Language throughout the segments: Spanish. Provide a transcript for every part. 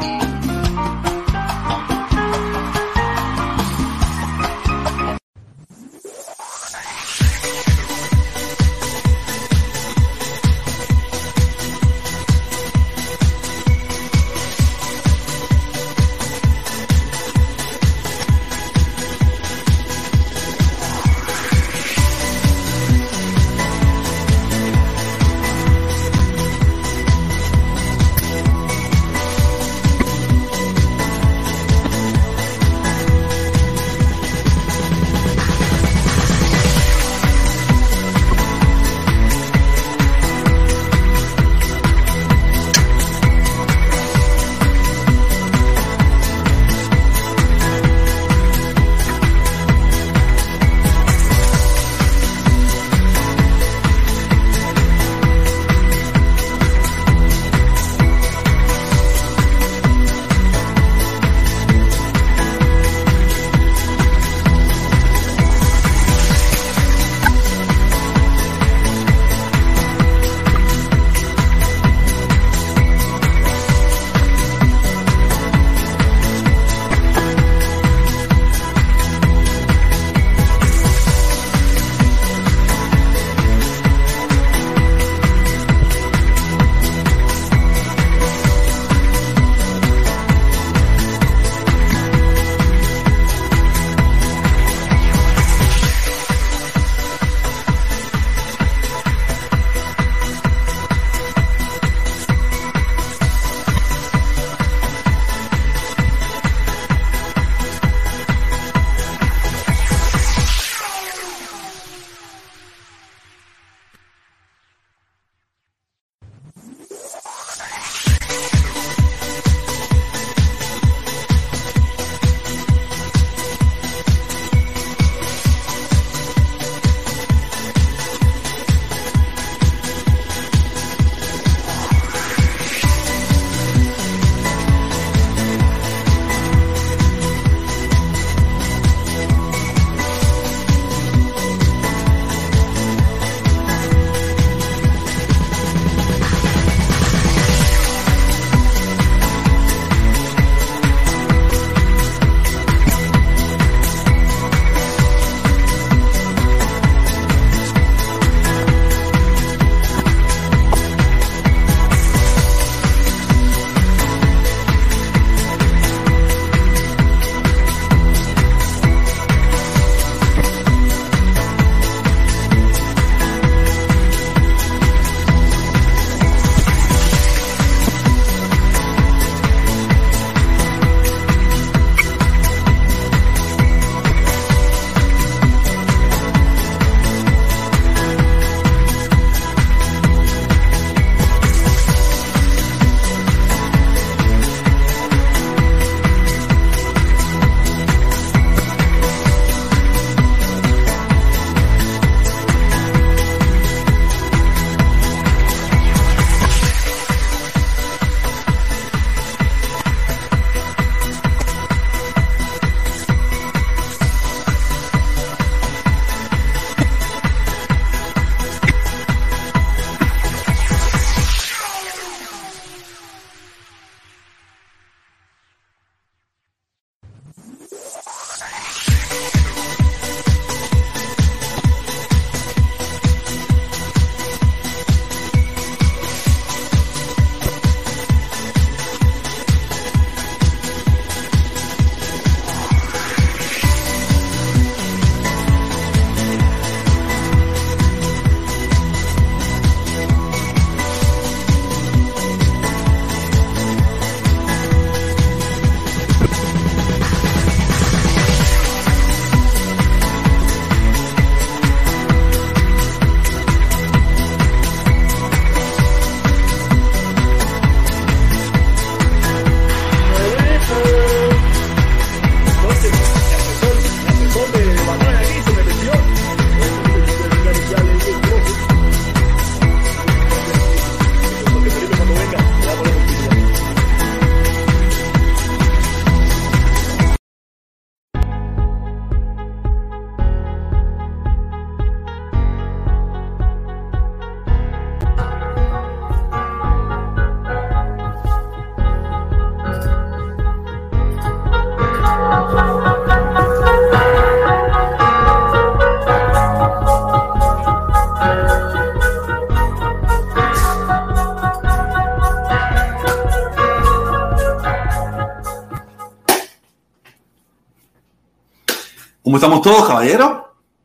Bye.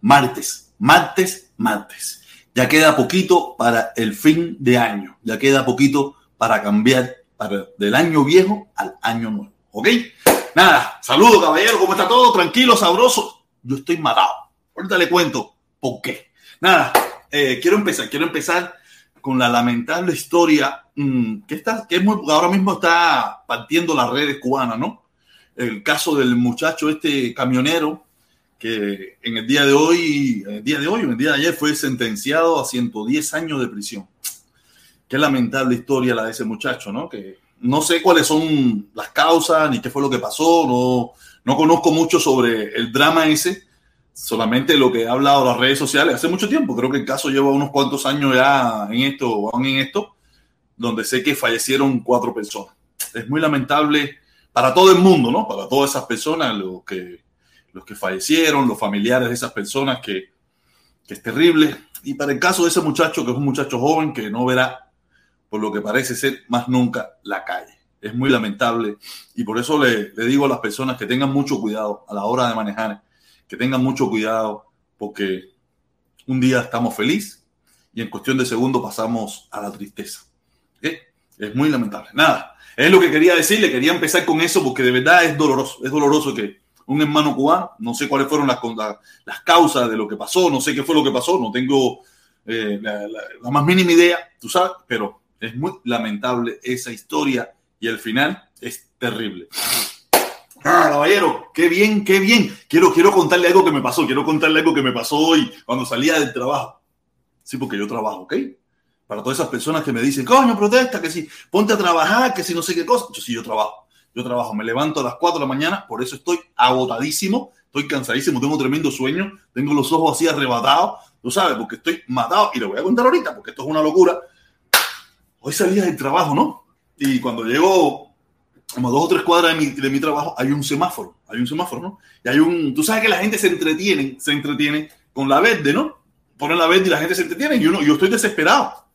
Martes, martes, martes. Ya queda poquito para el fin de año. Ya queda poquito para cambiar del año viejo al año nuevo. ¿Ok? Nada, saludos, caballero. ¿Cómo está todo? Tranquilo, sabroso. Yo estoy matado. Ahorita le cuento por qué. Nada, eh, quiero empezar. Quiero empezar con la lamentable historia mmm, que, está, que es muy, ahora mismo está partiendo las redes cubanas, ¿no? El caso del muchacho, este camionero que en el día de hoy, en el día de hoy, en el día de ayer fue sentenciado a 110 años de prisión. Qué lamentable historia la de ese muchacho, ¿no? Que no sé cuáles son las causas ni qué fue lo que pasó, no, no conozco mucho sobre el drama ese, solamente lo que ha hablado las redes sociales hace mucho tiempo. Creo que el caso lleva unos cuantos años ya en esto, aún en esto, donde sé que fallecieron cuatro personas. Es muy lamentable para todo el mundo, ¿no? Para todas esas personas, lo que los que fallecieron, los familiares de esas personas, que, que, es terrible. Y para el caso de ese muchacho, que es un muchacho joven que no verá, por lo que parece ser, más nunca la calle. Es muy lamentable y por eso le, digo a las personas que tengan mucho cuidado a la hora de manejar, que tengan mucho cuidado porque un día estamos felices y en cuestión de segundos pasamos a la tristeza. Es muy lamentable. Nada, es lo que quería decirle, quería empezar con eso porque de verdad es doloroso, es doloroso que un hermano cubano. No sé cuáles fueron las, las causas de lo que pasó, no sé qué fue lo que pasó, no tengo eh, la, más mínima idea, tú sabes, pero es muy lamentable esa historia y el final es terrible. Ah, caballero, qué bien, qué bien. Quiero, quiero contarle algo que me pasó, quiero contarle algo que me pasó hoy cuando salía del trabajo. Sí, porque yo trabajo, ¿ok? Para todas esas personas que me dicen, coño, protesta, que si ponte a trabajar, que si no sé qué cosa. Yo sí, yo trabajo. Yo trabajo, me levanto a las 4 de la mañana, por eso estoy agotadísimo, estoy cansadísimo, tengo tremendo sueño, tengo los ojos así arrebatados, tú sabes, porque estoy matado y le voy a contar ahorita, porque esto es una locura. Hoy salía del trabajo, ¿no? Y cuando llego como dos o tres cuadras de mi, de mi, trabajo, hay un semáforo, hay un semáforo, ¿no? Y hay un, tú sabes que la gente se entretiene, se entretiene con la verde, ¿no? Ponen la verde y la gente se entretiene y yo, yo estoy desesperado,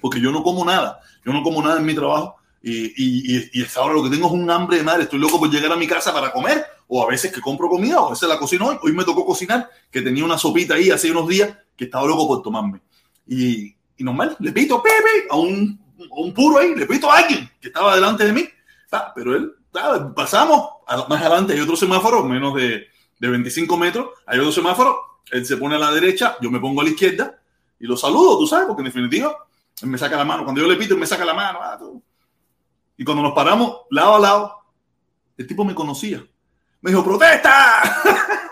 porque yo no como nada, yo no como nada en mi trabajo y, y, y, ahora lo que tengo es un hambre de madre. Estoy loco por llegar a mi casa para comer, o a veces que compro comida, o a veces la cocino hoy. Hoy me tocó cocinar, que tenía una sopita ahí hace unos días que estaba loco por tomarme. Y, y normal, le pito Pepe a un, a un puro ahí, le pito a alguien que estaba delante de mí. Pero él, pasamos, más adelante hay otro semáforo, menos de, de 25 metros, hay otro semáforo, él se pone a la derecha, yo me pongo a la izquierda y lo saludo, tú sabes, porque en definitiva él me saca la mano. Cuando yo le pito, él me saca la mano. Ah, tú. Y cuando nos paramos lado a lado, el tipo me conocía. Me dijo, protesta.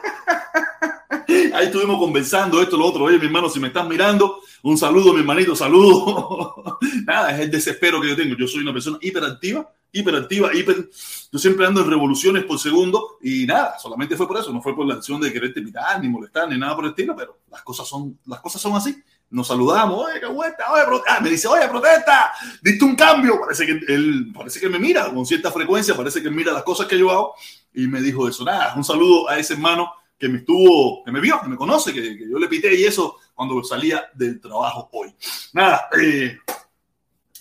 Ahí estuvimos conversando esto, lo otro. Oye, mi hermano, si me estás mirando, un saludo, mi hermanito, saludo. Nada, es el desespero que yo tengo. Yo soy una persona hiperactiva, hiperactiva, hiper... Yo siempre ando en revoluciones por segundo y nada, solamente fue por eso. No fue por la acción de quererte pitar, ni molestar, ni nada por el estilo, pero las cosas son, las cosas son así nos saludamos, oye, qué vuelta, oye, protesta. me dice, oye, protesta, diste un cambio, parece que él, parece que me mira con cierta frecuencia, parece que mira las cosas que yo hago, y me dijo eso, nada, un saludo a ese hermano que me estuvo, que me vio, que me conoce, que, que yo le pité y eso cuando salía del trabajo hoy. Nada, eh,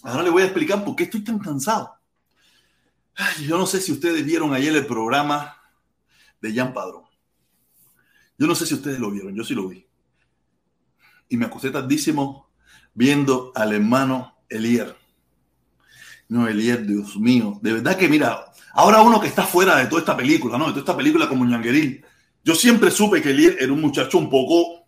ahora le voy a explicar por qué estoy tan cansado. Yo no sé si ustedes vieron ayer el programa de Jan Padrón. Yo no sé si ustedes lo vieron, yo sí lo vi y me acosté tardísimo viendo al hermano Elier. No, Elier, Dios mío. De verdad que, mira, ahora uno que está fuera de toda esta película, ¿no? De toda esta película como Ñangueril. Yo siempre supe que Elier era un muchacho un poco,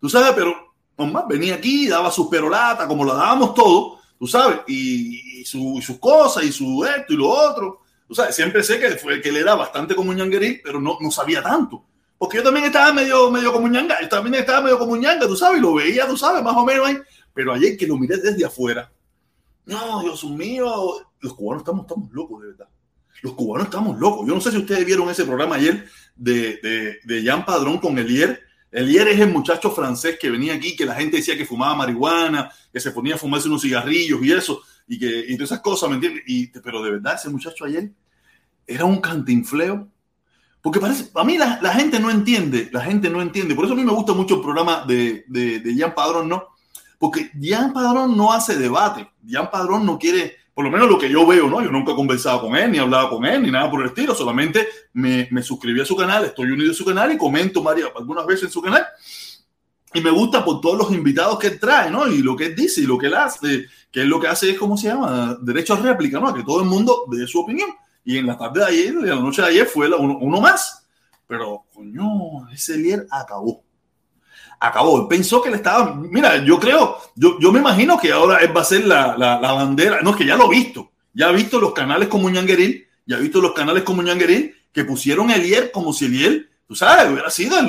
tú sabes, pero nomás venía aquí, daba sus perolatas, como la dábamos todos, tú sabes, y, y, su, y, sus cosas, y su esto y lo otro. Tú sabes, siempre sé que, fue, que él era bastante como Ñangueril, pero no, no sabía tanto. Porque yo también estaba medio, medio como ñanga, yo también estaba medio como ñanga, tú sabes, y lo veía, tú sabes, más o menos ahí. Pero ayer que lo miré desde afuera, no, Dios mío, los cubanos estamos, estamos locos, de verdad. Los cubanos estamos locos. Yo no sé si ustedes vieron ese programa ayer de, de, de Jean Padrón con Elier. Elier es el muchacho francés que venía aquí, que la gente decía que fumaba marihuana, que se ponía a fumarse unos cigarrillos y eso, y que y todas esas cosas, ¿me entiendes? Y, pero de verdad, ese muchacho ayer era un cantinfleo porque parece, a mí la, la, gente no entiende, la gente no entiende. Por eso a mí me gusta mucho el programa de, de, de Jean Padrón, ¿no? Porque Jean Padrón no hace debate. Jean Padrón no quiere por lo menos lo que yo veo, ¿no? Yo nunca he conversado con él, ni hablado con él, ni nada por el estilo, solamente me, me suscribí a su canal, estoy unido a su canal y comento María algunas veces en su canal. Y me gusta por todos los invitados que él trae, ¿no? Y lo que él dice y lo que él hace, que él lo que hace es, ¿cómo se llama? Derecho a réplica, ¿no? A que todo el mundo dé su opinión. Y en la tarde de ayer, en la noche de ayer, fue uno, uno más. Pero, coño, ese líder acabó acabó. Él pensó que le estaba. Mira, yo creo, yo, yo me imagino que ahora él va a ser la, la, bandera. No, es que ya lo he visto. Ya he visto los canales como Ñangueril, ya he visto los canales como Ñangueril que pusieron a Elier como si Elier, tú sabes, hubiera sido el,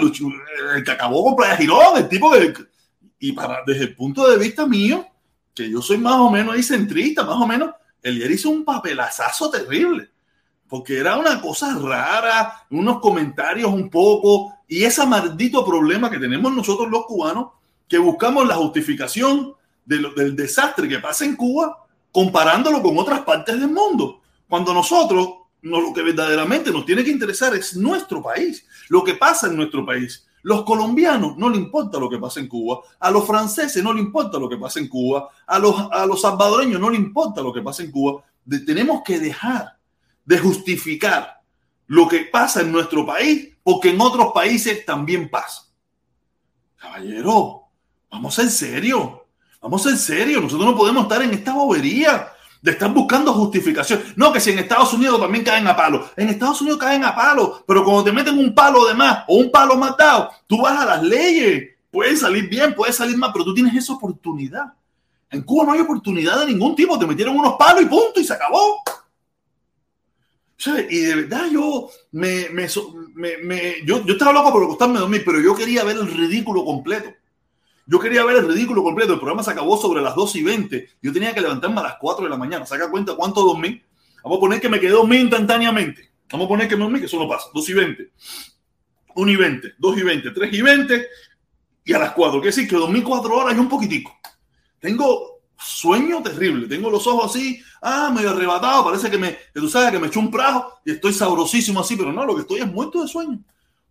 el que acabó con Playa Girón, el tipo que. Y para, desde el punto de vista mío, que yo soy más o menos ahí centrista, más o menos, Elier hizo un papelazazo terrible porque era una cosa rara, unos comentarios un poco, y ese maldito problema que tenemos nosotros los cubanos, que buscamos la justificación del desastre que pasa en Cuba comparándolo con otras partes del mundo, cuando nosotros no, lo que verdaderamente nos tiene que interesar es nuestro país, lo que pasa en nuestro país. Los colombianos no le importa lo que pasa en Cuba, a los franceses no le importa lo que pasa en Cuba, a los, a los salvadoreños no le importa lo que pasa en Cuba. tenemos que dejar de justificar lo que pasa en nuestro país porque en otros países también pasa. Caballero, vamos en serio, vamos en serio, nosotros no podemos estar en esta bobería de estar buscando justificación. No, que si en Estados Unidos también caen a palo. En Estados Unidos caen a palo, pero cuando te meten un palo de más o un palo matado, tú vas a las leyes. Puede salir bien, puede salir mal, pero tú tienes esa oportunidad. En Cuba no hay oportunidad de ningún tipo. Te metieron unos palos y punto, y se acabó. Y de verdad yo me, me, yo, yo, estaba loco por acostarme a dormir, pero yo quería ver el ridículo completo. Yo quería ver el ridículo completo. El programa se acabó sobre las 2 y 20. Yo tenía que levantarme a las 4 de la mañana. Saca cuenta cuánto dormí. Vamos a poner que me quedé dormido instantáneamente. Vamos a poner que me dormí, que eso no pasa. 2 y 20. 1 y 20, 2 y 20, 3 y 20 y a las 4. Quiere decir que dormí 4 horas y un poquitico. Tengo sueño terrible. Tengo los ojos así, ah, medio arrebatado, parece que me, que tú sabes que me echó un prajo y estoy sabrosísimo así, pero no, lo que estoy es muerto de sueño.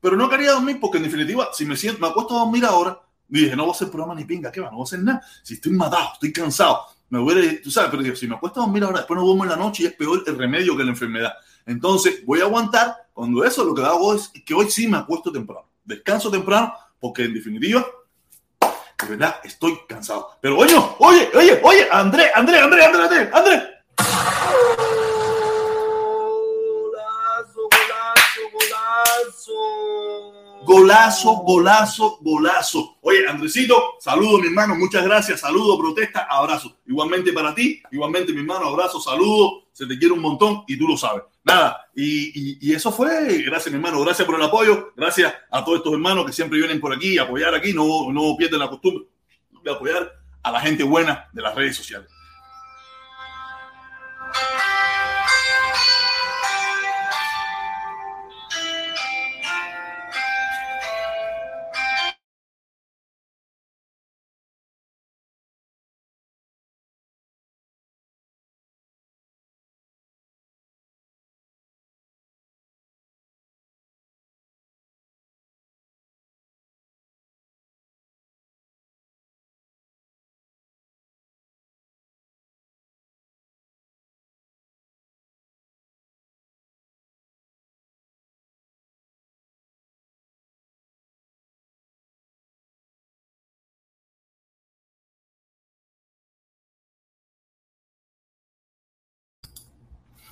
Pero no quería dormir porque en definitiva, si me siento, me acuesto a dormir ahora, dije, no voy a hacer programa ni pinga, ¿qué va? No voy a hacer nada. Si estoy matado, estoy cansado, me voy a, tú sabes, pero digo, si me acuesto a dormir ahora, después no duermo en la noche y es peor el remedio que la enfermedad. Entonces, voy a aguantar. Cuando eso, lo que hago es que hoy sí me acuesto temprano. Descanso temprano, porque en definitiva, de verdad, estoy cansado. Pero oye, oye, oye, oye, André, André, André, André, André, André, Golazo, golazo, golazo. Oye, Andresito, saludo, mi hermano, muchas gracias. Saludo, protesta, abrazo. Igualmente para ti, igualmente, mi hermano, abrazo, saludo. Se te quiere un montón y tú lo sabes. Nada, y, eso fue. Gracias, mi hermano, gracias por el apoyo. Gracias a todos estos hermanos que siempre vienen por aquí a apoyar aquí. No, no pierden la costumbre de apoyar a la gente buena de las redes sociales.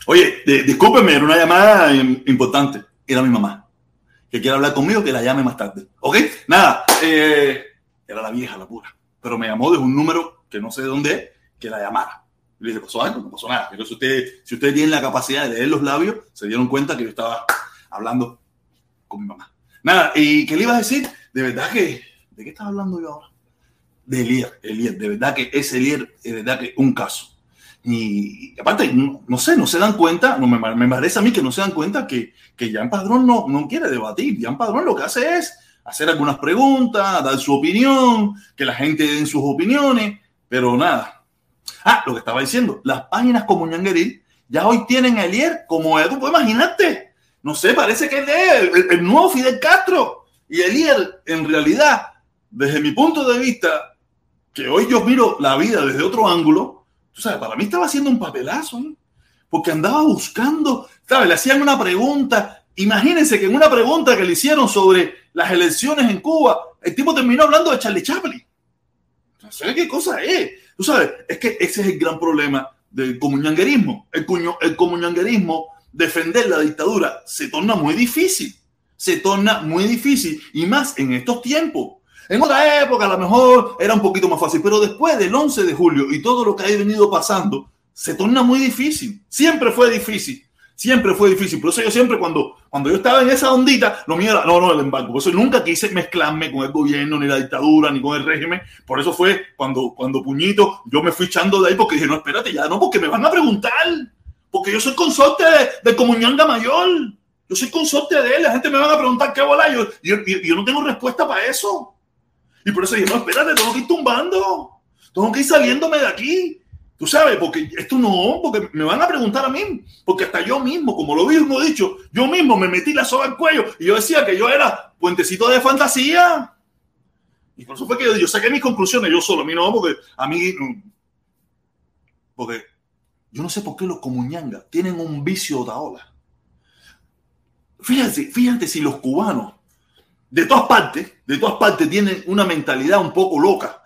Oye, discúlpeme, era una llamada importante. Era mi mamá. Que quiere hablar conmigo, que la llame más tarde. ¿Ok? Nada. Eh, era la vieja, la pura. Pero me llamó de un número que no sé de dónde es, que la llamara. Y le dije, ¿pasó algo? No pasó nada. Pero si ustedes si usted tienen la capacidad de leer los labios, se dieron cuenta que yo estaba hablando con mi mamá. Nada, ¿y qué le iba a decir? De verdad que... ¿De qué estaba hablando yo ahora? De Elier, Elier. De verdad que ese Elier, de verdad que un caso y aparte, no, sé, no se dan cuenta, no, me, me, parece a mí que no se dan cuenta que, que Jan Padrón no, no quiere debatir. Jan Padrón lo que hace es hacer algunas preguntas, dar su opinión, que la gente den sus opiniones, pero nada. Ah, lo que estaba diciendo, las páginas como Ñangueril ya hoy tienen a Elier como tú puedes imaginarte. No sé, parece que es el, el nuevo Fidel Castro. Y Elier, en realidad, desde mi punto de vista, que hoy yo miro la vida desde otro ángulo, tú sabes, para mí estaba haciendo un papelazo, porque andaba buscando, ¿sabes? Le hacían una pregunta. Imagínense que en una pregunta que le hicieron sobre las elecciones en Cuba, el tipo terminó hablando de Charlie Chaplin. ¿Sabes qué cosa es? Tú sabes, es que ese es el gran problema del comunanguerismo. El, cuño, el comunanguerismo, defender la dictadura, se torna muy difícil. Se torna muy difícil. Y más en estos tiempos. En otra época a lo mejor era un poquito más fácil, pero después del 11 de julio y todo lo que ha venido pasando, se torna muy difícil. Siempre fue difícil. Siempre fue difícil. Por eso yo siempre cuando, cuando yo estaba en esa ondita, lo mío era, no, no, el embargo. Por eso nunca quise mezclarme con el gobierno, ni la dictadura, ni con el régimen. Por eso fue cuando, cuando Puñito, yo me fui echando de ahí porque dije, no, espérate ya, no, porque me van a preguntar. Porque yo soy consorte de, de Comuñanga Mayor. Yo soy consorte de él. La gente me va a preguntar qué bola. Yo, yo, yo no tengo respuesta para eso. Y por eso dije, no, espérate, tengo que ir tumbando. Tengo que ir saliéndome de aquí. Tú sabes, porque esto no, porque me van a preguntar a mí. Porque hasta yo mismo, como lo mismo he dicho, yo mismo me metí la soga al cuello y yo decía que yo era puentecito de fantasía. Y por eso fue que yo, saqué mis conclusiones yo solo. A mí no, porque a mí. Porque yo no sé por qué los comuñangas tienen un vicio otaola. Fíjate, fíjate si los cubanos de todas partes, de todas partes tienen una mentalidad un poco loca.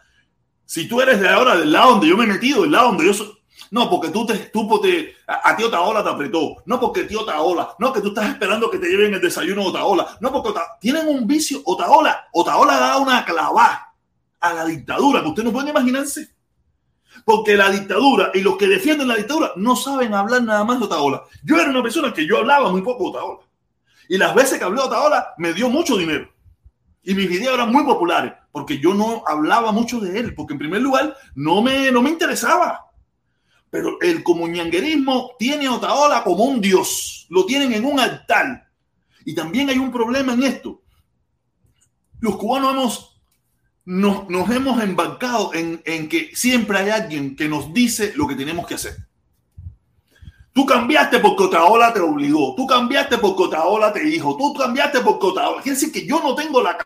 Si tú eres de ahora del lado donde yo me he metido, del lado donde yo soy, no, porque tú te, tú a, a ti Otaola te apretó. No porque tío Otaola. No, que tú estás esperando que te lleven el desayuno Otaola. No, porque tienen un vicio. Otaola, Otaola da una clavada a la dictadura que usted no puede imaginarse. Porque la dictadura y los que defienden la dictadura no saben hablar nada más de Otaola. Yo era una persona que yo hablaba muy poco de Otaola. Y las veces que hablé de Otaola me dio mucho dinero. Y mis videos eran muy populares porque yo no hablaba mucho de él, porque en primer lugar no me, no me interesaba. Pero el comunianguerismo tiene a Otaola como un dios, lo tienen en un altar. Y también hay un problema en esto. Los cubanos nos, nos hemos embarcado en, en que siempre hay alguien que nos dice lo que tenemos que hacer. Tú cambiaste porque Otaola te obligó. Tú cambiaste porque Otaola te dijo. Tú cambiaste porque Otaola. Quiere decir que yo no tengo la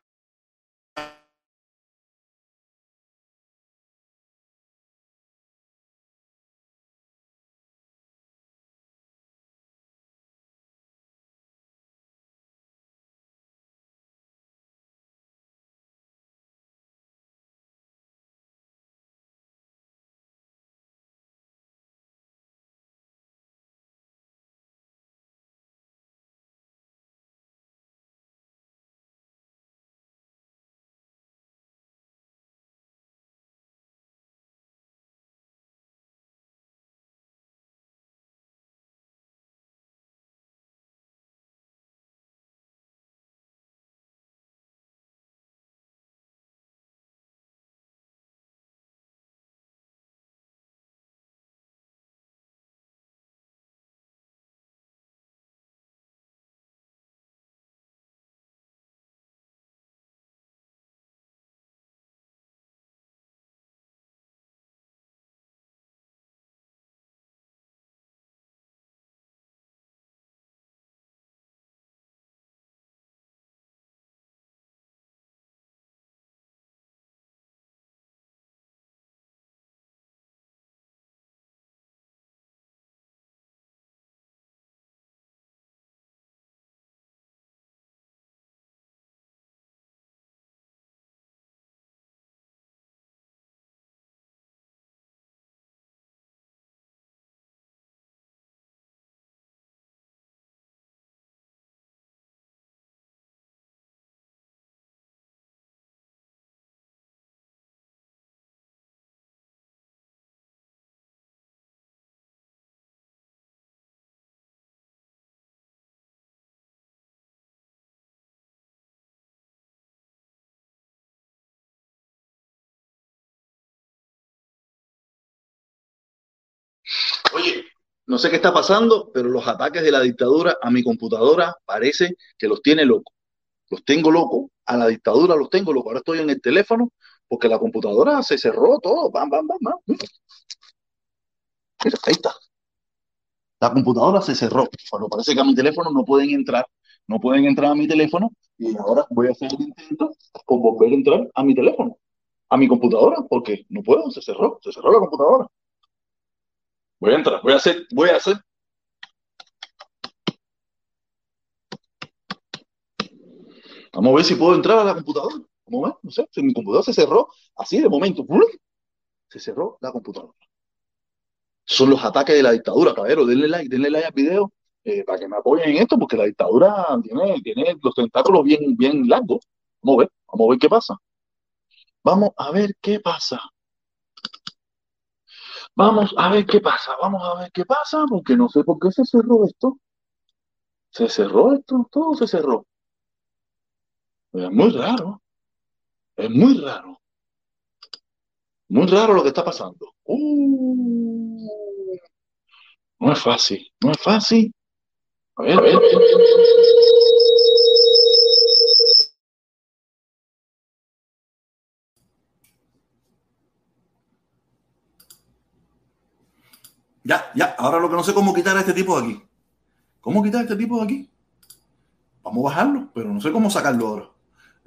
Oye, no sé qué está pasando, pero los ataques de la dictadura a mi computadora parece que los tiene loco. Los tengo loco, a la dictadura los tengo loco. Ahora estoy en el teléfono porque la computadora se cerró todo. Bam, bam, bam, bam. Mira, ahí está. La computadora se cerró. Bueno, parece que a mi teléfono no pueden entrar. No pueden entrar a mi teléfono y ahora voy a hacer el intento con volver a entrar a mi teléfono, a mi computadora, porque no puedo, se cerró, se cerró la computadora. Voy a entrar, voy a hacer, voy a hacer. Vamos a ver si puedo entrar a la computadora. Vamos a ver, no sé, mi computadora se cerró así de momento. Se cerró la computadora. Son los ataques de la dictadura, caballero. Denle like, denle like al video eh, para que me apoyen en esto, porque la dictadura tiene, tiene los tentáculos bien, bien largos. Vamos a ver, vamos a ver qué pasa. Vamos a ver qué pasa. Vamos a ver qué pasa, vamos a ver qué pasa, porque no sé por qué se cerró esto. Se cerró esto, todo se cerró. Es muy raro. Es muy raro. Muy raro lo que está pasando. Uh, no es fácil, no es fácil. A ver, a ver. Ya, ya, ahora lo que no sé cómo quitar a este tipo de aquí. ¿Cómo quitar a este tipo de aquí? Vamos a bajarlo, pero no sé cómo sacarlo ahora.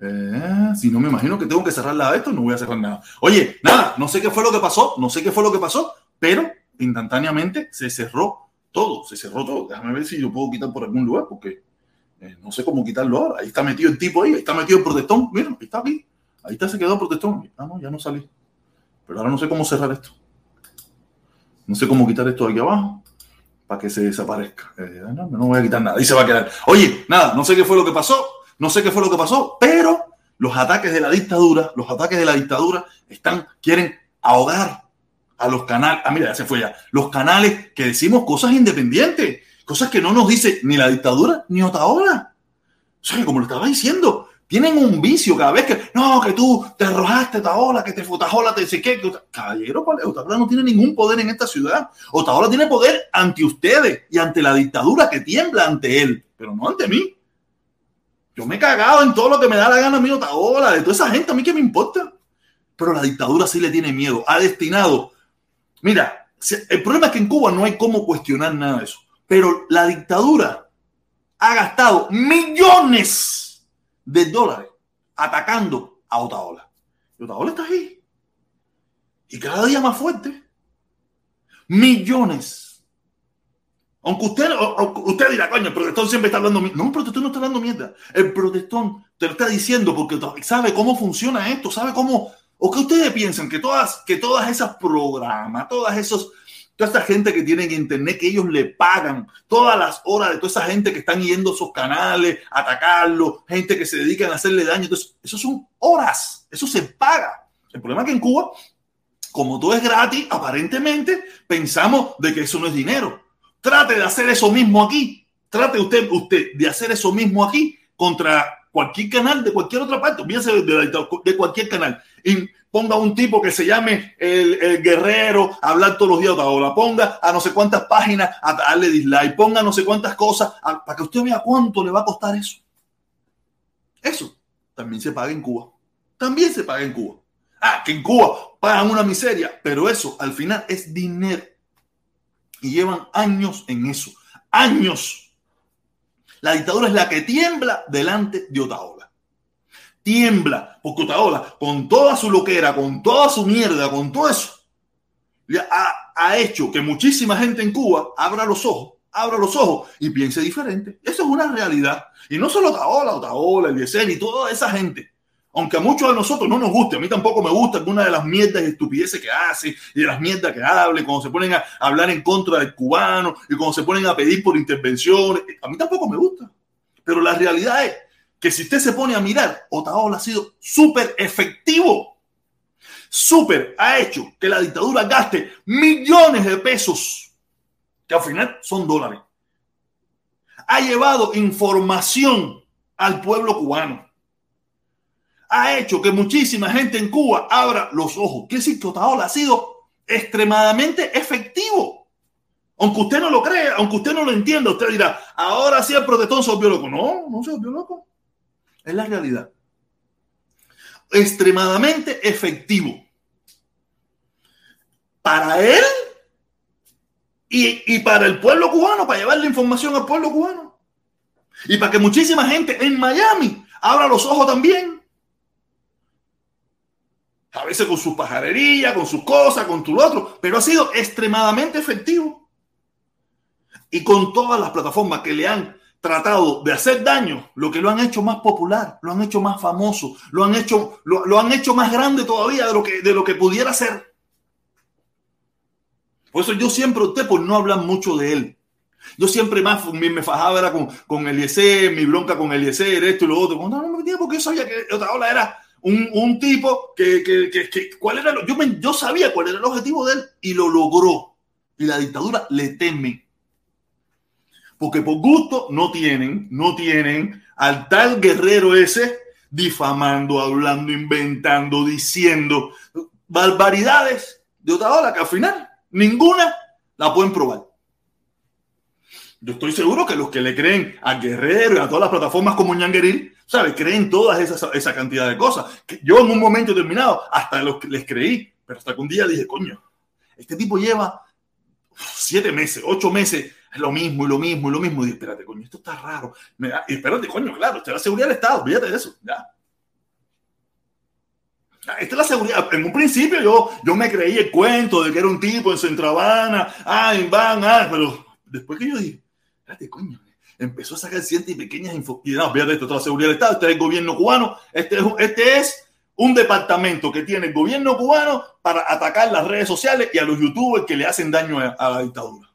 Eh, si no me imagino que tengo que cerrarla a esto, no voy a cerrar nada. Oye, nada, no sé qué fue lo que pasó, no sé qué fue lo que pasó, pero instantáneamente se cerró todo, se cerró todo. Déjame ver si lo puedo quitar por algún lugar, porque eh, no sé cómo quitarlo ahora. Ahí está metido el tipo ahí, ahí está metido el protestón. Mira, ahí está aquí. Ahí está, se quedó el protestón. Ah, no, ya no salí. Pero ahora no sé cómo cerrar esto. No sé cómo quitar esto aquí abajo para que se desaparezca. Eh, no, no voy a quitar nada. Ahí se va a quedar. Oye, nada, no sé qué fue lo que pasó. No sé qué fue lo que pasó, pero los ataques de la dictadura, los ataques de la dictadura están, quieren ahogar a los canales. Ah, mira, ya se fue ya. Los canales que decimos cosas independientes, cosas que no nos dice ni la dictadura ni Otaola. O sea, como lo estaba diciendo, tienen un vicio cada vez que, no, que tú te arrojaste Otaola, que te Otaola, te dice que, caballero, Otaola no tiene ningún poder en esta ciudad. Otaola tiene poder ante ustedes y ante la dictadura que tiembla ante él, pero no ante mí. Yo me he cagado en todo lo que me da la gana a mí Otaola, de toda esa gente, a mí qué me importa. Pero la dictadura sí le tiene miedo. Ha destinado. Mira, el problema es que en Cuba no hay cómo cuestionar nada de eso. Pero la dictadura ha gastado millones de dólares atacando a Otaola. Y Otaola está ahí. Y cada día más fuerte. Millones. Aunque usted, usted dirá, coño, el protestón siempre está hablando mierda. No, el protestón no está hablando mierda. El protestón te lo está diciendo porque sabe cómo funciona esto, sabe cómo. ¿O que ustedes piensan que todas, que todas esas programas, todas esos toda esta gente que tiene internet, que ellos le pagan todas las horas de toda esa gente que están yendo a esos canales, a atacarlo, gente que se dedican a hacerle daño. Entonces, eso son horas, eso se paga. El problema es que en Cuba, como todo es gratis, aparentemente pensamos de que eso no es dinero. Trate de hacer eso mismo aquí. Trate usted, usted de hacer eso mismo aquí contra cualquier canal de cualquier otra parte, de, de, cualquier canal. Ponga un tipo que se llame el, guerrero a hablar todos los días o la ponga a no sé cuántas páginas a darle dislike, ponga no sé cuántas cosas para que usted vea cuánto le va a costar eso. Eso también se paga en Cuba. También se paga en Cuba. Ah, que en Cuba pagan una miseria, pero eso al final es dinero. Y llevan años en eso. Años. La dictadura es la que tiembla delante de Otaola tiembla, porque Otaola, con toda su loquera, con toda su mierda, con todo eso, ha, ha, hecho que muchísima gente en Cuba abra los ojos, abra los ojos y piense diferente. Eso es una realidad. Y no solo Otaola, Otaola, el Yesen y toda esa gente. Aunque a muchos de nosotros no nos guste, a mí tampoco me gusta alguna de las mierdas y estupideces que hace y de las mierdas que hable, cuando se ponen a hablar en contra del cubano y cuando se ponen a pedir por intervenciones, a mí tampoco me gusta. Pero la realidad es que si usted se pone a mirar, Otaola ha sido súper efectivo. Súper ha hecho que la dictadura gaste millones de pesos, que al final son dólares. Ha llevado información al pueblo cubano. Ha hecho que muchísima gente en Cuba abra los ojos. Quiere decir que Otaola ha sido extremadamente efectivo. Aunque usted no lo crea, aunque usted no lo entienda, usted dirá, ahora sí el protestón se volvió loco. No, no se volvió loco. Es la realidad. Extremadamente efectivo. Para él y, para el pueblo cubano, para llevar la información al pueblo cubano. Y para que muchísima gente en Miami abra los ojos también. A veces con su pajarería, con sus cosas, con tu otro, pero ha sido extremadamente efectivo. Y con todas las plataformas que le han tratado de hacer daño, lo que lo han hecho más popular, lo han hecho más famoso, lo han hecho, lo, han hecho más grande todavía de lo que, de lo que pudiera ser. Por eso yo siempre opté por no hablar mucho de él. Yo siempre más me fajaba era con, con Eliezer, mi bronca con Eliezer, esto y lo otro. No, no me metía porque yo sabía que otra era un, un tipo que, que, que, cuál era yo, me, yo sabía cuál era el objetivo de él y lo logró. Y la dictadura le teme. Porque por gusto no tienen, no tienen al tal guerrero ese difamando, hablando, inventando, diciendo barbaridades de otra hora que al final ninguna la pueden probar. Yo estoy seguro que los que le creen a Guerrero y a todas las plataformas como Ñangueril, ¿sabes? Creen todas esas, esa cantidad de cosas. Que yo en un momento determinado hasta los que les creí, pero hasta que un día dije, coño, este tipo lleva siete meses, ocho meses, es lo mismo y lo mismo y lo mismo. Y dije, espérate, coño, esto está raro. y espérate, coño, claro, esta es la seguridad del Estado, olvídate de eso, ya. Esta es la seguridad. En un principio yo, yo me creí el cuento de que era un tipo en Centro Habana, ah, en van, ah, pero después que yo dije, espérate, coño, empezó a sacar ciertas y pequeñas info. Y no, fíjate esto, toda la seguridad del Estado, este es el gobierno cubano, este es, este es un departamento que tiene el gobierno cubano para atacar las redes sociales y a los youtubers que le hacen daño a, la dictadura.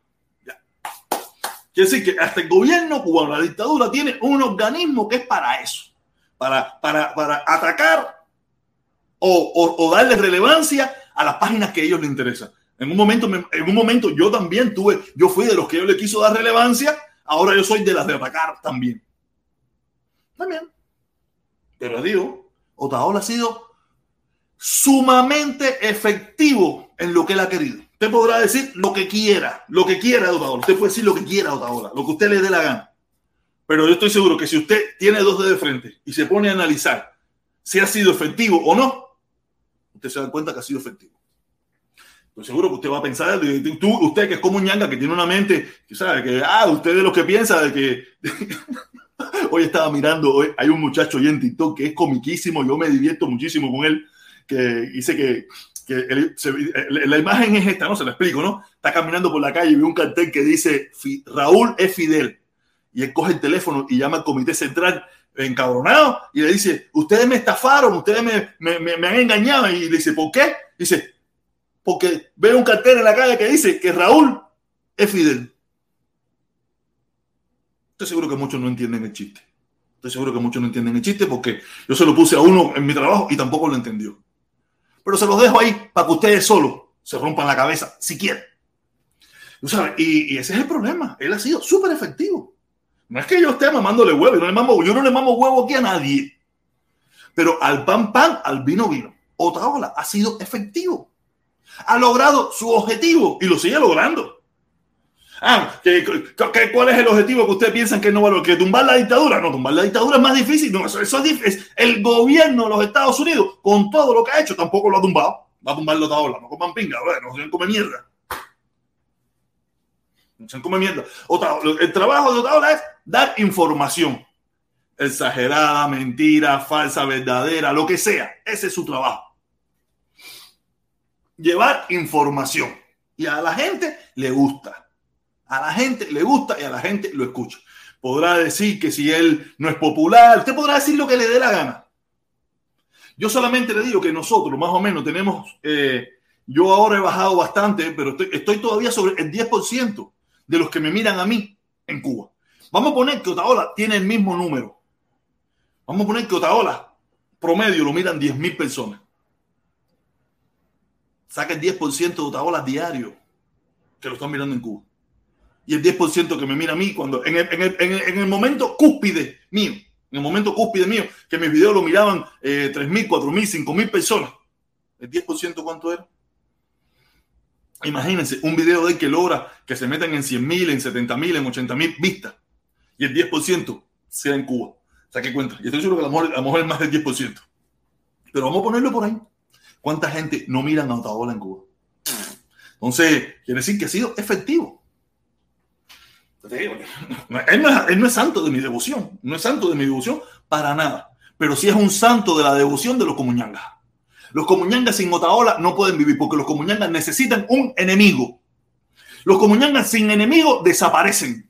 Quiere decir que hasta el gobierno cubano, la dictadura, tiene un organismo que es para eso, para, para, para atacar o, darle relevancia a las páginas que a ellos les interesan. En un momento, en un momento yo también tuve, yo fui de los que yo le quiso dar relevancia, ahora yo soy de las de atacar también. También. Pero digo, Otaola ha sido sumamente efectivo en lo que él ha querido. Usted podrá decir lo que quiera, lo que quiera Otaola. Usted puede decir lo que quiera Otaola, lo que usted le dé la gana. Pero yo estoy seguro que si usted tiene dos dedos de frente y se pone a analizar si ha sido efectivo o no, usted se da cuenta que ha sido efectivo. Estoy seguro que usted va a pensar, tú, usted que es como un ñanga, que tiene una mente, que sabe que, ah, usted de los que piensa de que... hoy estaba mirando, hoy hay un muchacho ahí en TikTok que es comiquísimo, yo me divierto muchísimo con él, que dice que, la imagen es esta, no se la explico, ¿no? Está caminando por la calle y ve un cartel que dice Raúl es Fidel. Y él coge el teléfono y llama al comité central encabronado y le dice, ustedes me estafaron, ustedes me, han engañado. Y le dice, ¿por qué? Dice, porque ve un cartel en la calle que dice que Raúl es Fidel. Estoy seguro que muchos no entienden el chiste. Estoy seguro que muchos no entienden el chiste porque yo se lo puse a uno en mi trabajo y tampoco lo entendió. Pero se los dejo ahí para que ustedes solo se rompan la cabeza, si quieren. Y, y ese es el problema. Él ha sido súper efectivo. No es que yo esté mamándole huevo, yo no le mamo, yo no le mamo huevo aquí a nadie. Pero al pan pan, al vino vino. Otaola ha sido efectivo. Ha logrado su objetivo y lo sigue logrando. Ah, ¿qué, cuál es el objetivo que ustedes piensan que no va a ¿Que tumbar la dictadura? No, tumbar la dictadura es más difícil. Eso, eso es, el gobierno de los Estados Unidos, con todo lo que ha hecho, tampoco lo ha tumbado. Va a tumbar la Otaola, no coman pinga, no se come mierda. No se come mierda. el trabajo de Otaola es dar información. Exagerada, mentira, falsa, verdadera, lo que sea. Ese es su trabajo. Llevar información. Y a la gente le gusta. A la gente le gusta y a la gente lo escucha. Podrá decir que si él no es popular, usted podrá decir lo que le dé la gana. Yo solamente le digo que nosotros más o menos tenemos, eh, yo ahora he bajado bastante, pero estoy, todavía sobre el 10% de los que me miran a mí en Cuba. Vamos a poner que Otaola tiene el mismo número. Vamos a poner que Otaola promedio lo miran 10.000 personas. Saca el 10% de Otaola diario que lo están mirando en Cuba. Y el 10% que me mira a mí cuando en el, en el, momento cúspide mío, en el momento cúspide mío, que mis videos lo miraban eh, 3.000, 4.000, 5.000 personas. ¿El 10% cuánto era? Imagínense un video de que logra que se metan en 100.000, en 70.000, en 80.000 vistas y el 10% sea en Cuba. Saque cuenta. Y estoy seguro que a lo mejor, es más del 10%. Pero vamos a ponerlo por ahí. ¿Cuánta gente no mira a Otaola en Cuba? Entonces, quiere decir que ha sido efectivo. Él no, es, santo de mi devoción. No es santo de mi devoción para nada. Pero sí es un santo de la devoción de los comuñangas. Los comuñangas sin Otaola no pueden vivir porque los comuñangas necesitan un enemigo. Los comuñangas sin enemigo desaparecen.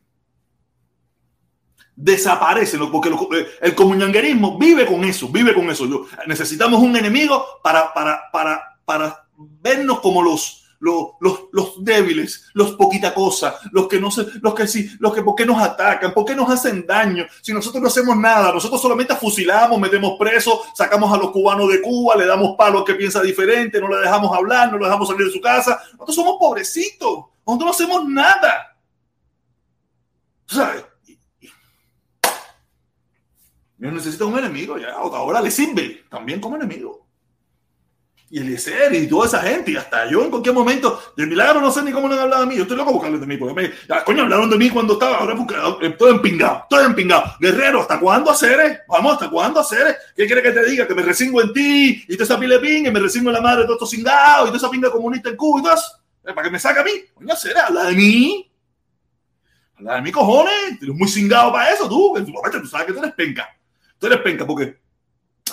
Desaparecen porque eh, el comuñanguerismo vive con eso, vive con eso. necesitamos un enemigo para, para, para, para vernos como los, los, los, débiles, los poquita cosa, los que no sé, los que sí, los que por qué nos atacan, por qué nos hacen daño, si nosotros no hacemos nada, nosotros solamente fusilamos, metemos presos, sacamos a los cubanos de Cuba, le damos palo al que piensa diferente, no le dejamos hablar, no le dejamos salir de su casa, nosotros somos pobrecitos, nosotros no hacemos nada. ¿Sabes? Yo necesito un enemigo, ya, ahora le sirve también como enemigo y Eliezer y toda esa gente, y hasta yo en cualquier momento, de milagro no sé ni cómo no han hablado de mí, yo estoy loco buscando de mí, porque me, ya, coño, hablaron de mí cuando estaba, ahora estoy empingado, estoy empingado. Guerrero, ¿hasta cuándo hacer? Vamos, ¿hasta cuándo hacer? ¿Qué quiere que te diga? Que me resingo en ti, y toda esa pile y me resingo en la madre de todos cingados, y toda esa pinga comunista en Cuba, y todo eso, eh, para que me saque a mí, coño, hacer, habla de mí. Habla de mí, cojones, eres muy cingado para eso, tú, tú sabes que tú eres penca. Tú eres penca porque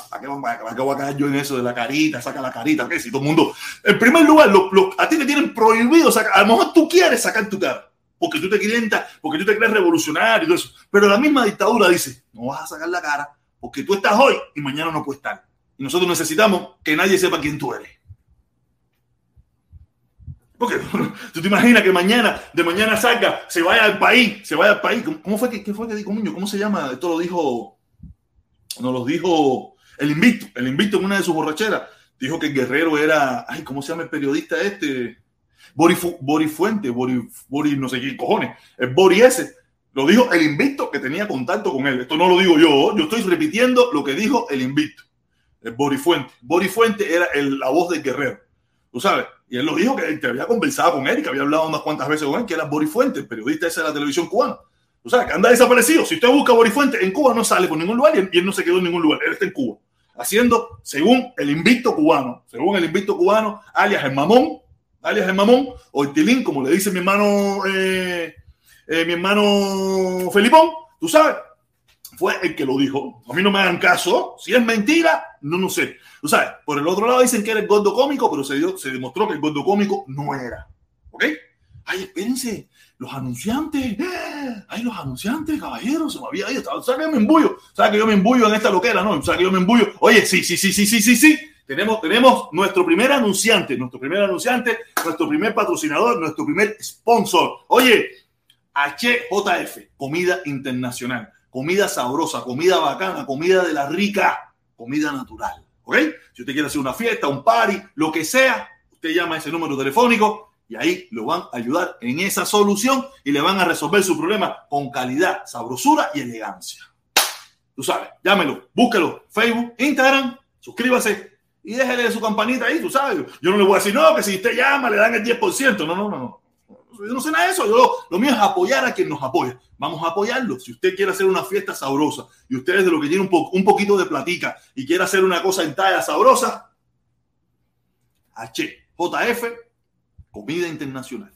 ¿Para qué, voy a caer yo en eso de la carita? Saca la carita, ¿qué? Si todo el mundo. En primer lugar, a ti te tienen prohibido sacar. A lo mejor tú quieres sacar tu cara, porque tú te clientas, porque tú te crees revolucionario y todo eso. Pero la misma dictadura dice: no vas a sacar la cara porque tú estás hoy y mañana no puedes estar. Y nosotros necesitamos que nadie sepa quién tú eres. Porque tú te imaginas que mañana, de mañana salga, se vaya al país, se vaya al país. ¿Cómo fue que, qué fue que dijo Muñoz? ¿Cómo se llama? Esto lo dijo, nos lo dijo el invicto, el invicto en una de sus borracheras, dijo que guerrero era, ay, ¿cómo se llama el periodista este? Boris, Fuente, Boris, no sé qué cojones, el Boris ese. Lo dijo el invicto que tenía contacto con él. Esto no lo digo yo, yo estoy repitiendo lo que dijo el invicto, el Boris Fuente. Boris Fuente era la voz del guerrero, tú sabes. Y él lo dijo que, que había conversado con él, que había hablado unas cuantas veces con él, que era Boris Fuente, el periodista ese de la televisión cubana. O sea, que anda desaparecido. Si usted busca Boris Fuente, en Cuba no sale por ningún lugar y él no se quedó en ningún lugar. Él está en Cuba haciendo, según el invicto cubano, según el invicto cubano, alias el mamón, alias el mamón, o el tilín, como le dice mi hermano, eh, eh, mi hermano Felipón, tú sabes, fue el que lo dijo. A mí no me hagan caso. Si es mentira, no, no sé. Tú sabes, por el otro lado dicen que era el gordo cómico, pero se, se demostró que el gordo cómico no era. ¿Ok? Ay, espérense, los anunciantes, ay, los anunciantes, caballeros, se me había ido, o sea que yo me embullo, o sea que yo me embullo en esta loquera, ¿no? O sea que yo me embullo, oye, sí, sí, sí, sí, sí, sí, sí, tenemos, tenemos nuestro primer anunciante, nuestro primer anunciante, nuestro primer patrocinador, nuestro primer sponsor, oye, HJF, comida internacional, comida sabrosa, comida bacana, comida de la rica, comida natural, ¿ok? Si usted quiere hacer una fiesta, un party, lo que sea, usted llama a ese número telefónico y ahí lo van a ayudar en esa solución y le van a resolver su problema con calidad, sabrosura y elegancia. Tú sabes, llámelo, búsquelo, Facebook, Instagram, suscríbase y déjele su campanita ahí, tú sabes. Yo no le voy a decir, no, que si usted llama le dan el 10%. No, no, no, no. Yo no sé nada de eso. Yo, lo mío es apoyar a quien nos apoya. Vamos a apoyarlo. Si usted quiere hacer una fiesta sabrosa y usted es de lo que tiene un, po un poquito de platica y quiere hacer una cosa en talla sabrosa, HJF comida internacional.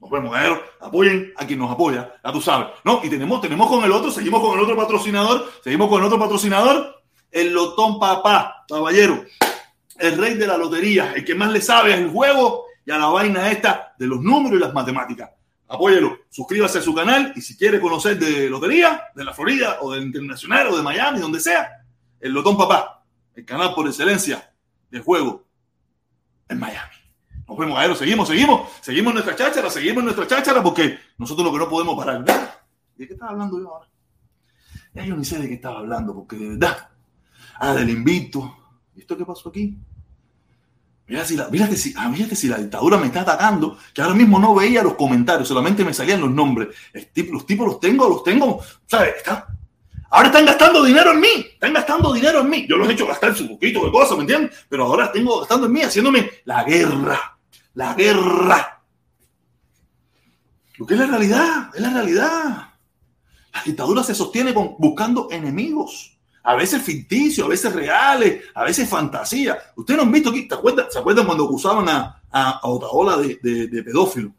Nos vemos, apoyen a quien nos apoya, ya tú sabes. No, y tenemos, tenemos con el otro, seguimos con el otro patrocinador, seguimos con el otro patrocinador, el Lotón Papá, caballero, el rey de la lotería, el que más le sabe al juego y a la vaina esta de los números y las matemáticas. Apóyelo, suscríbase a su canal y si quiere conocer de lotería, de la Florida o del Internacional o de Miami, donde sea, el Lotón Papá, el canal por excelencia del juego en Miami. Nos vemos, a seguimos, seguimos, seguimos nuestra cháchara, seguimos nuestra cháchara, porque nosotros lo que no podemos parar. ¿De qué estaba hablando yo ahora? Ya yo ni sé de qué estaba hablando, porque de verdad. Ah, del invito. ¿Esto qué pasó aquí? Mira si, la, si, ah, si la dictadura me está atacando, que ahora mismo no veía los comentarios, solamente me salían los nombres. los tipos los tengo, los tengo, ¿sabes? Está, ahora están gastando dinero en mí, están gastando dinero en mí. Yo los he hecho gastar su poquito de cosas, ¿me entiendes? Pero ahora tengo gastando en mí, haciéndome la guerra la guerra. Lo que es la realidad, es la realidad. La dictadura se sostiene con, buscando enemigos, a veces ficticios, a veces reales, a veces fantasía. Ustedes no han visto aquí, ¿se acuerdan, ¿se acuerdan cuando acusaban a, a, Otaola de, de, pedófilo?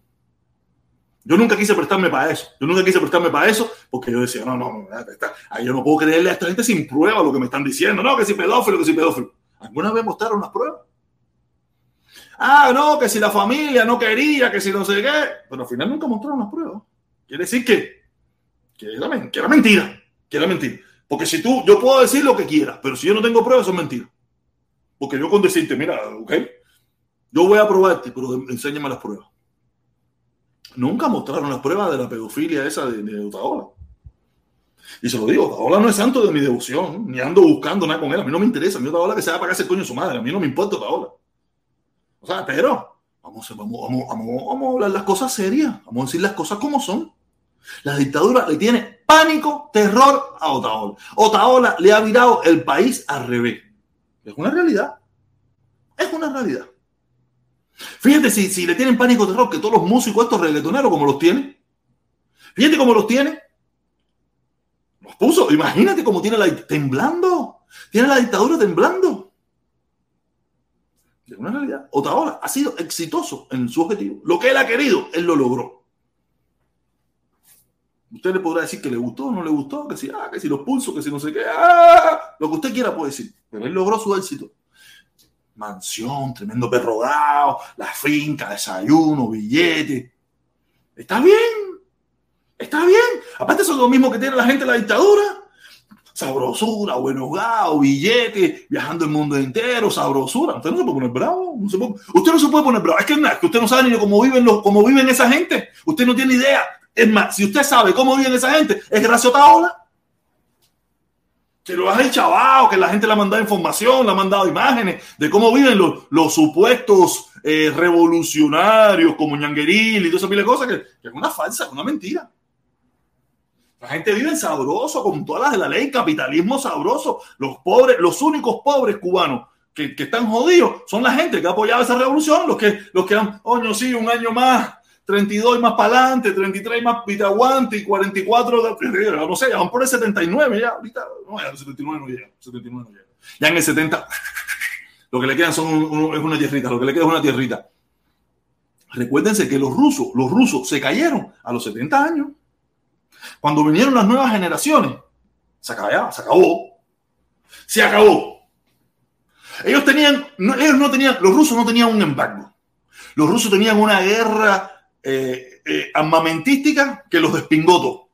Yo nunca quise prestarme para eso. Yo nunca quise prestarme para eso porque yo decía, no, no, no yo no puedo creerle a esta gente sin prueba lo que me están diciendo. No, que si pedófilo, que si pedófilo. ¿Alguna vez mostraron las pruebas? Ah, no, que si la familia no quería, que si no sé qué. Pero al final nunca mostraron las pruebas. Quiere decir que, que, era, mentira. Que era mentira. Porque si tú, yo puedo decir lo que quiera, pero si yo no tengo pruebas, eso es mentira. Porque yo con decirte, mira, ok, yo voy a probarte, pero enséñame las pruebas. Nunca mostraron las pruebas de la pedofilia esa de, de Otaola. Y se lo digo, Otaola no es santo de mi devoción, ni ando buscando nada con él. A mí no me interesa. A mí Otaola que se va a pagar ese coño su madre. A mí no me importa Otaola. O sea, pero vamos, vamos, vamos, vamos, a hablar las cosas serias. Vamos a decir las cosas como son. La dictadura le tiene pánico, terror a Otaola. Otaola le ha virado el país al revés. Es una realidad. Es una realidad. Fíjate si, si le tienen pánico, terror, que todos los músicos estos reggaetoneros como los tiene. Fíjate cómo los tiene. Los puso. Imagínate cómo tiene la temblando. Tiene la dictadura temblando. Una realidad. Otaola ha sido exitoso en su objetivo. Lo que él ha querido, él lo logró. Usted le podrá decir que le gustó no le gustó, que si, ah, que si los pulsos, que si no sé qué, ah, lo que usted quiera puede decir. Pero él logró su éxito. Mansión, tremendo perrogado, la finca, desayuno, billete. Está bien. Está bien. Aparte, eso es lo mismo que tiene la gente en la dictadura. Sabrosura, buenos gatos, billetes, viajando el mundo entero, sabrosura. Usted no se puede poner bravo. usted no se puede poner bravo. Es que, es que usted no sabe ni cómo viven, los, cómo viven esa gente. Usted no tiene idea es más, si usted sabe cómo viven esa gente, es gracias a Otaola. Que lo has chavado, que la gente le ha mandado información, le ha mandado imágenes de cómo viven los, los supuestos eh, revolucionarios como Ñangueril y toda esa pila de cosas, que, es una falsa, es una mentira. La gente vive sabroso, con todas las de la ley, capitalismo sabroso. Los pobres, los únicos pobres cubanos que, que, están jodidos son la gente que ha apoyado esa revolución, los que, los que han, oño, sí, un año más, 32 más para adelante, 33 más pitaguante y 44, no sé, ya van por el 79 ya, ahorita, no, ya el 79 no llega, 79 no llega. Ya en el 70, lo que le quedan son es una tierrita, lo que le queda es una tierrita. Recuérdense que los rusos, los rusos se cayeron a los 70 años. Cuando vinieron las nuevas generaciones, se acabó, se acabó. Se acabó. Ellos tenían, ellos no tenían, los rusos no tenían un embargo. Los rusos tenían una guerra eh, eh, armamentística que los despingó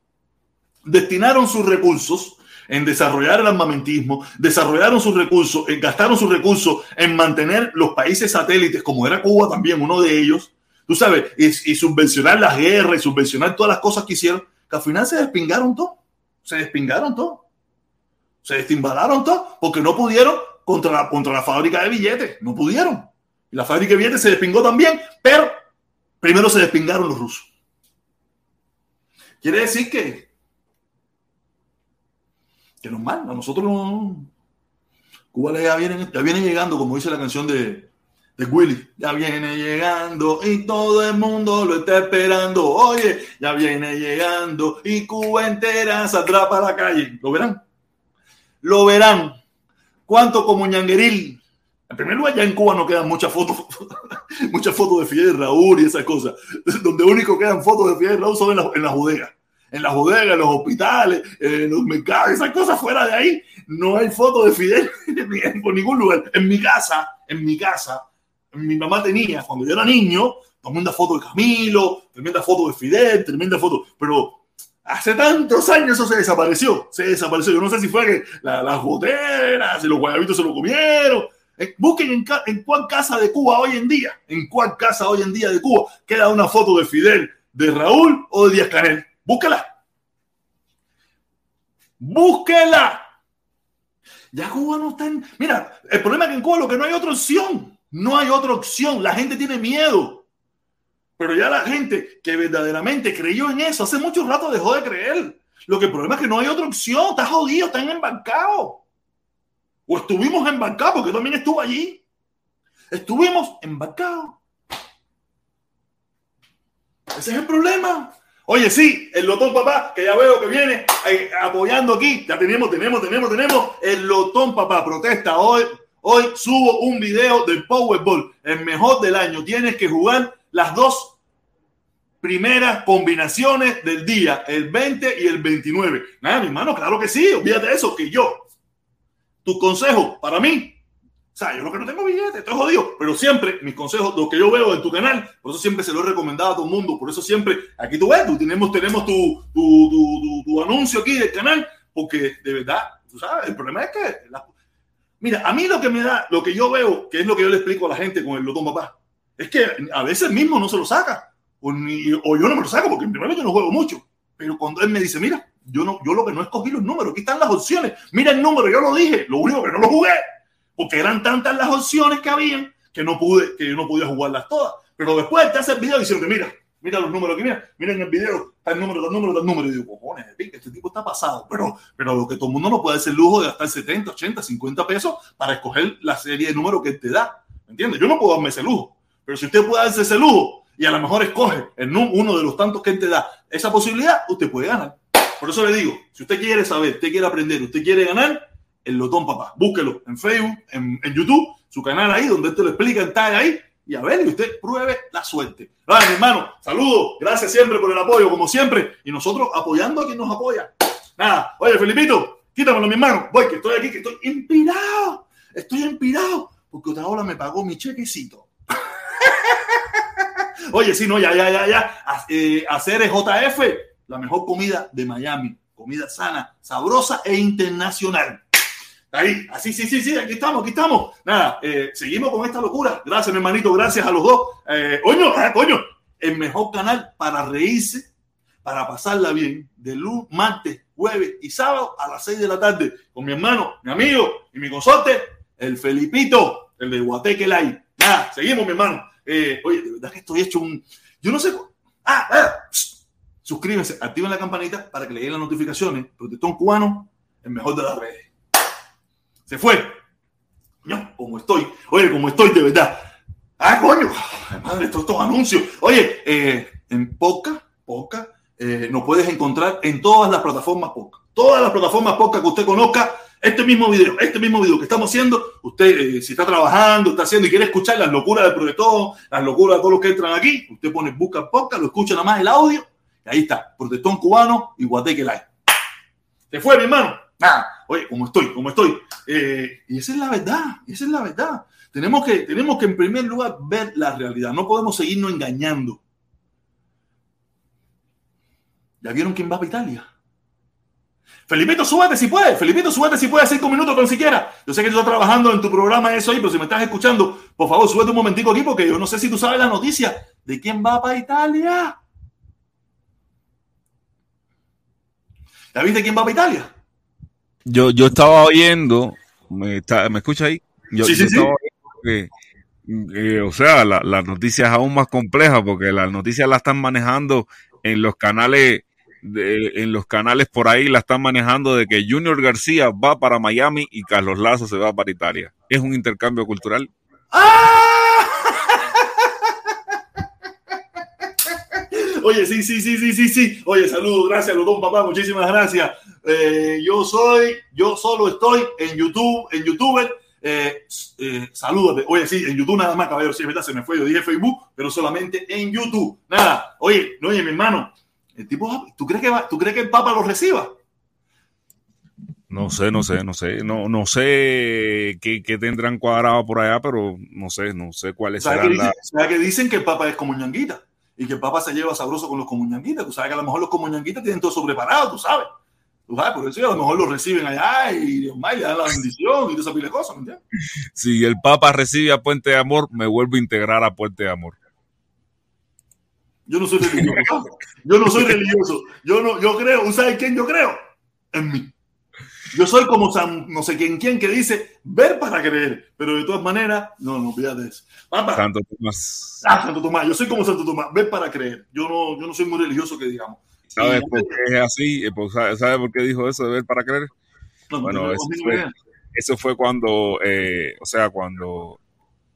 Destinaron sus recursos en desarrollar el armamentismo, desarrollaron sus recursos, eh, gastaron sus recursos en mantener los países satélites, como era Cuba también, uno de ellos, tú sabes, y, subvencionar las guerras y subvencionar todas las cosas que hicieron, que al final se despingaron todo, se despingaron todo, se destimbalaron todo, porque no pudieron contra la, contra la fábrica de billetes, no pudieron. Y la fábrica de billetes se despingó también, pero Primero se despingaron los rusos. Quiere decir que, que nos manda. Nosotros no. Cuba ya viene, ya viene llegando, como dice la canción de, de Willy. Ya viene llegando y todo el mundo lo está esperando. Oye, ya viene llegando y Cuba entera se atrapa a la calle. ¿Lo verán? Lo verán. ¿Cuánto como ñangueril en primer lugar, ya en Cuba no quedan muchas fotos, muchas fotos de Fidel Raúl y esas cosas. Donde único quedan fotos de Fidel Raúl son en, la, en las bodegas. En las bodegas, en los hospitales, en los mercados, esas cosas fuera de ahí. No hay fotos de Fidel por ningún lugar. En mi casa, en mi casa, mi mamá tenía, cuando yo era niño, tremenda foto de Camilo, tremenda foto de Fidel, tremenda foto. Pero hace tantos años eso se desapareció. Se desapareció. Yo no sé si fue que las boteras, si los guayabitos se lo comieron eh, busquen en, cuál casa de Cuba hoy en día, en cuál casa hoy en día de Cuba queda una foto de Fidel, de Raúl o de Díaz Canel. Búsquela. Búsquela. Ya Cuba no está en... Mira, el problema es que en Cuba lo que no hay otra opción. No hay otra opción. La gente tiene miedo. Pero ya la gente que verdaderamente creyó en eso hace mucho rato dejó de creer. Lo que el problema es que no hay otra opción. Está jodido, están embarcados. O estuvimos embarcados, porque también estuvo allí. Estuvimos embarcados. Ese es el problema. Oye, sí, el Lotón Papá, que ya veo que viene eh, apoyando aquí. Ya tenemos, tenemos, tenemos, tenemos. El Lotón Papá protesta hoy. Hoy subo un video del Powerball, el mejor del año. Tienes que jugar las dos primeras combinaciones del día, el 20 y el 29. Nada, mi hermano, claro que sí, olvídate eso, que yo tu consejo para mí, O sea, yo lo que no tengo billete, estoy jodido. Pero siempre, mis consejos, lo que yo veo en tu canal, por eso siempre se lo he recomendado a todo el mundo. Por eso siempre, aquí tú ves, tú tenemos, tenemos tu, tu, tu, tu anuncio aquí del canal, porque de verdad, tú sabes, el problema es que. Mira, a mí lo que me da, lo que yo veo, que es lo que yo le explico a la gente con el Lotón Papá, es que a veces mismo no se lo saca. O, yo no me lo saco, porque primero yo no juego mucho. Pero cuando él me dice, mira, yo, no, yo lo que no escogí los números, aquí están las opciones. Mira el número, yo lo dije, lo único que no lo jugué, porque eran tantas las opciones que habían que no pude, que yo no podía jugarlas todas. Pero después te hace el video diciendo, mira, mira los números que mira, mira en el video, tal número, tal número, tal número. Y digo, cojones, este tipo está pasado. Pero, pero lo que todo el mundo no puede hacer lujo de gastar 70, 80, 50 pesos para escoger la serie de números que te da. ¿Me entiendes? Yo no puedo darme ese lujo. Pero si usted puede darse ese lujo y a lo mejor escoge el, uno de los tantos que te da esa posibilidad, usted puede ganar. Por eso le digo, si usted quiere saber, usted quiere aprender, usted quiere ganar, el Lotón Papá, búsquelo en Facebook, en, en YouTube, su canal ahí, donde te lo explica, está ahí, y a ver, y usted pruebe la suerte. Vale, mi hermano, saludos, gracias siempre por el apoyo, como siempre, y nosotros apoyando a quien nos apoya. Nada, oye, Felipito, quítamelo, mi hermano, voy, que estoy aquí, que estoy inspirado, estoy inspirado, porque otra hora me pagó mi chequecito. oye, sí, no, ya, ya, ya, ya, eh, hacer JF la mejor comida de Miami. Comida sana, sabrosa e internacional. Ahí, así, sí, sí, sí, aquí estamos, aquí estamos. Nada, eh, seguimos con esta locura. Gracias, mi hermanito, gracias a los dos. Eh, coño, ah, coño, el mejor canal para reírse, para pasarla bien, de luz, martes, jueves y sábado a las 6 de la tarde, con mi hermano, mi amigo y mi consorte, el Felipito, el de Guateque Live. Nada, seguimos, mi hermano. Eh, oye, de verdad que estoy hecho un. Yo no sé. Ah, ah, suscríbanse, activen la campanita para que le lleguen las notificaciones. Protestón cubano, el mejor de las redes. Se fue. No, como estoy. Oye, como estoy de verdad. Ah, coño. Madre, estos, estos anuncios. Oye, eh, en Poca, Poca, eh, nos puedes encontrar en todas las plataformas Poca. Todas las plataformas Poca que usted conozca. Este mismo video, este mismo video que estamos haciendo, usted eh, si está trabajando, está haciendo y quiere escuchar las locuras del proyecto, las locuras de todos los que entran aquí, usted pone busca podcast, lo escucha nada más el audio Ahí está, protestón cubano y guateque live. Se fue, mi hermano. Nada, oye, como estoy, como estoy. Eh, y esa es la verdad, esa es la verdad. Tenemos que, tenemos que en primer lugar ver la realidad. No podemos seguirnos engañando. ¿Ya vieron quién va a Italia? Felipito, súbete si puedes. Felipito, súbete si puedes cinco minutos con siquiera. Yo sé que tú estás trabajando en tu programa eso ahí, pero si me estás escuchando, por favor, súbete un momentico aquí porque yo no sé si tú sabes la noticia de quién va para Italia. ¿Ya viste quién va para Italia? Yo, yo estaba oyendo, ¿me, está, ¿me escucha ahí? Yo, sí, sí, sí. Que, eh, o sea, la, la, noticia es aún más compleja porque las noticias la están manejando en los canales, de, en los canales por ahí la están manejando de que Junior García va para Miami y Carlos Lazo se va para Italia. Es un intercambio cultural. ¡Ah! Oye, sí, sí, sí, sí, sí, sí. Oye, saludos, gracias, Lutón, papá, muchísimas gracias. Eh, yo soy, yo solo estoy en YouTube, en YouTube. Eh, eh, salúdate. Oye, sí, en YouTube nada más, caballero. Sí, es verdad, se me fue. Yo dije Facebook, pero solamente en YouTube. Nada. Oye, no, oye, mi hermano, el tipo, ¿tú crees que, va, ¿tú crees que el Papa lo reciba? No sé, no sé, no sé, no, no sé qué, qué tendrán cuadrado por allá, pero no sé, no sé cuáles serán que dicen, la... que dicen que el Papa es como ñanguita? Y que el Papa se lleva sabroso con los comuñanguitas. Tú sabes que a lo mejor los comuñanguitas tienen todo sobreparado, tú sabes. Tú sabes, por eso a lo mejor lo reciben allá y Dios mío, le dan la bendición y toda esa pila de cosas, ¿me entiendes? Si el Papa recibe a Puente de Amor, me vuelvo a integrar a Puente de Amor. Yo no soy religioso. yo no soy religioso. Yo no, yo creo, ¿sabes quién yo creo? En mí. Yo soy como San, no sé quién, quién que dice ver para creer, pero de todas maneras, no, no, olvídate eso. Papá. Santo Tomás. Ah, Santo Tomás. Yo soy como Santo Tomás, ver para creer. Yo no, yo no soy muy religioso que digamos. ¿Sabes por qué es así? Eh, pues, ¿Sabes por qué dijo eso de ver para creer? No, bueno, no, eso fue, eso fue cuando, eh, o sea, cuando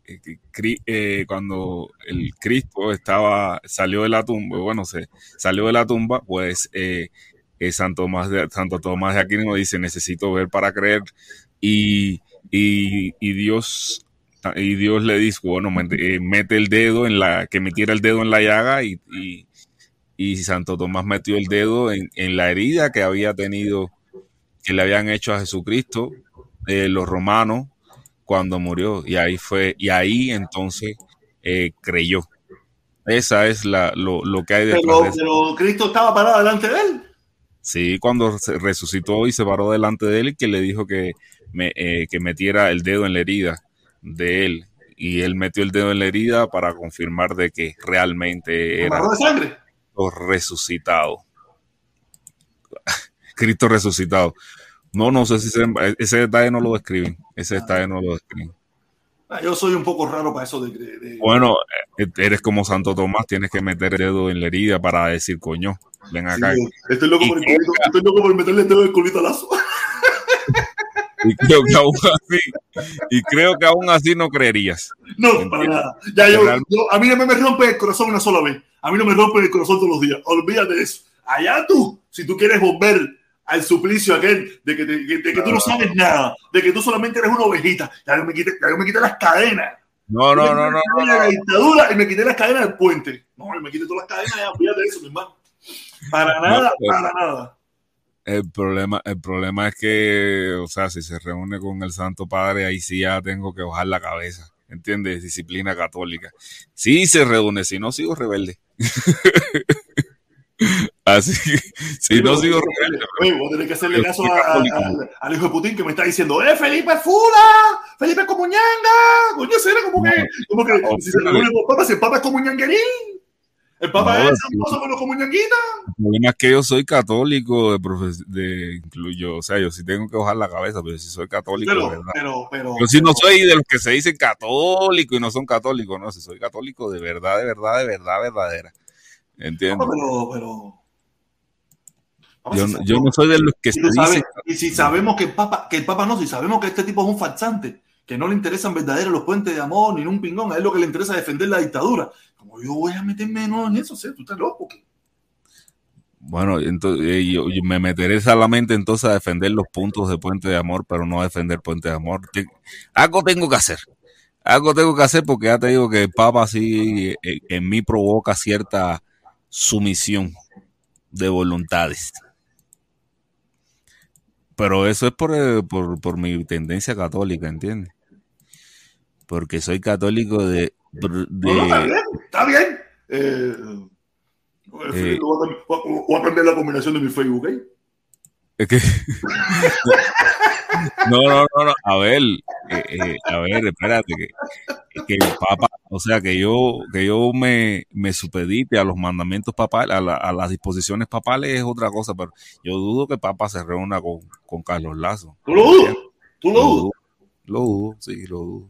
eh, eh, cuando el Cristo estaba salió de la tumba, bueno, se salió de la tumba, pues eh, Santo, Tomás de, Santo Tomás de Aquino dice, necesito ver para creer. Y, y, y Dios y Dios le dice, bueno, mete, eh, mete, el dedo en la, que metiera el dedo en la llaga y, y, y Santo Tomás metió el dedo en, en, la herida que había tenido, que le habían hecho a Jesucristo, eh, los romanos, cuando murió. Y ahí fue, y ahí entonces eh, creyó. Esa es la, lo, que hay detrás pero, de Pero Cristo estaba parado delante de él. Sí, cuando se resucitó y se paró delante de él que le dijo que, me, eh, que metiera el dedo en la herida de él. Y él metió el dedo en la herida para confirmar de que realmente era de sangre? resucitado. Cristo resucitado. No, no sé si ese detalle no lo describen. Ese detalle no lo describen. Ah, yo soy un poco raro para eso de, Bueno, eh, eres como Santo Tomás, tienes que meter el dedo en la herida para decir coño. Ven acá. estoy, loco por el culito, estoy loco por meterle el dedo en el culito al lazo. Y creo que aún así, y creo que aún así no creerías. No, para nada. Ya, yo, a mí no me rompe el corazón una sola vez. A mí no me rompe el corazón todos los días. Olvídate de eso. Allá tú, si tú quieres volver al suplicio aquel de que, de, que tú no sabes nada, de que tú solamente eres una ovejita. Ya yo me quité, ya yo me quité las cadenas. No, no, no, no. no, La dictadura y me quité las cadenas del puente. No, me quité todas las cadenas, ya, de eso, mi hermano. Para nada, para nada. El problema, el problema es que, o sea, si se reúne con el Santo Padre, ahí sí ya tengo que bajar la cabeza. ¿Entiendes? Disciplina católica. Sí se reúne, si no sigo rebelde. Así que, si no sigo rebelde. Oye, vos tenés que hacerle caso al hijo de Putin que me está diciendo, ¡eh, Felipe Fula! ¡Felipe Comuñanga! Coño, será como que, como que, si se reúne con papas, si el papa es comuñanguerín. El Papa es famoso por los comunianguitas. El problema es que yo soy católico de, de incluyo, o sea, yo sí tengo que bajar la cabeza, pero si soy católico, pero, ¿verdad? Pero, pero, yo sí no soy de los que se dicen católico y no son católicos, no, si soy católico de verdad, de verdad, de verdad, verdadera. ¿Entiendes? pero, pero, yo, yo, no soy de los que se dicen. Y si sabemos que el Papa, que el Papa no, si sabemos que este tipo es un farsante, que no le interesan verdaderos los puentes de amor ni un pingón, a él lo que le interesa es defender la dictadura yo voy a meterme en eso? ¿sí? ¿Tú estás loco? Bueno, entonces eh, yo, me meteré solamente entonces a defender los puntos de Puente de Amor, pero no a defender Puente de Amor. Algo tengo que hacer. Algo tengo que hacer porque ya te digo que el Papa sí eh, en, mí provoca cierta sumisión de voluntades. Pero eso es por, eh, por, por mi tendencia católica, ¿entiendes? Porque soy católico de, está bien. Eh, eh, voy, a, cambiar la combinación de mi Facebook, ¿eh? Es que... no, no, no, no, a ver, eh, a ver, espérate, que, que el Papa, o sea, que yo, que yo me, me supedite a los mandamientos papales, a, a, las disposiciones papales es otra cosa, pero yo dudo que Papa se reúna con, con Carlos Lazo. ¿Tú lo dudas? ¿Tú lo dudas? Lo dudo, sí, lo dudo.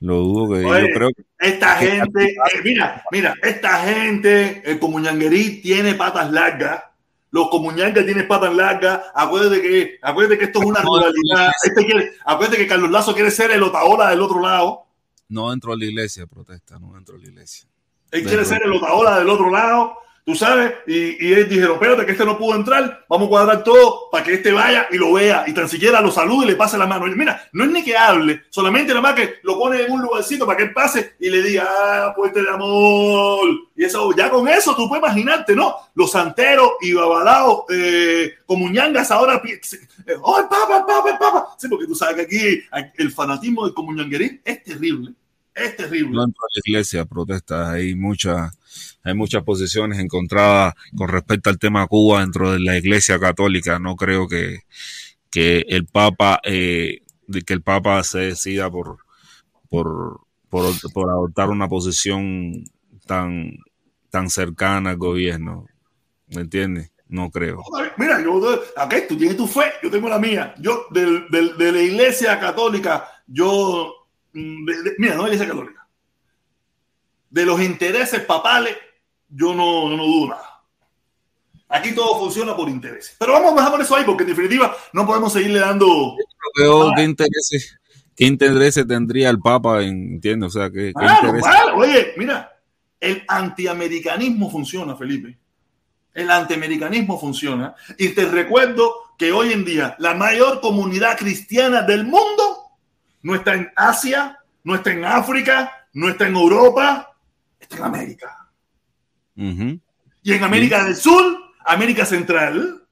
Lo dudo que yo creo que, esta gente, eh, mira, mira, esta gente, el comuñanguerí tiene patas largas. Los comuñangas tienen patas largas. Acuérdate que, acuérdate que esto es una rivalidad. Este acuérdate que Carlos Lazo quiere ser el Otaola del otro lado. No dentro de la iglesia, protesta, no dentro de la iglesia. Él quiere ser el Otaola del otro lado tú sabes, y, y dijeron, espérate que este no pudo entrar, vamos a cuadrar todo para que este vaya y lo vea y tan siquiera lo salude y le pase la mano. Y mira, no es ni que hable, solamente nada más que lo pone en un lugarcito para que él pase y le diga, ah, puente de amor. Y eso, ya con eso tú puedes imaginarte, ¿no? Los santeros y babalaos, eh, como ñangas ahora, eh, oh, papa, el papa, el papa. Sí, porque tú sabes que aquí el fanatismo del comuñanguerín es terrible. Es terrible. Dentro de la iglesia protesta, hay mucha hay muchas posiciones encontradas con respecto al tema Cuba dentro de la Iglesia Católica. No creo que, que el Papa eh, que el Papa se decida por, por, por, adoptar una posición tan, tan cercana al gobierno. ¿Me entiendes? No creo. Mira, yo, tú tienes tu fe, yo tengo la mía. Yo, de, de la iglesia católica, yo, mm, mira, no iglesia católica. De los intereses papales, yo no, no, dudo nada. Aquí todo funciona por intereses. Pero vamos a dejar eso ahí, porque en definitiva no podemos seguirle dando. ¿Qué intereses, qué intereses tendría el Papa? ¿Entiendes? O sea, ¿qué, Oye, mira, el antiamericanismo funciona, Felipe. El antiamericanismo funciona. Y te recuerdo que hoy en día la mayor comunidad cristiana del mundo no está en Asia, no está en África, no está en Europa, está en América. Y en América del Sur, América Central,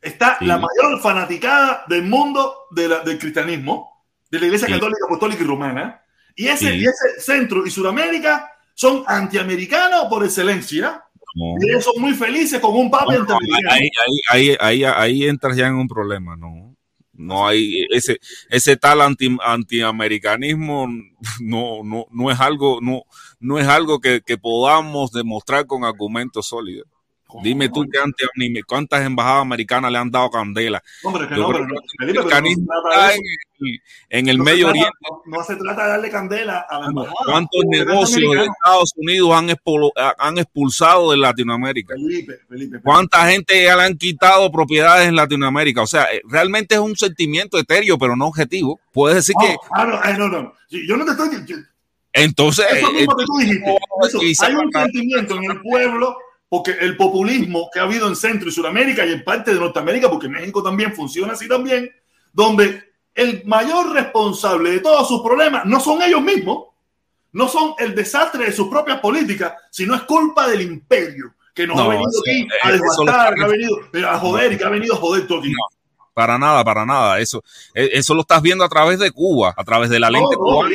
está la mayor fanaticada del mundo del cristianismo. de la Iglesia Católica, Apostólica y Romana. Y ese, y ese Centro y Sudamérica son antiamericanos por excelencia. Y ellos son muy felices con un papa no, ahí, ahí, ahí, ahí, entras ya en un problema, ¿no? No hay ese, ese tal anti, antiamericanismo no, no, no es algo, no, no es algo que, que podamos demostrar con argumentos sólidos. Dime tú que antes, cuántas embajadas americanas le han dado candela. Hombre, que no, en, el Medio Oriente. No, se trata de darle candela a la embajada. ¿Cuántos negocios de Estados Unidos han, han expulsado de Latinoamérica? Felipe, Felipe, ¿Cuánta gente ya le han quitado propiedades en Latinoamérica? O sea, eh, realmente es un sentimiento etéreo, pero no objetivo. Puedes decir que. Ah, no, no, no. Yo no te estoy. Entonces. Eso mismo que tú dijiste. hay un sentimiento en el pueblo porque el populismo que ha habido en Centro y Sudamérica y en parte de Norteamérica, porque México también funciona así también, donde el mayor responsable de todos sus problemas no son ellos mismos, no son el desastre de sus propias políticas, sino es culpa del imperio que nos ha venido aquí a devastar, que ha venido a joder y que ha venido a joder todo aquí. Para nada, para nada. Eso, e, eso lo estás viendo a través de Cuba, a través de la lente no, cubana.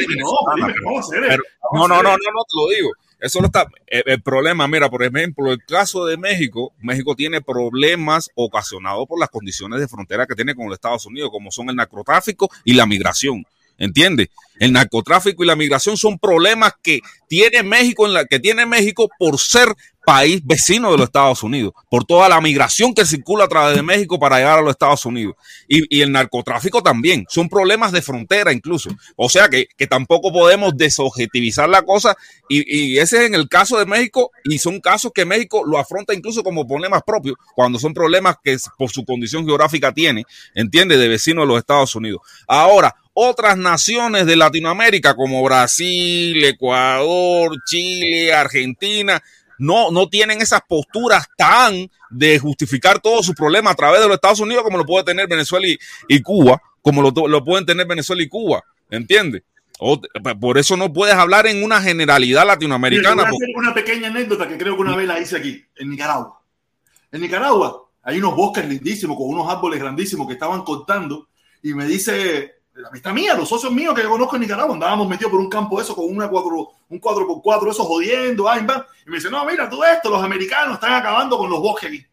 No, no, no, no, no, no, te lo digo. Eso no está. Eh, el, problema, mira, por ejemplo, el caso de México, México tiene problemas ocasionados por las condiciones de frontera que tiene con los Estados Unidos, como son el narcotráfico y la migración. ¿Entiendes? El narcotráfico y la migración son problemas que tiene México en la que tiene México por ser país vecino de los Estados Unidos, por toda la migración que circula a través de México para llegar a los Estados Unidos. Y, el narcotráfico también, son problemas de frontera incluso. O sea que, tampoco podemos desobjetivizar la cosa y, ese es en el caso de México y son casos que México lo afronta incluso como problemas propios, cuando son problemas que por su condición geográfica tiene, entiende, de vecino de los Estados Unidos. Ahora, otras naciones de Latinoamérica como Brasil, Ecuador, Chile, Argentina, no, no tienen esas posturas tan de justificar todos sus problemas a través de los Estados Unidos como lo puede tener Venezuela y, Cuba, como lo, lo, pueden tener Venezuela y Cuba, ¿entiendes? por eso no puedes hablar en una generalidad latinoamericana. voy a hacer una pequeña anécdota que creo que una vez la hice aquí, en Nicaragua. En Nicaragua hay unos bosques lindísimos con unos árboles grandísimos que estaban cortando y me dice la amistad mía, los socios míos que conozco en Nicaragua, andábamos metidos por un campo eso con una cuatro, un 4x4, eso jodiendo, ay, y me dice, no, mira, todo esto, los americanos están acabando con los bosques aquí.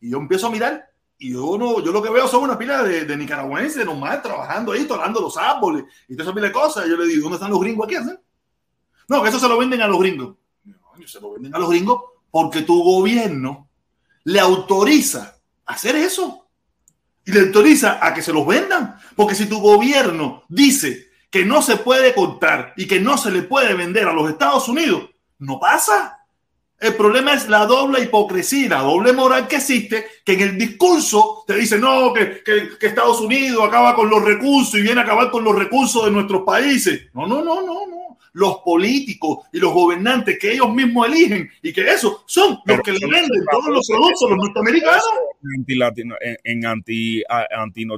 Y yo empiezo a mirar y yo no, yo lo que veo son una pila de, de nicaragüenses nomás trabajando ahí, talando los árboles y toda esa pila de cosas. Y yo le digo, ¿dónde están los gringos aquí? No, que eso se lo venden a los gringos. No, se lo venden a los gringos porque tu gobierno le autoriza hacer eso y le autoriza a que se los vendan. Porque si tu gobierno dice que no se puede contar y que no se le puede vender a los Estados Unidos, no pasa. El problema es la doble hipocresía, la doble moral que existe, que en el discurso te dice, no, que, que, Estados Unidos acaba con los recursos y viene a acabar con los recursos de nuestros países. No, no, no, no los políticos y los gobernantes que ellos mismos eligen y que eso son los que le venden todos los productos los norteamericanos. en, anti anti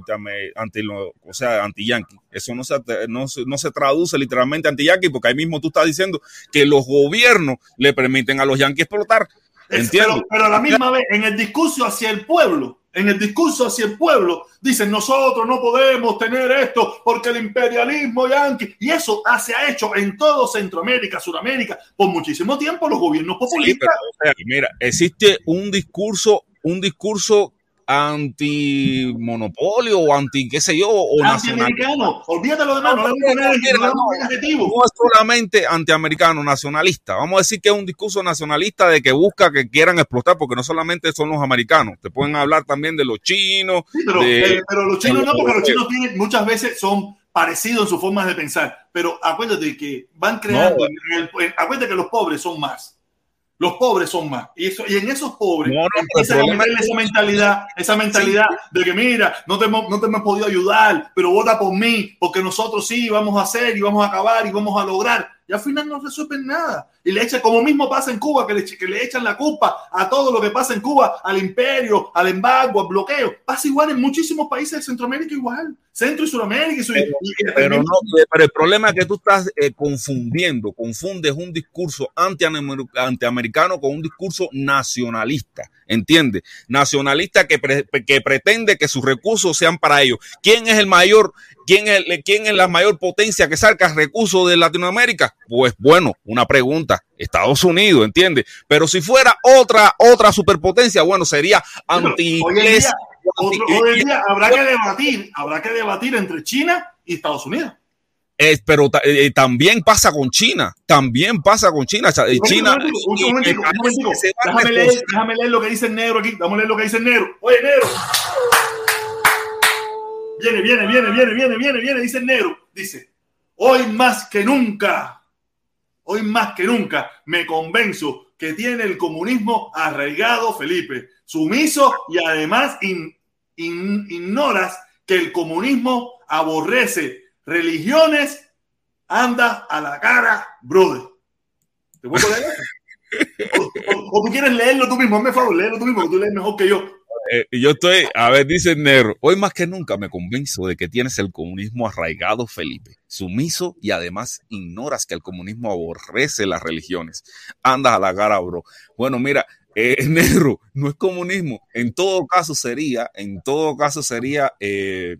anti o sea anti yankee eso no se, no, no se traduce literalmente anti yankee porque ahí mismo tú estás diciendo que los gobiernos le permiten a los yankees explotar. Pero, pero a la misma vez en el discurso hacia el pueblo en el discurso hacia el pueblo, dicen nosotros no podemos tener esto porque el imperialismo yanqui, y eso se ha hecho en todo Centroamérica, Sudamérica, por muchísimo tiempo los gobiernos populistas. mira, existe un discurso, un discurso antimonopolio o anti qué sé yo o antiamericano. olvídate lo demás no, no, no, es solamente antiamericano nacionalista. Vamos a decir que es un discurso nacionalista de que busca que quieran explotar porque no solamente son los americanos. Te pueden hablar también de los chinos pero, eh, pero, los chinos no porque los chinos tienen, muchas veces son parecidos en su forma de pensar. Pero acuérdate que van creando acuérdate que los pobres son más los pobres son más. Y, eso, y en esos pobres no, empiezan a meterle esa mentalidad, esa mentalidad de que mira, no te, no te hemos podido ayudar, pero vota por mí, porque nosotros sí vamos a hacer y vamos a acabar y vamos a lograr y al final no resuelven nada. Y le echan, como mismo pasa en Cuba, que le, que le echan la culpa a todo lo que pasa en Cuba, al imperio, al embargo, al bloqueo. Pasa igual en muchísimos países de Centroamérica, igual. Centro y Sudamérica. Y pero, no, pero el problema es que tú estás eh, confundiendo, confundes un discurso antiamericano con un discurso nacionalista. ¿Entiendes? Nacionalista que, que pretende que sus recursos sean para ellos. ¿Quién es el mayor ¿quién es, ¿quién es la mayor potencia que saca recursos de Latinoamérica? Pues bueno, una pregunta, Estados Unidos, ¿entiendes? Pero si fuera otra, otra superpotencia, bueno, sería anti Hoy en día, hoy en día habrá que debatir, habrá que debatir entre China y Estados Unidos. Eh, pero eh, eh, también pasa con China, también pasa con China. China déjame, leer, lo que dice el negro aquí, déjame leer lo que dice el negro. Oye, negro. Viene, viene, viene, viene, viene, viene, viene, dice el negro. Dice, hoy más que nunca, hoy más que nunca me convenzo que tiene el comunismo arraigado, Felipe, sumiso y además ignoras que el comunismo aborrece religiones, anda a la cara, brother. ¿Te puedo leer? o, tú quieres leerlo tú mismo, hazme favor, léelo tú mismo, que tú lees mejor que yo. Eh, yo estoy, a ver, dice Nero, hoy más que nunca me convenzo de que tienes el comunismo arraigado, Felipe, sumiso y además ignoras que el comunismo aborrece las religiones. Andas a la cara, bro. Bueno, mira, eh, Nero, no es comunismo. En todo caso sería, en todo caso sería eh,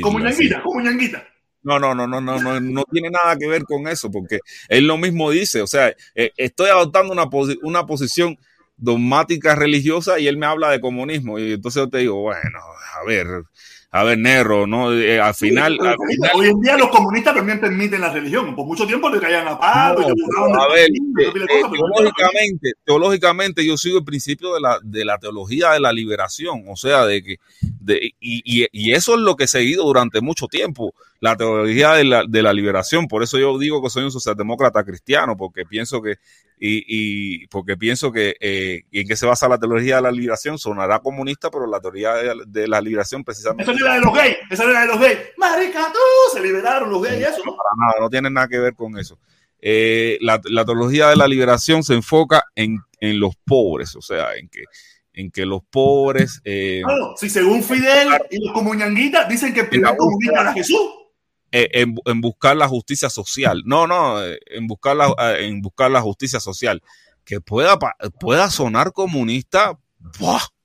como ñanguita, como ñanguita. No, no, no, no, no, no, no tiene nada que ver con eso, porque él lo mismo dice, o sea, eh, estoy adoptando una, una posición dogmática religiosa y él me habla de comunismo, y entonces yo te digo, bueno, a ver, a ver, Nero, ¿no? Eh, al, final, Hoy en día los comunistas también permiten la religión. Por mucho tiempo le caían a palo. a ver, eh, teológicamente, teológicamente yo sigo el principio de la, de la teología de la liberación. O sea, de que, de, y, y, y, eso es lo que he seguido durante mucho tiempo, la teología de la, de la liberación. Por eso yo digo que soy un socialdemócrata cristiano, porque pienso que y, y, porque pienso que eh, en qué se basa la teología de la liberación sonará comunista, pero la teoría de, la liberación precisamente. Esa es la de los gays, esa es la de los gays. Marica, se liberaron los gays, eso, ¿no? Para nada, no tiene nada que ver con eso. Eh, la, la, teología de la liberación se enfoca en, en, los pobres, o sea, en que, en que los pobres. Eh, si según Fidel y los comuñanguitas dicen que el primer comunista era Jesús. Eh, en, buscar la justicia social. No, no, eh, en buscar la, eh, en buscar la justicia social. Que pueda, pueda sonar comunista,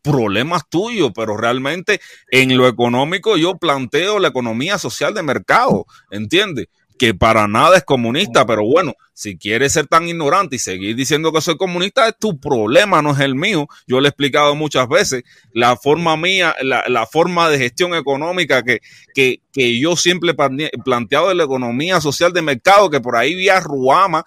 problemas tuyos, pero realmente en lo económico yo planteo la economía social de mercado, ¿entiendes? que para nada es comunista, pero bueno, si quieres ser tan ignorante y seguir diciendo que soy comunista, es tu problema, no es el mío. Yo le he explicado muchas veces la forma mía, la, forma de gestión económica que, que, que yo siempre he planteado de la economía social de mercado, que por ahí vía Ruama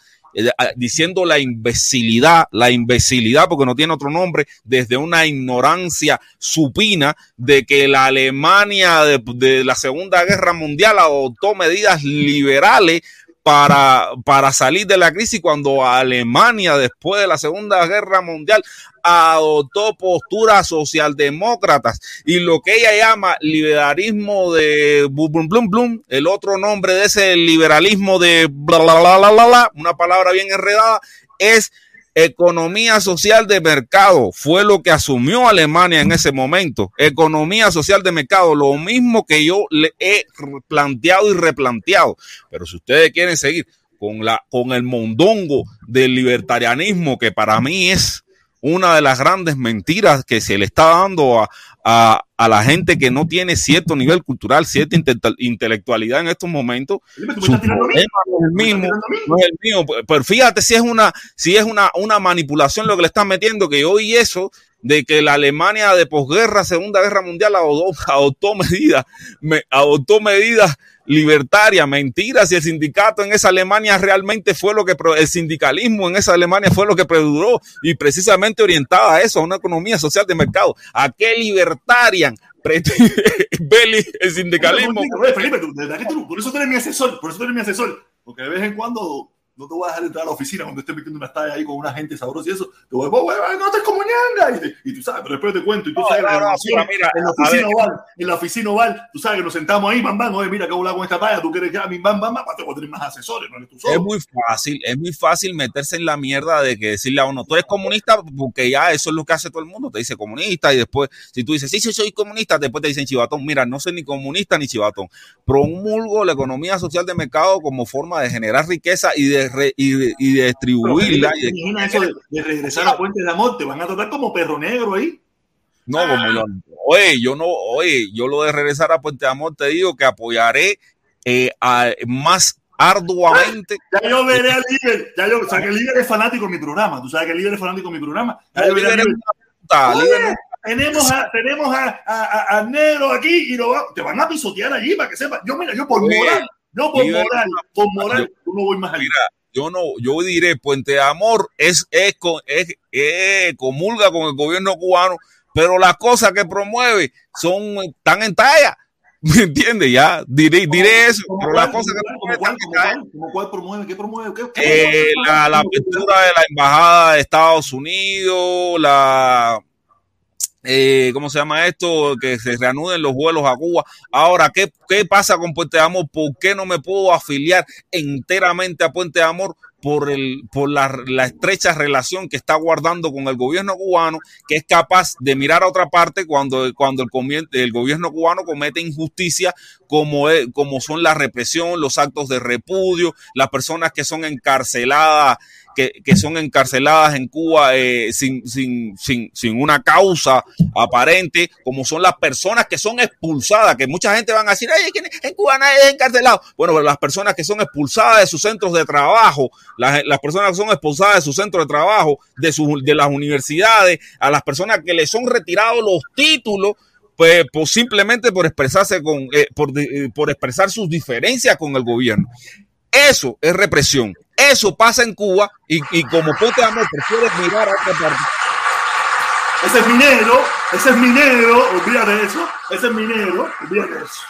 diciendo la imbecilidad, la imbecilidad, porque no tiene otro nombre, desde una ignorancia supina de que la Alemania de, de la Segunda Guerra Mundial adoptó medidas liberales para, para salir de la crisis cuando Alemania, después de la Segunda Guerra Mundial, adoptó posturas socialdemócratas. Y lo que ella llama liberalismo de blum, blum, blum, el otro nombre de ese liberalismo de bla, bla, bla, bla, bla, una palabra bien enredada, es Economía social de mercado fue lo que asumió Alemania en ese momento. Economía social de mercado, lo mismo que yo le he planteado y replanteado. Pero si ustedes quieren seguir con, la, con el mondongo del libertarianismo, que para mí es una de las grandes mentiras que se le está dando a, a, a la gente que no tiene cierto nivel cultural, cierta intelectualidad en estos momentos. Su problema es el mismo, no es el mío. Pero fíjate si es una, si es una, una manipulación lo que le están metiendo, que hoy eso de que la Alemania de posguerra, Segunda Guerra Mundial, adoptó, medidas, me, adoptó medidas libertaria, mentira, si el sindicato en esa Alemania realmente fue lo que, el sindicalismo en esa Alemania fue lo que preduró y precisamente orientada a eso, a una economía social de mercado. ¿A qué libertarian el sindicalismo? Por eso tú eres mi asesor, por eso tú eres mi asesor, porque de vez en cuando no te voy a dejar entrar a la oficina cuando estés metiendo una estalla ahí con una gente sabrosa y eso. Te voy a decir, no te como ñanga. Y, y, tú sabes, pero después te cuento. Y tú sabes, en, la oficina oval, en la oficina oval, tú sabes que nos sentamos ahí, bam, bam, oye, mira, acabo de con esta talla, tú quieres que a mi bam, bam, bam, te voy a tener más asesores, no eres tú solo. Es muy fácil, es muy fácil meterse en la mierda de que decirle a uno, tú eres comunista, porque ya eso es lo que hace todo el mundo, te dice comunista, y después, si tú dices, sí, sí, soy comunista, después te dicen chivatón, mira, no soy ni comunista ni chivatón. Promulgo la economía social de mercado como forma de generar riqueza y de, re, y de y de distribuirla. y de, eso de, regresar a Puente de Amor, te van a tratar como perro negro ahí. No, como yo. Oye, yo no, oye, yo lo de regresar a Puente Amor te digo que apoyaré eh, a, más arduamente. Ya yo veré al líder. Ya yo, o sea, que el líder es fanático de mi programa. Tú sabes que el líder es fanático de mi programa. Ya yo veré al líder. tenemos a, tenemos a, a, a, Negro aquí y lo va, te van a pisotear allí para que sepas. Yo, mira, yo por moral, yo por moral, por moral, yo no voy más allá. Mira, yo no, yo diré Puente de Amor es, es, es, es, comulga con el gobierno cubano, pero las cosas que promueve son tan en talla. ¿Me entiendes? Ya diré, diré eso, pero las cosas que promueve. ¿Cómo cuál promueve? ¿Qué promueve? ¿Qué, qué eh, la, la apertura de la embajada de Estados Unidos, la eh, ¿cómo se llama esto? Que se reanuden los vuelos a Cuba. Ahora, ¿qué, ¿qué pasa con Puente de Amor? ¿Por qué no me puedo afiliar enteramente a Puente de Amor? Por, el, por la, estrecha relación que está guardando con el gobierno cubano, que es capaz de mirar a otra parte cuando, cuando el, el gobierno cubano comete injusticia como, es, como son la represión, los actos de repudio, las personas que son encarceladas que, son encarceladas en Cuba eh, sin, sin, sin, sin, una causa aparente, como son las personas que son expulsadas, que mucha gente van a decir, Ay, en Cuba nadie es encarcelado. Bueno, las personas que son expulsadas de sus centros de trabajo, las, las personas que son expulsadas de sus centros de trabajo, de, su, de las universidades, a las personas que les son retirados los títulos, pues, pues, simplemente por expresarse con, eh, por, eh, por expresar sus diferencias con el gobierno. Eso es represión. Eso pasa en Cuba y, y como Ponte Amor prefieres mirar a otra parte. Ese es minero, ese es minero, olvídate eso. Ese es minero, olvídate eso.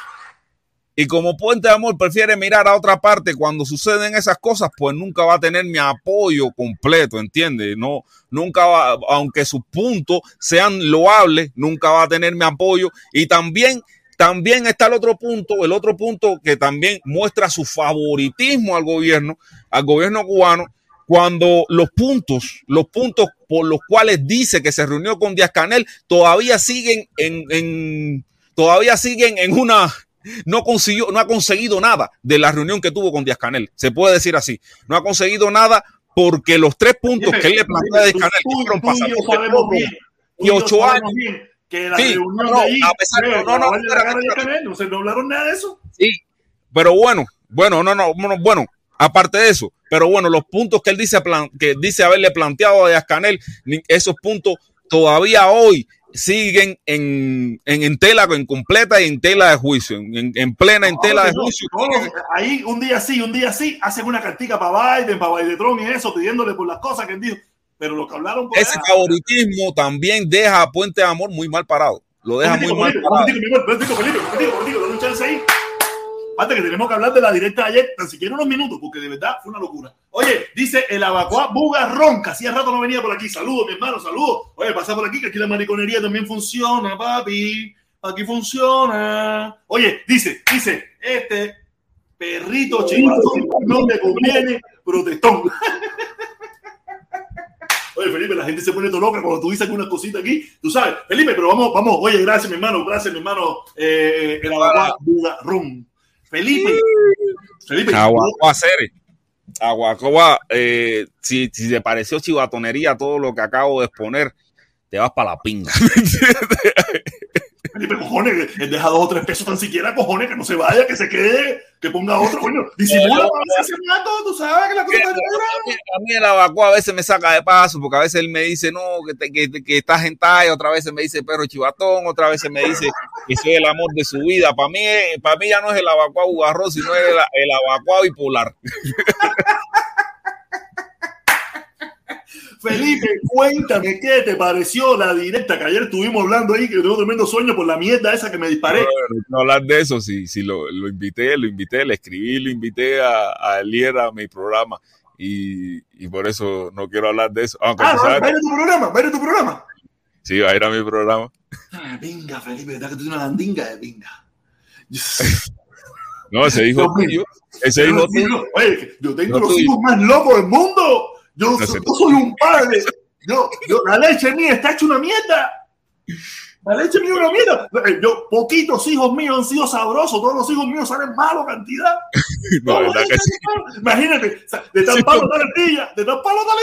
Y como Puente de Amor prefiere mirar a otra parte cuando suceden esas cosas, pues nunca va a tener mi apoyo completo, ¿entiendes? No, nunca va, aunque sus puntos sean loables, nunca va a tener mi apoyo. Y también también está el otro punto, el otro punto que también muestra su favoritismo al gobierno, al gobierno cubano, cuando los puntos, los puntos por los cuales dice que se reunió con Díaz Canel todavía siguen en, en todavía siguen en una no consiguió, no ha conseguido nada de la reunión que tuvo con Díaz Canel. Se puede decir así. No ha conseguido nada porque los tres puntos que él le plantea a Díaz Canel fueron pasados y ocho años que la sí, reunión no, de allí, a pesar de, no, no, no, no, no, se hablaron nada de eso. Sí, pero bueno, bueno, no, no, bueno, aparte de eso, pero bueno, los puntos que él dice, que dice haberle planteado a Canel, esos puntos todavía hoy siguen en, en, en, tela en completa y en tela de juicio, en, en plena en tela de juicio. ahí un día sí, un día sí, hacen una cartica para Biden, para Biden y eso, pidiéndole por las cosas que él dijo. Pero lo que hablaron Ese favoritismo también deja a Puente de Amor muy mal parado. Lo deja muy mal parado. Aparte que tenemos que hablar de la directa de ayer, tan siquiera unos minutos, porque de verdad fue una locura. Oye, dice el abacuá Bugarrón, que hacía rato no venía por aquí. Saludos, mi hermano, saludos. Oye, pasa por aquí, que aquí la mariconería también funciona, papi. Aquí funciona. Oye, dice, dice, este perrito chivatón no me conviene protestón. Oye, Felipe, la gente se pone todo loca cuando tú dices algunas cositas aquí. Tú sabes, Felipe, pero vamos, vamos. Oye, gracias, mi hermano. Gracias, mi hermano. Eh, el Aguacuá Bugarrón. Felipe. Felipe. Aguacuá Cere. Aguacuá, eh, si, si te pareció chivatonería todo lo que acabo de exponer, te vas para la pinga. Felipe, cojones, él deja dos o tres pesos tan siquiera, cojones, que no se vaya, que se quede, que ponga otro, coño. Disimula para tú sabes que la cosa está A mí el abaco a veces me saca de paso, porque a veces él me dice, no, que, que, que estás en talla, otra vez me dice perro chivatón, otra vez me dice que soy el amor de su vida. Para mí, para mí ya no es el abacuá bugarrón, sino el, el abacuá bipolar. Felipe, cuéntame qué te pareció la directa que ayer estuvimos hablando ahí, que tengo tremendo sueño por la mierda esa que me disparé. No, no hablar de eso, sí, sí lo, lo, invité, lo invité, le escribí, lo invité a, a Elier a mi programa y, y, por eso no quiero hablar de eso. Aunque ah, va a ir a tu programa, va a ir a tu programa. Sí, va a ir a mi programa. Ah, venga, Felipe, ¿verdad que tú tienes una landinga de pinga? no, ese hijo tuyo. Ese hijo tuyo. Oye, yo tengo los hijos más locos del mundo. Yo, yo soy un padre. Yo, yo, la leche mía está hecha una mierda. La leche mía es una mierda. Yo, poquitos hijos míos han sido sabrosos. Todos los hijos míos salen malos cantidad. No, que sí. Imagínate, de tan palo sí, de tan palo de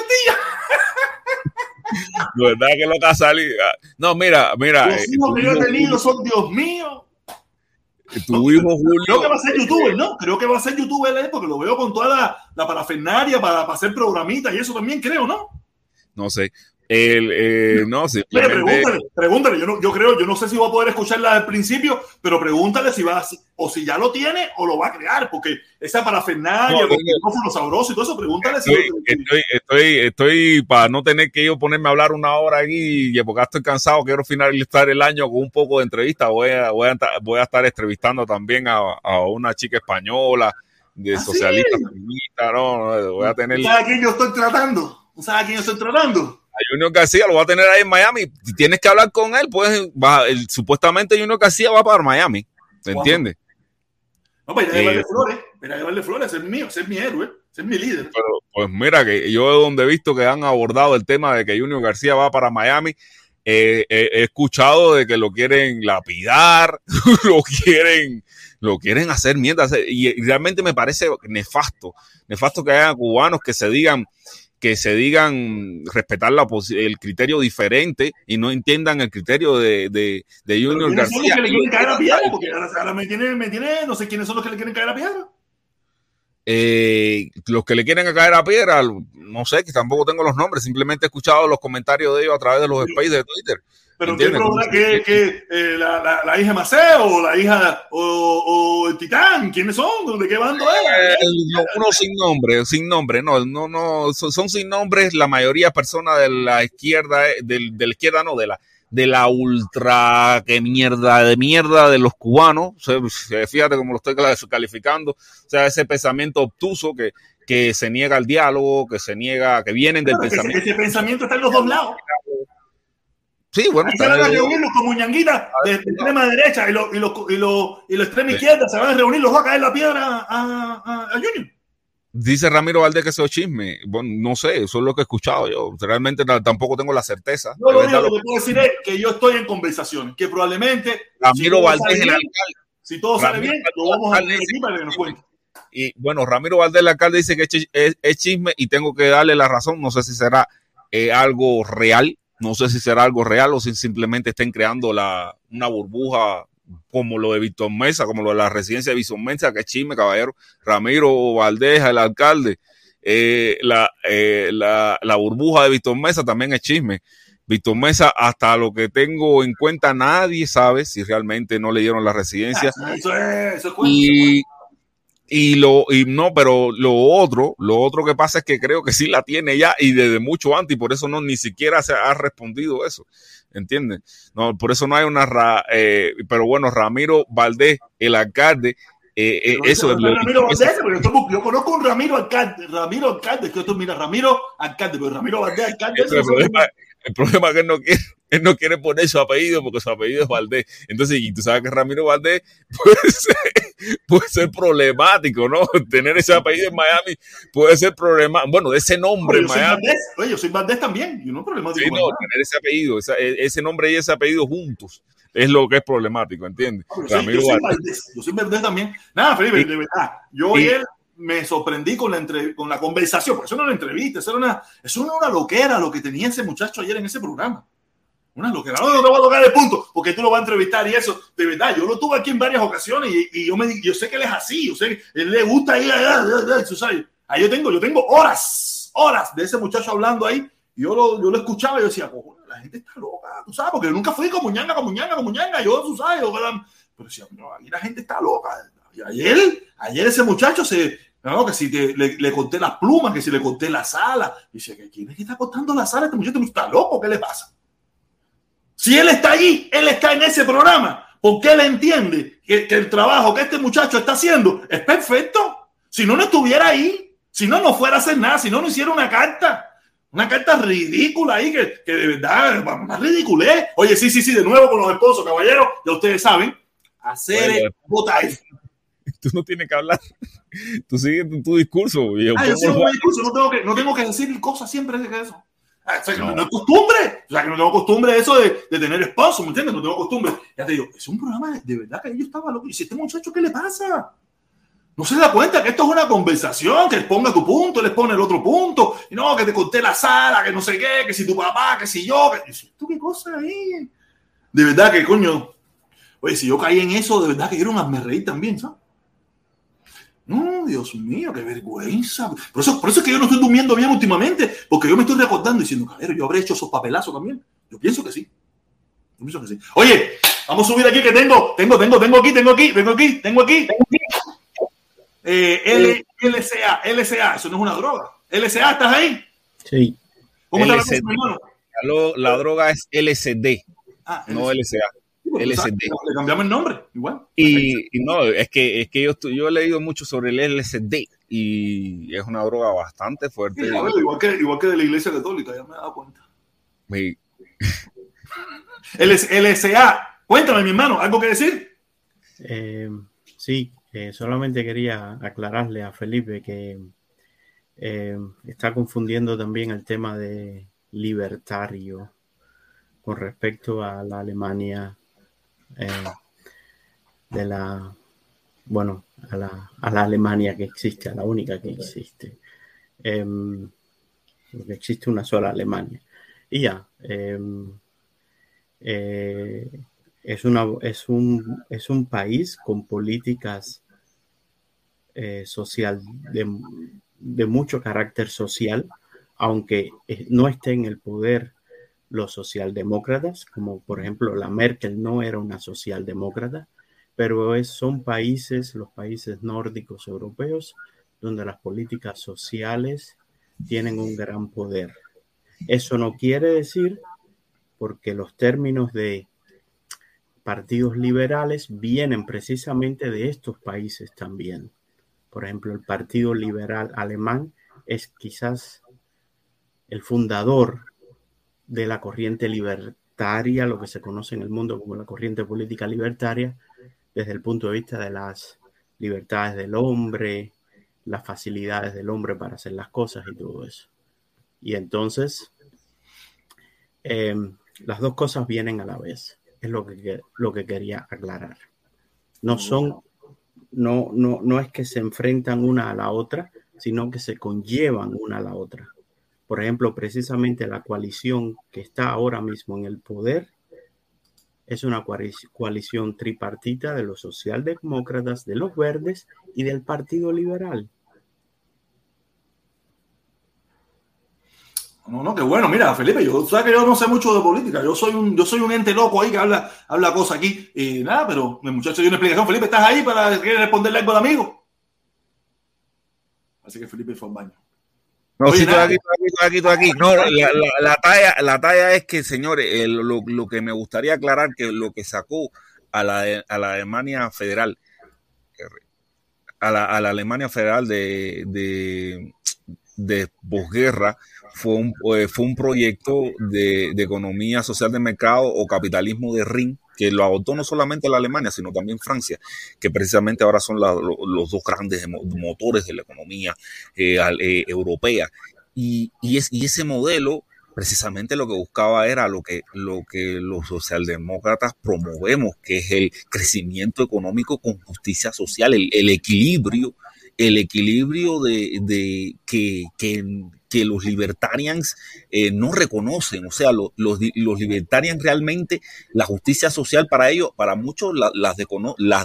¿Verdad que lo que ha salido? No, mira, mira. Los hijos que yo he tenido son, Dios mío. Tu hijo Julio. Creo que va a ser youtuber, ¿no? Creo que va a ser youtuber él, porque lo veo con toda la, la parafernaria para, para hacer programitas y eso también creo, ¿no? No sé. El, eh, no, Mire, pregúntale, pregúntale. Yo, no, yo creo, yo no sé si va a poder escucharla al principio, pero pregúntale si va a, o si ya lo tiene o lo va a crear, porque esa parafernalia, no, el micrófono sabroso y todo eso, pregúntale estoy, si estoy, estoy, estoy, para no tener que yo ponerme a hablar una hora aquí, porque estoy cansado, quiero finalizar el año con un poco de entrevista. Voy a, voy a, voy a estar entrevistando también a, a una chica española de ¿Ah, socialista, sí? feminista, no, voy a tener. ¿Sabes a quién yo estoy tratando? ¿Sabes a quién yo estoy tratando? Junior García lo va a tener ahí en Miami. Tienes que hablar con él, pues va, el, supuestamente Junior García va para Miami. ¿Me entiendes? No, para a llevarle eh, flores, para llevarle flores, es mío, es mi héroe, es mi líder. Pero, pues mira, que yo donde he visto que han abordado el tema de que Junior García va para Miami, eh, eh, he escuchado de que lo quieren lapidar, lo quieren, lo quieren hacer mierda. Y realmente me parece nefasto, nefasto que haya cubanos que se digan, que se digan respetar la, el criterio diferente y no entiendan el criterio de, de, de Junior García. Que le quieren caer a piedra? Porque ahora me tiene, me tiene, no sé quiénes son los que le quieren caer a piedra. Eh, los que le quieren caer a piedra, no sé, que tampoco tengo los nombres, simplemente he escuchado los comentarios de ellos a través de los spaces de Twitter. Pero ¿qué problema? ¿Que, que eh, la, la, la, hija Maceo o la hija o, o, el Titán? ¿Quiénes son? ¿De qué bando es? Eh, uno sin nombre, sin nombre, no, no, no, son, son sin nombres la mayoría personas de la izquierda, eh, de, de la izquierda no, de la, de la ultra que mierda de mierda de los cubanos. O sea, fíjate cómo lo estoy calificando. O sea, ese pensamiento obtuso que, que se niega al diálogo, que se niega, que vienen del Claro, ese, pensamiento. ese pensamiento está en los dos lados. Sí, bueno, Ahí se van a reunir los comuñanguitas de extrema derecha y los y los y los y los extrema izquierda se van a reunir, los va a caer la piedra a, a, a Junior. Dice Ramiro Valdés que eso es chisme. Bueno, no sé, eso es lo que he escuchado yo. Realmente tampoco tengo la certeza. Yo lo único que puedo decir es que yo estoy en conversaciones, que probablemente Ramiro si Valdés, sale el bien, alcalde. Si todo sale bien, lo vamos a para que nos cuente. Y bueno, Ramiro Valdés, el alcalde, dice que es, es chisme y tengo que darle la razón. No sé si será eh, algo real, no sé si será algo real o si simplemente estén creando la, una burbuja como lo de Víctor Mesa, como lo de la residencia de Víctor Mesa, que es chisme, caballero. Ramiro Valdés, el alcalde, eh, la, eh, la, la, burbuja de Víctor Mesa también es chisme. Víctor Mesa, hasta lo que tengo en cuenta, nadie sabe si realmente no le dieron la residencia. Ah, Eso es, eso es y, y lo, y no, pero lo otro, lo otro que pasa es que creo que sí la tiene ya y desde mucho antes, y por eso no ni siquiera se ha respondido eso. ¿Entiendes? No, por eso no hay una, ra, eh, pero bueno, Ramiro Valdés, el alcalde, eh, eh, eso no Ramiro eso- pero yo, yo conozco un Ramiro Alcalde, Ramiro Alcalde, que tú mira, Ramiro Alcalde, pero Ramiro Valdés Alcalde. Ese es el problema, el problema es que él no quiere, él no quiere poner su apellido porque su apellido es Valdés. Entonces, y tú sabes que Ramiro Valdés puede ser, puede ser problemático, ¿no? Tener ese apellido en Miami puede ser problemático. Bueno, de ese nombre Oye, en yo soy Miami. Valdés, oye, yo soy Valdés también, yo no problema Sí, no, tener ese apellido, esa- e, ese nombre y ese apellido juntos es lo que es problemático, ¿entiendes? Yo soy, Ramiro yo soy Valdés. Yo soy Valdés también. Nada, Felipe, Y- de verdad, yo y- ayer me sorprendí con la, entre, con la conversación, porque eso no era una entrevista, eso era una, eso era una loquera lo que tenía ese muchacho ayer en ese programa. Una loquera. No, no te voy a tocar el punto, porque tú lo vas a entrevistar y eso, de verdad, yo lo tuve aquí en varias ocasiones y, y yo, me, yo sé que él es así, yo sé que él le gusta ir sabes. Ahí yo tengo, yo tengo horas, horas de ese muchacho hablando ahí, yo lo, yo lo escuchaba y yo decía, la gente está loca, tú sabes, porque yo nunca fui como ñanga, como ñanga, como ñanga, yo, tú sabes, yo, pero decía, no, aquí la gente está loca. Ayer, ayer ese muchacho se, no, que si te- le, le conté las plumas, que si le conté la sala. Dice, ¿quién es que está contando la sala? Este muchacho está loco, ¿qué le pasa? Si él está allí, él está en ese programa, porque él entiende que, que el trabajo que este muchacho está haciendo es perfecto. Si no, no estuviera ahí, si no, no fuera a hacer nada, si no, no hiciera una carta. Una carta ridícula ahí, que, que de verdad, una ridiculez. Oye, sí, sí, sí, de nuevo con los esposos, caballeros, ya ustedes saben, hacer votar. Tú no tienes que hablar. Tú sigues tu, tu discurso. Yo Ah, yo sigo mi discurso, no tengo que, no tengo que decir cosas siempre de eso. Ah, o sea, que no. Es costumbre. O sea, que no tengo costumbre de eso de, de tener esposo, ¿me entiendes? No tengo costumbre. Ya te digo, es un programa de, de verdad que yo estaba loco. ¿Y si este muchacho qué le pasa? No se da cuenta que esto es una conversación, que ponga tu punto, él les pone el otro punto, y no, que te conté la sala, que no sé qué, que si tu papá, que si yo, que ¿tú qué cosa ahí? De verdad que coño, oye, si yo caí en eso, de verdad que quiero un reír también, ¿sabes? No, Dios mío, qué vergüenza. Por eso, por eso es que yo no estoy durmiendo bien últimamente, porque yo me estoy recordando diciendo, cabrero, yo habré hecho esos papelazos también. Yo pienso que sí. Yo pienso que sí. Oye, vamos a subir aquí que tengo, tengo, tengo, tengo aquí, tengo aquí, tengo aquí, tengo aquí. Tengo aquí. Eh, L, LCA, LCA, eso no es una droga. LCA, ¿estás ahí? Sí. ¿Cómo está la, cosa, hermano? La, droga es LCD, ah, no LCA. LCD. Le cambiamos el nombre, igual. Y, no, es que, es que yo, yo he leído mucho sobre el LCD y es una droga bastante fuerte. igual, que, igual que de la Iglesia Católica, ya me he dado cuenta. Sí. LCA, cuéntame, mi hermano, ¿algo que decir? Eh, sí, eh, solamente quería aclararle a Felipe que eh, está confundiendo también el tema de libertario con respecto a la Alemania eh, de la, bueno, a la, a la, Alemania que existe, a la única que existe. Em, porque existe una sola Alemania. Y ya, em, es, una, es, un, es un país con políticas eh, social de, de, mucho carácter social, aunque eh, no esté en el poder los socialdemócratas, como por ejemplo la Merkel no era una socialdemócrata, pero es, son países, los países nórdicos europeos, donde las políticas sociales tienen un gran poder. Eso no quiere decir, porque los términos de partidos liberales vienen precisamente de estos países también. Por ejemplo, el Partido Liberal Alemán es quizás el fundador de la corriente libertaria, lo que se conoce en el mundo como la corriente política libertaria, desde el punto de vista de las libertades del hombre, las facilidades del hombre para hacer las cosas y todo eso. Y entonces, em, las dos cosas vienen a la vez es lo que, lo que quería aclarar. No son, no, no, no es que se enfrentan una a la otra, sino que se conllevan una a la otra. Por ejemplo, precisamente la coalición que está ahora mismo en el poder es una coalición tripartita de los socialdemócratas, de los verdes y del Partido Liberal. No, no, qué bueno. Mira, Felipe, yo sabes que yo no sé mucho de política. Yo soy un, yo soy un ente loco ahí que habla, habla cosas aquí. Y nada, pero mi muchacho dio una explicación. Felipe, ¿estás ahí para responderle algo al amigo? Así que Felipe fue al baño. No, sí, estoy aquí, estoy aquí, estoy aquí, No, la, talla, la talla es que, señores, lo, lo, que me gustaría aclarar que lo que sacó a la, a la Alemania federal, a la, a la Alemania federal de, de, de posguerra, fue un, eh, fue un proyecto de, economía social de mercado o capitalismo de ring que lo adoptó no solamente la Alemania, sino también Francia, que precisamente ahora son los dos grandes motores de la economía eh, eh, europea. Y, es, y ese modelo precisamente lo que buscaba era lo que, lo que los socialdemócratas promovemos, que es el crecimiento económico con justicia social, el, equilibrio, el equilibrio de, que que los libertarians eh, no reconocen. O sea, los, los, libertarians realmente, la justicia social para ellos, para muchos las, las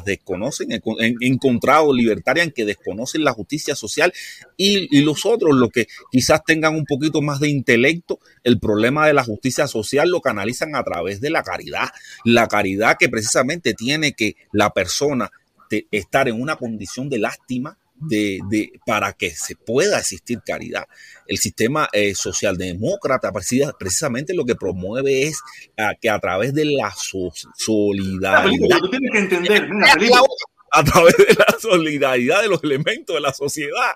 desconocen. He, encontrado libertarians que desconocen la justicia social y, los otros, los que quizás tengan un poquito más de intelecto, el problema de la justicia social lo canalizan a través de la caridad. La caridad que precisamente tiene que la persona estar en una condición de lástima de, de, para que se pueda existir caridad. El sistema eh, socialdemócrata precisamente lo que promueve es que a través de la solidaridad. a través de la solidaridad de los elementos de la sociedad,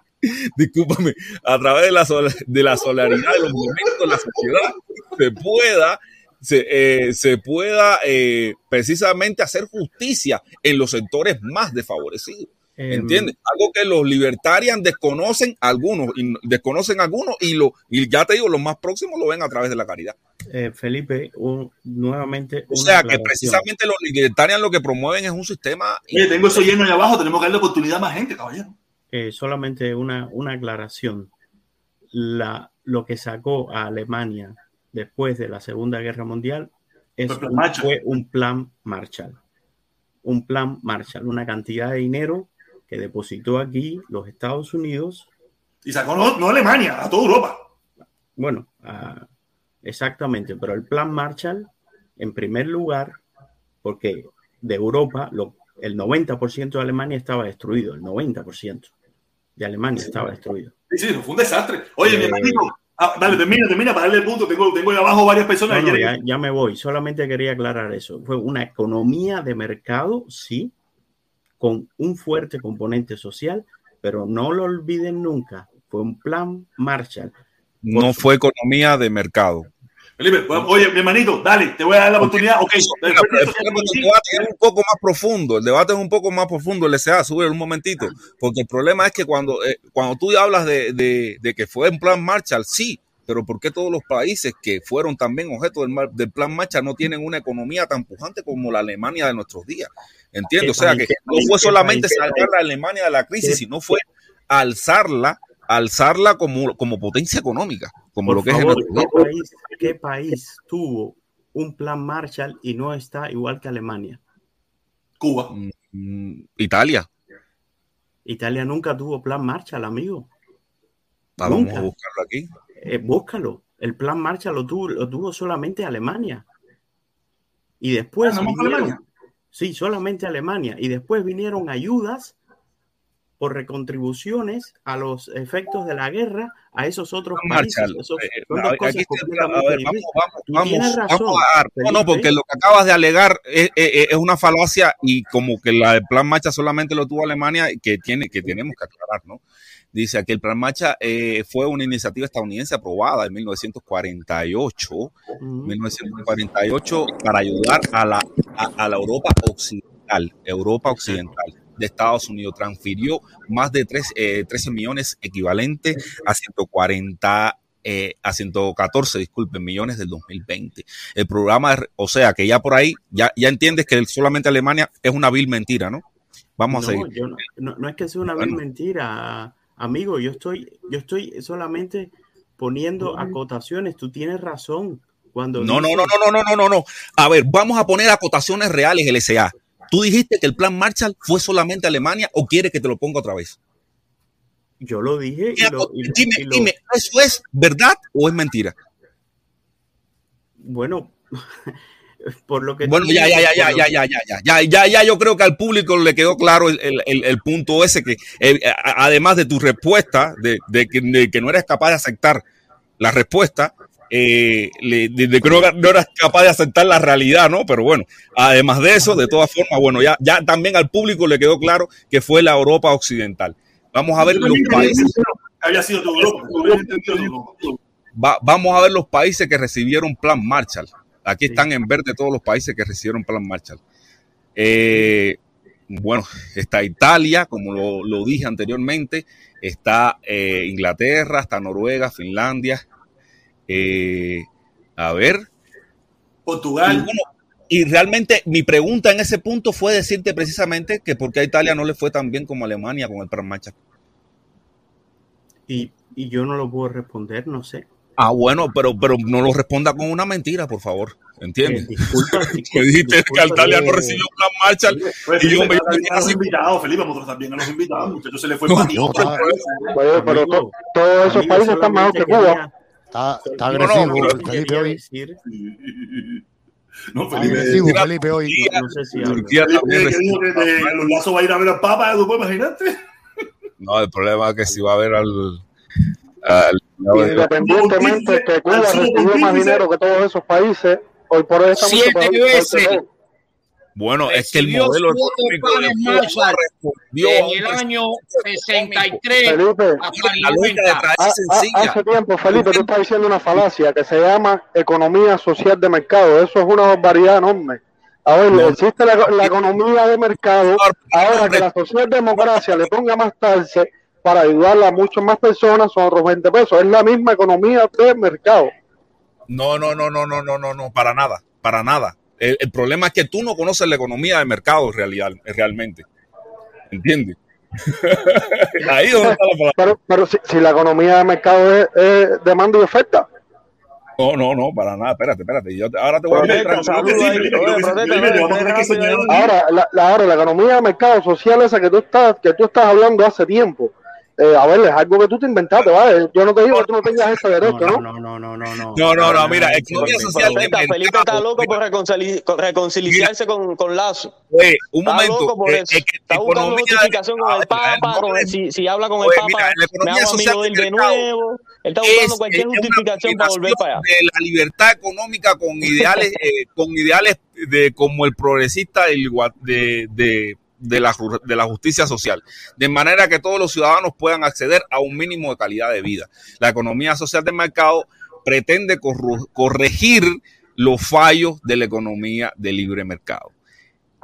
discúlpame, a través de la, de la solidaridad de los elementos de la sociedad, se pueda se, eh, se, pueda eh, precisamente hacer justicia en los sectores más desfavorecidos. ¿Entiendes? Algo que los libertarians desconocen algunos, y desconocen algunos, y, lo, y ya te digo, los más próximos lo ven a través de la caridad. Eh, Felipe, nuevamente. O sea, que precisamente los libertarians lo que promueven es un sistema. Oye, tengo eso lleno ahí abajo, tenemos que darle oportunidad a más gente, caballero. Eh, solamente una, una aclaración. La, lo que sacó a Alemania después de la Segunda Guerra Mundial es fue un plan Marshall. Un plan Marshall, una cantidad de dinero que depositó aquí los Estados Unidos. Y sacó no, Alemania, a toda Europa. Bueno, exactamente, pero el plan Marshall, en primer lugar, porque de Europa lo, el 90% de Alemania estaba destruido, el 90% de Alemania estaba destruido. Sí, sí, fue un desastre. Oye, mi hermanito, ah, dale, termina, termina para darle el punto. Tengo, tengo ahí abajo varias personas. ya, ya, me voy, solamente quería aclarar eso. Fue una economía de mercado, sí, con un fuerte componente social, pero no lo olviden nunca, fue un plan Marshall. No fue economía de mercado. Felipe, oye, mi hermanito, dale, te voy a dar la oportunidad. Ok, el debate es un poco más profundo, el debate es un poco más profundo, el SA, sube un momentito, porque el problema es que cuando, eh, cuando tú hablas de, de, de, que fue un plan Marshall, sí, pero ¿por qué todos los países que fueron también objeto del, del plan Marshall no tienen una economía tan pujante como la Alemania de nuestros días? Entiendo, o sea que no fue solamente salvar a Alemania de la crisis, sino fue alzarla, alzarla como, como potencia económica, como lo que es ¿qué país, ¿Qué país tuvo un plan Marshall y no está igual que Alemania? Cuba. Mm, Italia. Italia nunca tuvo plan Marshall, amigo. Vamos a buscarlo aquí. Eh, búscalo. El plan Marshall lo tuvo, lo tuvo solamente Alemania. Y después. Ah, Alemania? Sí, solamente Alemania. Y después vinieron ayudas por recontribuciones a los efectos de la guerra a esos otros países. vamos, a, no, no, porque lo que acabas de alegar es, una falacia y como que la del plan Marcha solamente lo tuvo Alemania que tiene que tenemos que aclarar, ¿no? Dice que el Plan Marcha eh, fue una iniciativa estadounidense aprobada en 1948, 1948 para ayudar a la, a, la Europa occidental, Europa occidental de Estados Unidos. Transfirió más de 3, 13 eh, millones equivalentes a 140 eh, a 114, disculpen, millones del 2020. El programa, o sea, que ya por ahí, ya, ya entiendes que solamente Alemania es una vil mentira, ¿no? Vamos a seguir. no, no, es que sea una vil mentira, Amigo, yo estoy, yo estoy solamente poniendo acotaciones. Tú tienes razón. Cuando no, no, no, no, no, no, no, no. A ver, vamos a poner acotaciones reales, LSA. ¿Tú dijiste que el plan Marshall fue solamente Alemania o quieres que te lo ponga otra vez? Yo lo dije. dime, dime, ¿eso es verdad o es mentira? Bueno, por lo que bueno ya ya ya ya, ya ya ya ya ya ya yo creo que al público le quedó claro el, el, el punto ese que eh, además de tu respuesta de, de, que, de, que, no eres capaz de aceptar la respuesta eh, de, que no, no, eras capaz de aceptar la realidad no pero bueno además de eso de todas formas bueno ya ya también al público le quedó claro que fue la Europa occidental. Vamos a ver los países había sido Europa, Va, vamos a ver los países que recibieron plan Marshall Aquí están en verde todos los países que recibieron Plan Marshall. Eh, bueno, está Italia, como lo, dije anteriormente, está eh, Inglaterra, está Noruega, Finlandia. Eh, a ver. Portugal. Y, realmente mi pregunta en ese punto fue decirte precisamente que por qué a Italia no le fue tan bien como a Alemania con el Plan Marshall. Y, y yo no lo puedo responder, no sé. Ah, bueno, pero, pero no lo responda con una mentira, por favor. ¿Entiendes? Eh, disculpa, que dijiste que Altalia no recibió un plan Marshall. Pues, y yo me a los invitados, Felipe, nosotros también a los invitados. Muchachos, se le fue no, no, Oye, pero todos esos países están mejor que Cuba. Está, está agresivo Felipe hoy. No, Felipe, agresivo, Felipe hoy. No sé si Turquía también dijo que los lazos va a ir a ver al Papa, ¿tú puedes imaginarte? No, el problema es que si va a ver al Independientemente que Cuba recibió más dinero que todos esos países, hoy por hoy estamos siete veces. Bueno, es que el modelo en el año 63 Felipe, hace tiempo, Felipe, tú estás diciendo una falacia que se llama economía social de mercado. Eso es una barbaridad enorme. A ver, existe la, la economía de mercado. Ahora que la socialdemocracia le ponga más tarde para ayudar a muchas más personas son otros 20 pesos. Es la misma economía de mercado. No, no, no, no, no, no, no, no, para nada, para nada. El, el problema es que tú no conoces la economía de mercado real, realmente. ¿Entiendes? Ahí donde está la palabra. Pero, pero si, si, la economía de mercado es, es demanda y oferta. No, no, no, para nada. Espérate, espérate. Yo, ahora te voy a Ahora, la, ahora, la economía de mercado social esa que tú estás, que tú estás hablando hace tiempo, eh, a ver, es algo que tú te inventaste, ¿vale? Yo no te digo que tú no tengas ese derecho, ¿no? No, no, no, no, no. No, no, no, mira, economía social. Felipe, Felipe está loco por reconcili reconciliarse con, con Lazo. Oye, un momento. Loco por eso. está buscando justificación con el Papa, con el, si, si habla con el Papa, me hago amigo de él de nuevo. Él está buscando cualquier justificación para volver para allá. De la libertad económica con ideales, eh, con ideales de como el progresista de, de de la, de la justicia social, de manera que todos los ciudadanos puedan acceder a un mínimo de calidad de vida. La economía social del mercado pretende corregir los fallos de la economía de libre mercado.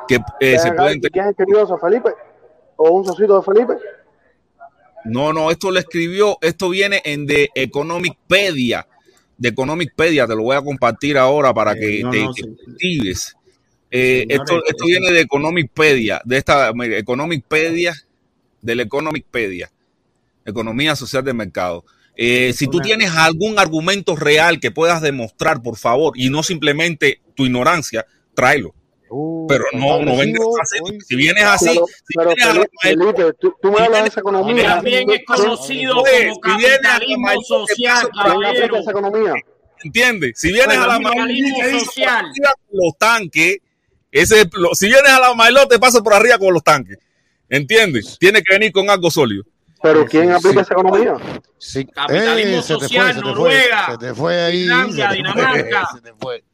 Que, eh, se pueden... ¿Quién escribió eso, Felipe? ¿O un socito de Felipe? No, no, esto lo escribió, esto viene en The Economicpedia, de Economicpedia, te lo voy a compartir ahora para eh, que no, te, no. Eh, esto, esto viene de Economicpedia, de esta Economicpedia, del Economicpedia, Economía Social de Mercado. Eh, si tú tienes algún argumento real que puedas demostrar, por favor, y no simplemente tu ignorancia, tráelo. Uh, pero no, no vengas así. Si vienes así, pero, si pero vienes Felipe, a la, tú, tú me hablas de esa economía. También es conocido como capitalismo social, caballero. ¿Entiendes? Si vienes a la social. los tanques, ese, lo, si vienes a la Mailó, te pasa por arriba con los tanques. ¿Entiendes? Tiene que venir con algo sólido. ¿Pero quién aplica esa economía? Sí. Capitalismo eh, social, se te fue, Noruega, se te fue ahí, Islandia, Dinamarca. Se te fue.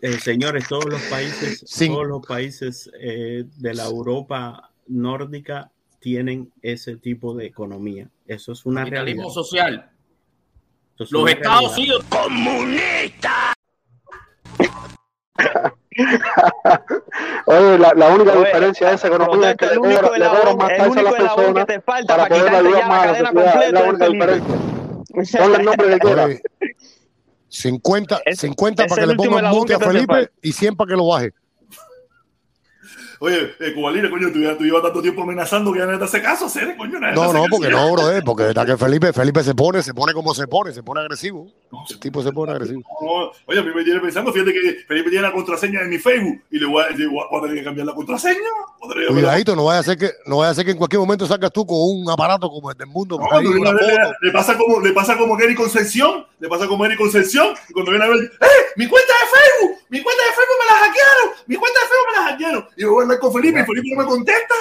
Eh, señores, todos los países, sí. todos los países eh, de la Europa nórdica tienen ese tipo de economía. Eso es una Capitalismo realidad. social. Los Estados Unidos comunistas. Oye, la, la única Oye, diferencia de esa economía es que le cobran más taxas a las personas que falta para, poder ayudar más a la sociedad. Es la única diferencia. Ponle el nombre que quiera. 50, 50 para que le pongan mute a Felipe y 100 para que lo baje. Oye, eh, Cubalina, coño, tú, tú llevas tanto tiempo amenazando que ya no te hace caso, hacer, coño. No, no, porque no, bro, eh, porque verdad que Felipe, Felipe se pone, se pone como se pone, se pone agresivo. El tipo se pone agresivo. No, oye, a mí me viene pensando, fíjate que Felipe tiene la contraseña de mi Facebook y le voy a, voy a tener que cambiar la contraseña. Cuidadito, no vaya a ser que, no vaya a ser que en cualquier momento salgas tú con un aparato como el del mundo. No, le, pasa como, le pasa como Gary Concepción, le pasa como Gary Concepción, y cuando viene a ver, ¡eh! ¡Mi cuenta de Facebook! ¡Mi cuenta de Facebook me la hackearon! ¡Mi cuenta de Facebook me la hackearon! Y yo voy a hablar con Felipe, y Felipe no me contesta.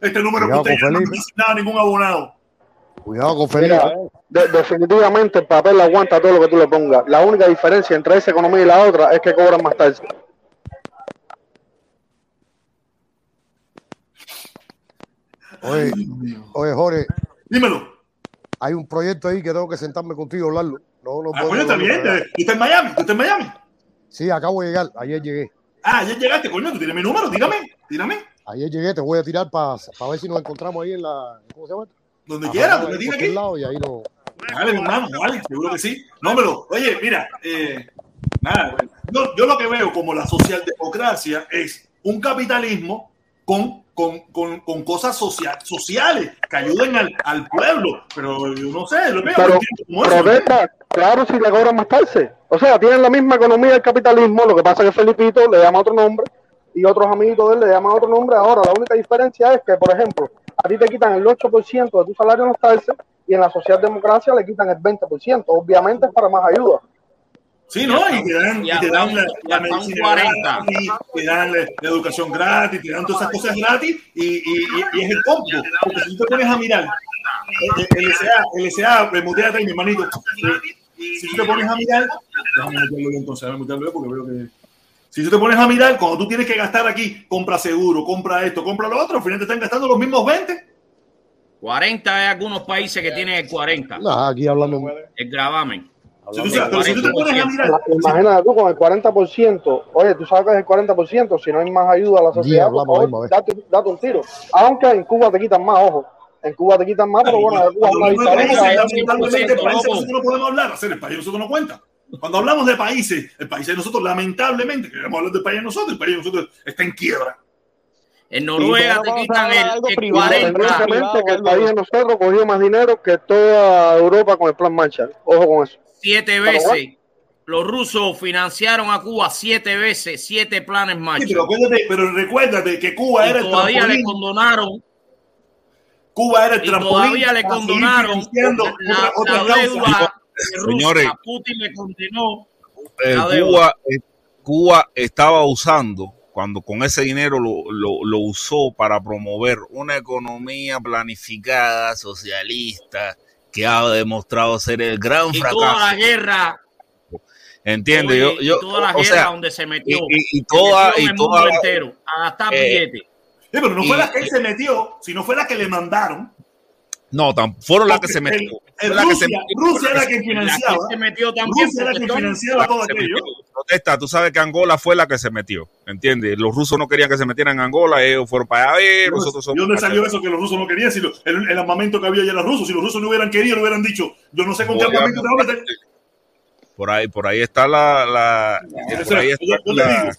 Este número que usted no me nada ningún abonado. Cuidado con Felipe. Mira, de, definitivamente el papel aguanta todo lo que tú le pongas. La única diferencia entre esa economía y la otra es que cobran más tarde. Oye, oye, Jorge. Dímelo. Hay un proyecto ahí que tengo que sentarme contigo a hablarlo. No, no ah, coño, está bien. ¿Tú estás en Miami? ¿Tú estás en Miami? Sí, acabo de llegar. Ayer llegué. Ah, ayer llegaste, coño. Tú tienes mi número. Tírame. Tírame. Ayer llegué. Te voy a tirar para pa ver si nos encontramos ahí en la. ¿Cómo se llama? Donde quiera. Donde diga aquí. Lado y ahí no. Vale, hermano. Vale, seguro que sí. No, pero, oye, mira. Eh, nada. Yo, yo lo que veo como la socialdemocracia es un capitalismo con con, con, con, cosas social, sociales que ayuden al, al, pueblo. Pero yo no sé, lo veo. Pero, protesta, claro, si le cobran más tarde. O sea, tienen la misma economía del capitalismo, lo que pasa es que Felipito le llama otro nombre y otros amiguitos de él le llaman otro nombre. Ahora, la única diferencia es que, por ejemplo, a ti te quitan el 8% de tu salario no tarde y en la socialdemocracia le quitan el 20%. Obviamente es para más ayuda. Sí, ¿no? Y te dan, y te dan la, la medicina 40. gratis, te dan la, la, educación gratis, te dan todas esas cosas gratis y, y, y, y es el combo. Porque si tú te pones a mirar, el, el SA, el SA, muteate mi hermanito. Si tú te pones a mirar, déjame meterlo bien entonces, déjame meterlo bien porque veo que. Si tú te pones a mirar, cuando tú tienes que gastar aquí, compra seguro, compra esto, compra lo otro, al final te están gastando los mismos 20. 40 hay algunos países que tienen el 40. No, aquí hablando. El gravamen. Imagínate tú con el 40%, oye, tú sabes que es el 40%, si no hay más ayuda a la sociedad, date, date, un tiro. Aunque en Cuba te quitan más, ojo. En Cuba te quitan más, pero bueno, en Cuba no Nosotros no podemos hablar, hacer el país nosotros no cuenta. Cuando hablamos de países, el país de nosotros, lamentablemente, queremos hablar del país de nosotros, el país de nosotros está en quiebra. En Noruega te quitan el, el 40. que el país de nosotros cogió más dinero que toda Europa con el plan Marshall. Ojo con eso. Siete veces. Los rusos financiaron a Cuba siete veces, siete planes Marshall. Sí, pero, pero, recuérdate que Cuba era el todavía le condonaron. Cuba era el trampolín. Todavía le condonaron la, otra, la deuda Señores, Putin le condenó. Eh, Cuba, eh, Cuba estaba usando cuando con ese dinero lo, lo, usó para promover una economía planificada, socialista, que ha demostrado ser el gran y fracaso. Toda la guerra. Entiende, yo, yo, toda la guerra donde se metió. Y, y toda, y toda entero, a gastar eh, billetes. Sí, pero no fue la que él se metió, sino fue la que le mandaron. No, fueron las que se metió. Rusia, Rusia era la que financiaba. se metió también. Rusia era la que financiaba todo aquello. Protesta, tú sabes que Angola fue la que se metió, ¿entiendes? Los rusos no querían que se metieran en Angola, ellos fueron para allá, nosotros somos... ¿Y dónde salió eso que los rusos no querían? Si el, armamento que había ya los rusos, si los rusos no hubieran querido, lo hubieran dicho, yo no sé con qué armamento te a. Por ahí, por ahí está la... la, por ahí está la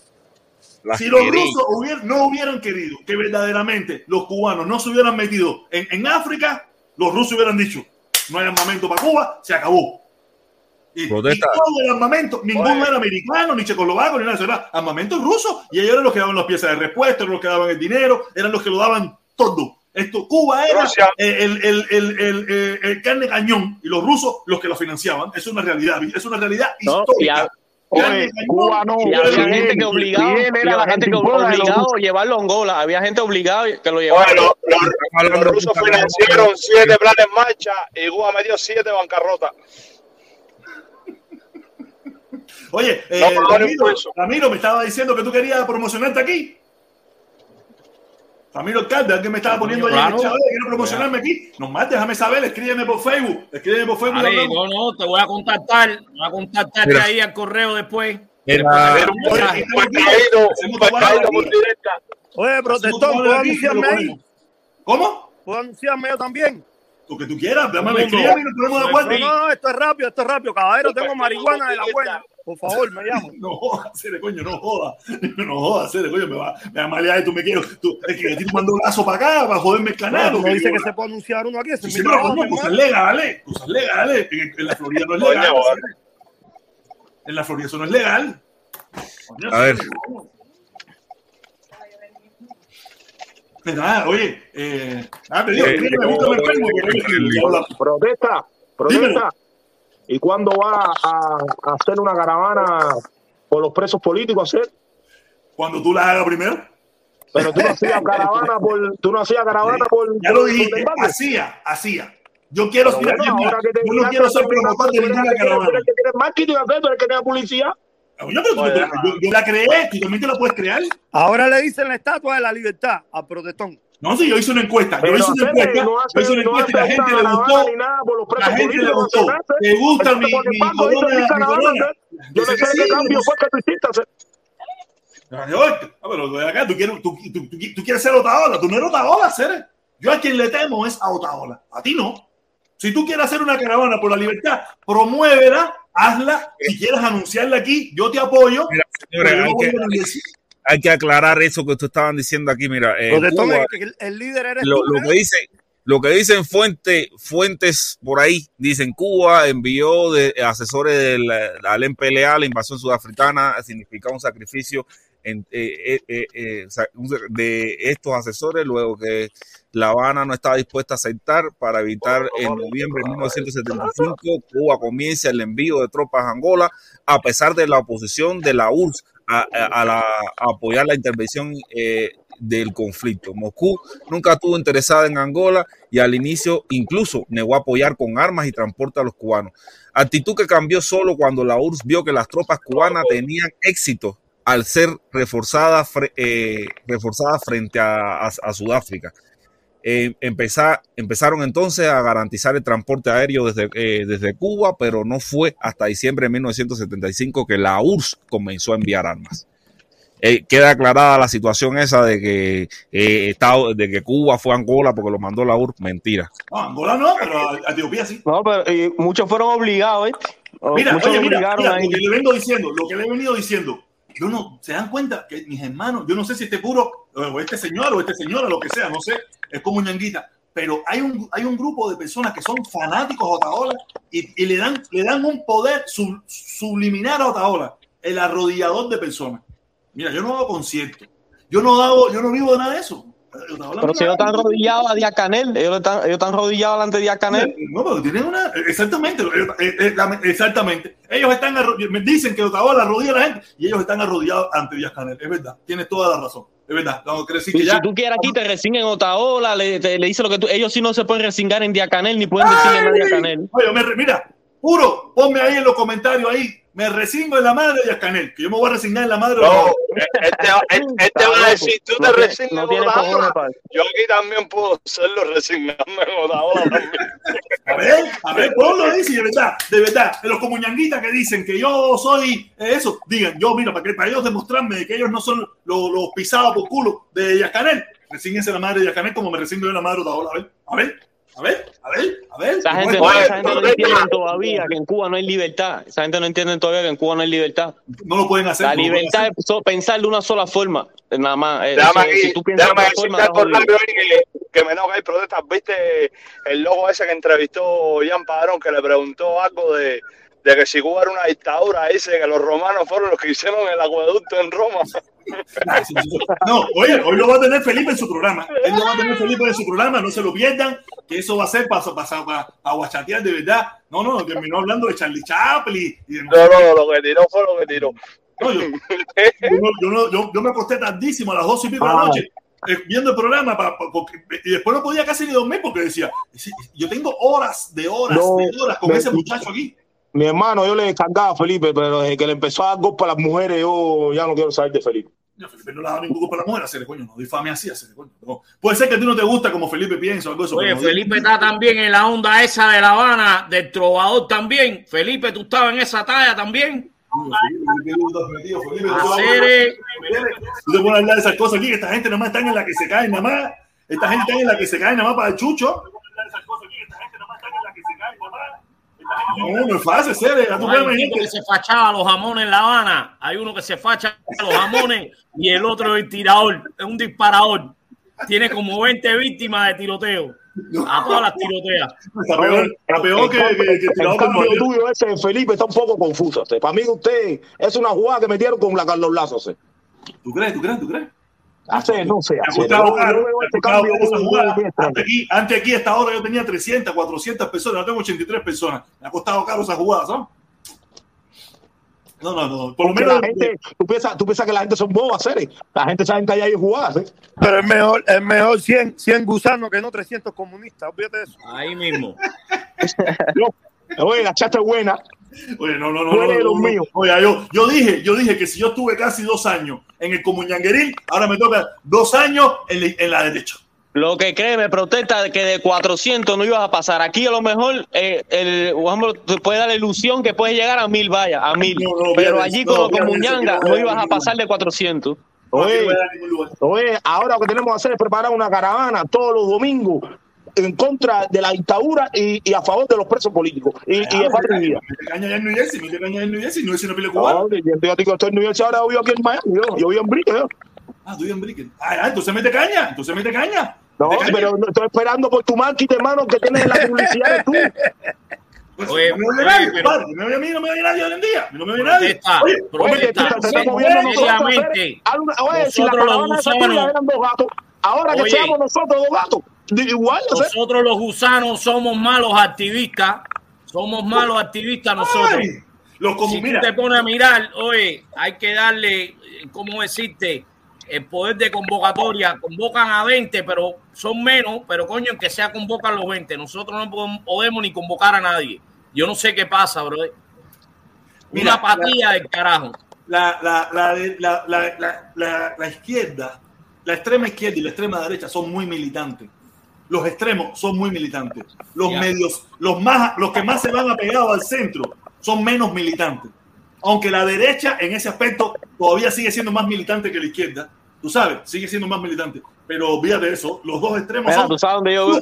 si los rusos no hubieran querido que verdaderamente los cubanos no se hubieran metido en, en África, los rusos hubieran dicho, no hay armamento para Cuba, se acabó. Y, todo el armamento, ninguno era americano, ni checoslovaco, ni nada, era armamento ruso. Y ellos eran los que daban las piezas de repuesto, eran los que daban el dinero, eran los que lo daban todo. Esto, Cuba era el, el, el, el, carne cañón y los rusos los que lo financiaban. Es una realidad, es una realidad histórica. Oye, Cuba no. Y había gente que obligaba, había gente que obligado a llevarlo a Angola. Había gente obligada que lo llevara. Bueno, los, los, rusos financiaron siete planes en marcha y Cuba me dio siete bancarrotas. Oye, eh, Ramiro, me estaba diciendo que tú querías promocionarte aquí. Ramiro Alcalde, alguien me estaba poniendo claro, ahí, quiero promocionarme aquí. Nomás déjame saber, escríbeme por Facebook. Escríbeme por Facebook. Vale, no, no, te voy a contactar. Voy a contactarte ahí al correo después. Oye, protestón, ¿puedo anunciarme ahí? ¿Cómo? ¿Puedo anunciarme yo también? Lo que tú quieras, déjame escribir y nos ponemos de acuerdo. No, no, esto es rápido, esto es rápido. Caballero, tengo marihuana de la buena. Por favor, me llamo. No jodas, Cere, coño, no jodas. No jodas, Cere, coño, me va, me va a malear y tú me quieres. Tú, es que te mando un lazo para acá para joderme el canal. No, dice que se puede anunciar uno aquí. Sí, sí, pero no, cosas legales, cosas legales. En, en la Florida no es legal. En la Florida eso no es legal. a ver. Nada, oye, eh, ah, te digo, eh, me gusta el Facebook. Protesta, protesta. ¿Y cuándo va a, hacer una caravana por los presos políticos hacer? Cuando tú la hagas primero. Pero tú no hacías caravana por, tú no hacías caravana por. Ya lo dijiste, hacía, hacía. Yo quiero ser, bueno, yo, yo no quiero ser promotor de ninguna caravana. Tú eres que tienes marketing, tú eres que tienes publicidad. Yo, pero tú, yo, yo, la creé, tú también te la puedes crear. Ahora le dicen la estatua de la libertad al protestón. No, sí, yo hice una encuesta. Yo hice una encuesta. No yo hice una encuesta y la gente le gustó. La gente le gustó. ¿Te gusta mi, mi corona? Yo no sé qué cambio fue que tú hiciste. Ah, pero acá, tú quieres, tú, tú, tú, quieres ser Otaola. Tú no eres Otaola, Cere. Yo a quien le temo es a Otaola. A ti no. Si tú quieres hacer una caravana por la libertad, promuévela, hazla. Si quieres anunciarla aquí, yo te apoyo. Mira, señores, hay, que, hay que aclarar eso que tú estaban diciendo aquí. Mira, eh, Cuba, el, el, líder eres lo, tú, lo que dice, lo que dicen fuente, fuentes por ahí, dicen Cuba envió de asesores del, al MPLA, la invasión sudafricana, significaba un sacrificio en, eh, eh, eh, de estos asesores, luego que La Habana no estaba dispuesta a aceptar para evitar en noviembre de 1975 Cuba comience el envío de tropas a Angola, a pesar de la oposición de la URSS a, la, apoyar la intervención eh, del conflicto. Moscú nunca estuvo interesada en Angola y al inicio incluso negó a apoyar con armas y transporte a los cubanos. Actitud que cambió solo cuando la URSS vio que las tropas cubanas tenían éxito al ser reforzadas, eh, reforzadas frente a, a, a Sudáfrica. Eh, empezar, empezaron entonces a garantizar el transporte aéreo desde, eh, desde Cuba, pero no fue hasta diciembre de 1975 que la URSS comenzó a enviar armas. Eh, queda aclarada la situación esa de que Estado, de que Cuba fue a Angola porque lo mandó la URSS. Mentira. No, Angola no, pero a Etiopía sí. No, pero muchos fueron obligados. ¿eh? Mira, oye, mira, mira lo que le vengo diciendo, lo que le he venido diciendo yo no, se dan cuenta que mis hermanos, yo no sé si este puro, o este señor, o este señor, o lo que sea, no sé, es como ñanguita, pero hay un, hay un grupo de personas que son fanáticos a Otaola y, y le, dan, le dan un poder subliminar a Otaola, el arrodillador de personas. Mira, yo no hago conciertos, yo no hago, yo no vivo de nada de eso. Pero si ellos están rodillados a Díaz Canel, ellos están, ellos están rodillados delante de Díaz Canel. No, pero tienen una. Exactamente, eh, eh, exactamente. Ellos están me dicen que Otaola arrodilla a la gente y ellos están arrodillados ante Díaz Canel. Es verdad, tienes toda la razón. Es verdad. No, que si ya... tú quieres aquí, te resignen Otaola, le, le dice lo que tú. Ellos sí no se pueden resingar en Díaz Canel ni pueden decirle a Díaz Canel. Oye, mira, puro, ponme ahí en los comentarios ahí me resigno en la madre de Canel, que yo me voy a resignar en la madre. De No, este, este, este va a decir, tú te resignas no Yo aquí también puedo hacerlo, resignarme en Otaola también. A ver, a ver, lo dice, de verdad, de verdad, de los comuñanguitas que dicen que yo soy eso, digan, yo, mira, para, que, para ellos demostrarme que ellos no son los, los pisados por culo de Yacanel, resígnense en la madre de Yacanel como me resigno en la madre de Otaola, a ver, a ver. A ver, a ver, a ver. Esa gente, no, esa gente no entiende todavía que en Cuba no hay libertad. Esa gente no entiende todavía que en Cuba no hay libertad. No lo pueden hacer. La libertad es pensar de una sola forma. Nada más. Eh, déjame, si tú piensas de otra forma, que, que menos que hay protestas. ¿Viste el logo ese que entrevistó Jan Padrón que le preguntó algo de, de que si Cuba era una dictadura, dice que los romanos fueron los que hicieron el acueducto en Roma? No, oye, hoy lo va a tener Felipe en su programa. Él lo va a tener Felipe en su programa, no se lo pierdan, que eso va a ser para, para, para, aguachatear de verdad. No, no, terminó hablando de Charlie Chaplin. Y de... No, no, lo que tiró fue lo que tiró. No, yo, yo, no, yo, yo, me acosté tardísimo a las dos y pico de la ah. noche eh, viendo el programa porque, y después no podía casi ni dormir porque decía, yo tengo horas de horas de horas con ese muchacho aquí. Mi hermano, yo le descargaba a Felipe, pero desde que le empezó a dar golpe a las mujeres, yo ya no quiero saber de Felipe. No, Felipe no le ha dado ningún golpe a las mujeres, hacerle coño, no difame así, hacerle coño. Puede ser que a ti no te gusta como Felipe piensa o algo eso. Oye, Felipe está también en la onda esa de La Habana, del trovador también. Felipe, tú estabas en esa talla también. Hacer. Tú te pones a hablar de esas cosas aquí, que esta gente nada más está en la que se cae nada más. Esta gente está en la que se cae nada más para el chucho. No, no es fácil, Hay uno que se fachaba los jamones en La Habana. Hay uno que se facha los jamones y el otro es el tirador. Es un disparador. Tiene como 20 víctimas de tiroteo. A todas las tiroteas. Está peor, está peor que, que, que, el cambio tuyo ese, Felipe, está un poco confuso. Para mí, usted es una jugada que metieron con la Carlos Lazo. ¿Tú crees? ¿Tú crees? ¿Tú crees? Hace, no sé. Hace, antes, aquí, antes aquí, esta hora yo tenía 300, 400 personas, ahora tengo 83 personas. Me ha costado caro esa jugada, ¿sabes? No, no, no. Por lo menos. La gente, tú, piensas, tú piensas que la gente son bobas, ¿eh? La gente sabe que hay ahí jugadas, ¿eh? Pero es mejor, es mejor 100, 100 gusanos que no 300 comunistas. Olvídate de eso. Ahí mismo. Oye, la chata es buena. Oye, no, no, no. no, Oye, yo, yo, dije, yo dije que si yo estuve casi dos años en el Comuñangueril, ahora me toca dos años en, en la derecha. Lo que cree, me protesta que de 400 no ibas a pasar. Aquí a lo mejor eh, el te puede dar la ilusión que puedes llegar a mil, vaya, a mil. pero allí con, con Muñanga no ibas a pasar de 400. Oye, oye, ahora lo que tenemos que hacer es preparar una caravana todos los domingos en contra de la dictadura y, y a favor de los presos políticos. Y, y de patria y vida. en New Jersey, caña en New Jersey, no es una película cubana. Yo digo, estoy en New Jersey, ahora yo vivo aquí en Miami, yo, yo vivo en Brickell. Ah, tú vives en Brickell. Ah, ah, entonces mete caña, entonces mete caña. No, pero no, estoy esperando por tu marquita, hermano, que tienes en la publicidad de tú. Pues, oye, no me oye, nadie, pero, padre, no me oye no me oye nadie hoy en día. No me oye nadie. Oye, protesta, oye, si la caravana de eran dos gatos, ahora que seamos nosotros dos gatos. Igual, nosotros los gusanos somos malos activistas, somos malos activistas nosotros. los si tú te pones a mirar, oye, hay que darle, ¿cómo decirte? El poder de convocatoria, convocan a 20, pero son menos, pero coño, que sea convocan los 20. Nosotros no podemos ni convocar a nadie. Yo no sé qué pasa, bro. Una apatía del carajo. La, la, la, la, la izquierda, la extrema izquierda y la extrema derecha son muy militantes los extremos son muy militantes. Los medios, los más, los que más se van apegados al centro son menos militantes. Aunque la derecha en ese aspecto todavía sigue siendo más militante que la izquierda, tú sabes, sigue siendo más militante. Pero olvídate eso, los dos extremos son ¿tú sabes dónde yo veo?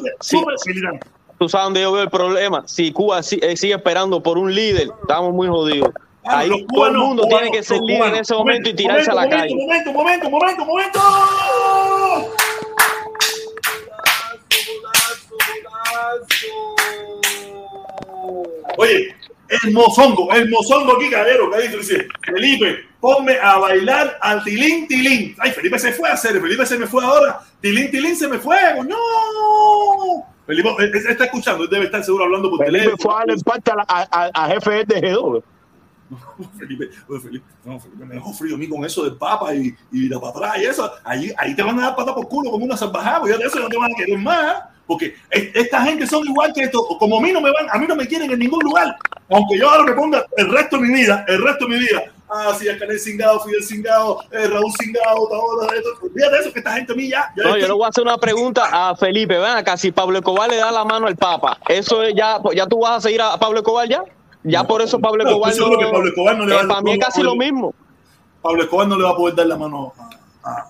militantes. Tú sabes dónde yo veo el problema. Si Cuba eh, sigue esperando por un líder, estamos muy jodidos. Ahí todo el mundo tiene que ser líder en ese momento, y tirarse a la calle. Momento, momento, momento, momento. Oye, el mozongo, el mozongo aquí, cadero, que dice, Felipe, ponme a bailar al tilín, tilín. Ay, Felipe se fue a hacer, Felipe se me fue ahora. Tilín, tilín se me fue, no. Felipe está escuchando, debe estar seguro hablando por Felipe teléfono. fue a darle empate a, a, a, jefe de G2. Felipe, Felipe, no, Felipe me dejó frío a mí con eso del papa y, y la patrá y eso. Ahí, ahí te van a dar pata por culo como una salvajada, ya de eso no te van a querer más. Porque esta gente son igual que esto. Como a mí no me van, a mí no me quieren en ningún lugar. Aunque yo ahora me ponga el resto de mi vida, el resto de mi vida. Ah, sí, Canel Cingado, Fidel Cingado, eh, Raúl Cingado, Taola, Olvídate eso, que esta gente a mí ya. no, yo le voy a hacer una pregunta a Felipe. Ven acá, si Pablo Escobar le da la mano al Papa, ¿eso ya, ya tú vas a seguir a Pablo Escobar ya? Ya por eso Pablo Escobar no, que Pablo Escobar no le va a Para mí es casi lo mismo. Pablo Escobar no le va a poder dar la mano a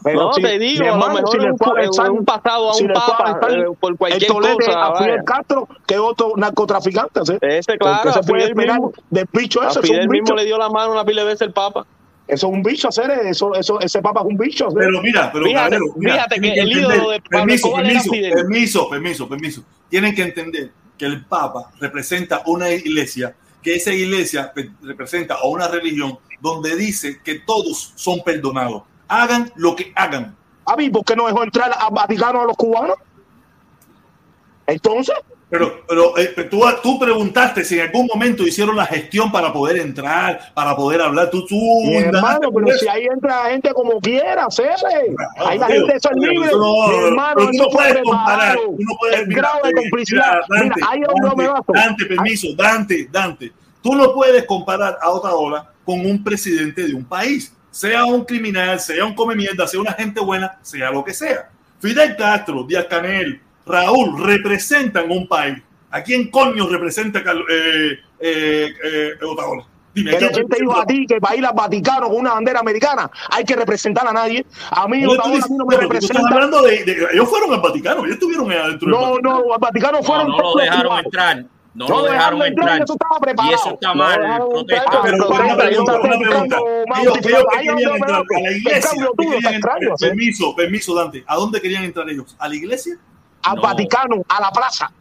pero no, te digo, a lo mejor si un, un, pasado a un papa eh, por cualquier cosa. A Fidel Castro, que es otro narcotraficante. ¿sí? Ese, claro. se puede esperar del bicho ese. A Fidel mismo le dio la mano una pila de veces el papa. Eso es un bicho, hacer eso, eso, ese papa es un bicho. ¿sí? Pero mira, pero fíjate, mira, fíjate que, el ídolo de Pablo permiso, permiso, permiso, permiso, permiso. Tienen que entender que el papa representa una iglesia, que esa iglesia representa a una religión donde dice que todos son perdonados. Hagan lo que hagan, a mí, ¿por qué no dejó entrar a Vaticano a los cubanos? Entonces. Pero, pero eh, tú, tú, preguntaste si en algún momento hicieron la gestión para poder entrar, para poder hablar. Tú, tú hermano, pero si ahí entra la gente como quiera, hacer. ahí la gente es libre. No, hermano, no puedes comparar. no puedes, el grado de complicidad. Dante, mira, ahí Dante, Dante, permiso, Dante, Dante. Tú no puedes comparar a otra hora con un presidente de un país sea un criminal, sea un come mierda, sea una gente buena, sea lo que sea. Fidel Castro, Díaz Canel, Raúl representan un país. ¿A quién coño representa eh, eh, eh, Otaola? Dime, ¿Quién te dijo a ti que para ir al Vaticano con una bandera americana hay que representar a nadie? A mí Otaola no me representa. Estás hablando de, de, ellos fueron al Vaticano, ellos estuvieron adentro. No, no, al Vaticano fueron. No, no lo dejaron entrar. No, lo dejaron entrar. Preparado. Y eso está mal. No protesta. Pero una pregunta, una pregunta. Ellos, ellos que querían entrar a la iglesia. Permiso, permiso, Dante. ¿A dónde querían entrar ellos? ¿A la iglesia? Al Vaticano, a la plaza.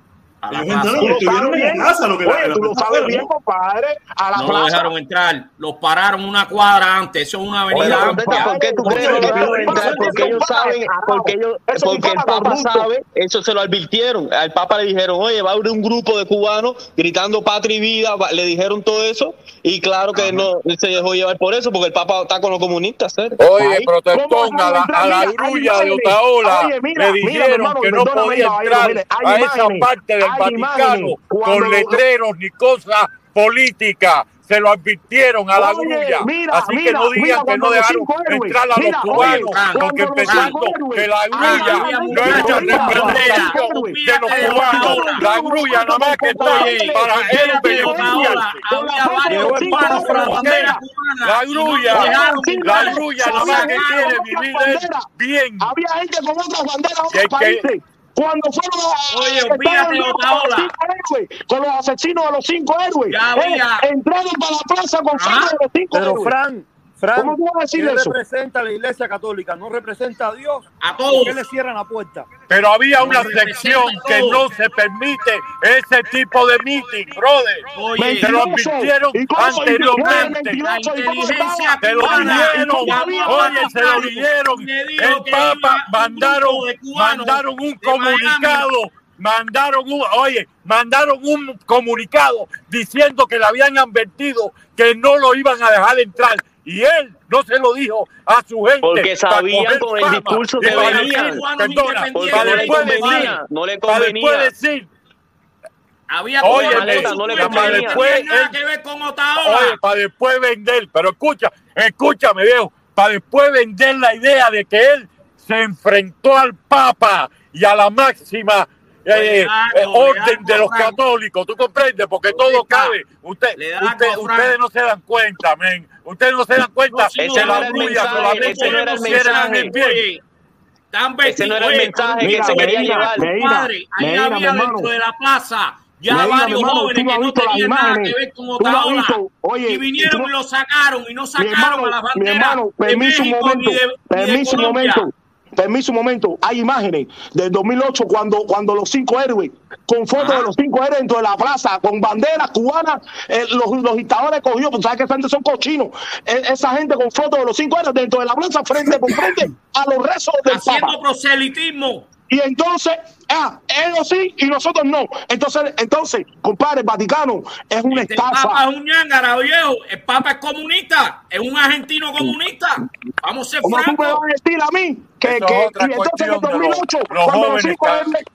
A la plaza. estuvieron en la casa. Lo que Oye, tú lo sabes bien, compadre. A la no plaza. lo dejaron entrar. Los pararon una cuadra antes. Eso es una avenida Oye, amplia. ¿Por qué tú crees que dejaron entrar? Porque ellos saben, porque, ellos, porque el Papa sabe, eso se lo advirtieron. Al Papa le dijeron, oye, va a haber un grupo de cubanos gritando patria y vida. Le dijeron todo eso. Y claro que no se dejó llevar por eso, porque el Papa está con los comunistas. ¿eh? Oye, protestón, a la, a la grulla de Otaola le dijeron que no podía entrar a esa parte del Vaticano con letreros ni cosas políticas. Se lo advirtieron a la grulla. Así que no digan que no dejaron entrar a los cubanos, porque empezando que la grulla no es representación de los cubanos. La grulla nada más que está para él beneficiarse. La grulla, la grulla nada más que quiere vivir bien. Había gente con otras banderas de otros países cuando fueron Oye, con los asesinos de los cinco héroes. Ya, eh, entraron para la plaza con fotos de los cinco Pero héroes. Fran, Fran, ¿Cómo a decir ¿qué eso? representa a la iglesia católica? ¿No representa a Dios? A todos. ¿Por qué le cierran la puerta? Pero había una No sección que no se permite ese tipo de meeting, brother. Oye, Se lo advirtieron anteriormente. ¿Y la inteligencia? Se lo dijeron, oye, se lo dijeron. El Papa mandaron, mandaron un comunicado, mandaron un, oye, mandaron un comunicado diciendo que le habían advertido que no lo iban a dejar entrar. Y él no se lo dijo a su gente. Porque para sabían con el discurso que para decir, Perdona, Porque para no le después decir, convenía, no le para después convenía. decir, Había Oye, no le convenía. no Después, nada que ver con Otaola. Oye, para después vender, pero escucha, escúchame, viejo, para después vender la idea de que él se enfrentó al Papa y a la máxima eh, eh, orden de los católicos, ¿tú comprendes? Porque todo cabe. Usted, ustedes no se dan cuenta, men. Ustedes no se dan cuenta no, ese no era el mensaje, ese no era el mensaje. Ese no era el mensaje que se quería llevar. Padre, ahí había dentro de la plaza ya varios jóvenes que no tenían nada que ver con Otaola y vinieron y lo sacaron y no sacaron a las banderas de México ni de, permiso un momento permiso un momento, hay imágenes del 2008 cuando, cuando los cinco héroes, con fotos de los cinco héroes dentro de la plaza, con banderas cubanas, eh, los, los dictadores cogidos, pues sabes que gente son cochinos, e, esa gente con fotos de los cinco héroes dentro de la plaza, frente por frente a los rezos del Haciendo proselitismo. Y entonces, ah, ellos sí y nosotros no. Entonces, entonces, compadre, el Vaticano es una este estafa. El Papa es un ñangara, viejo. El Papa es comunista, es un argentino comunista. Vamos a ser francos. ¿Cómo tú me vas a decir a mí que, que y entonces en 2008, los, cuando los cinco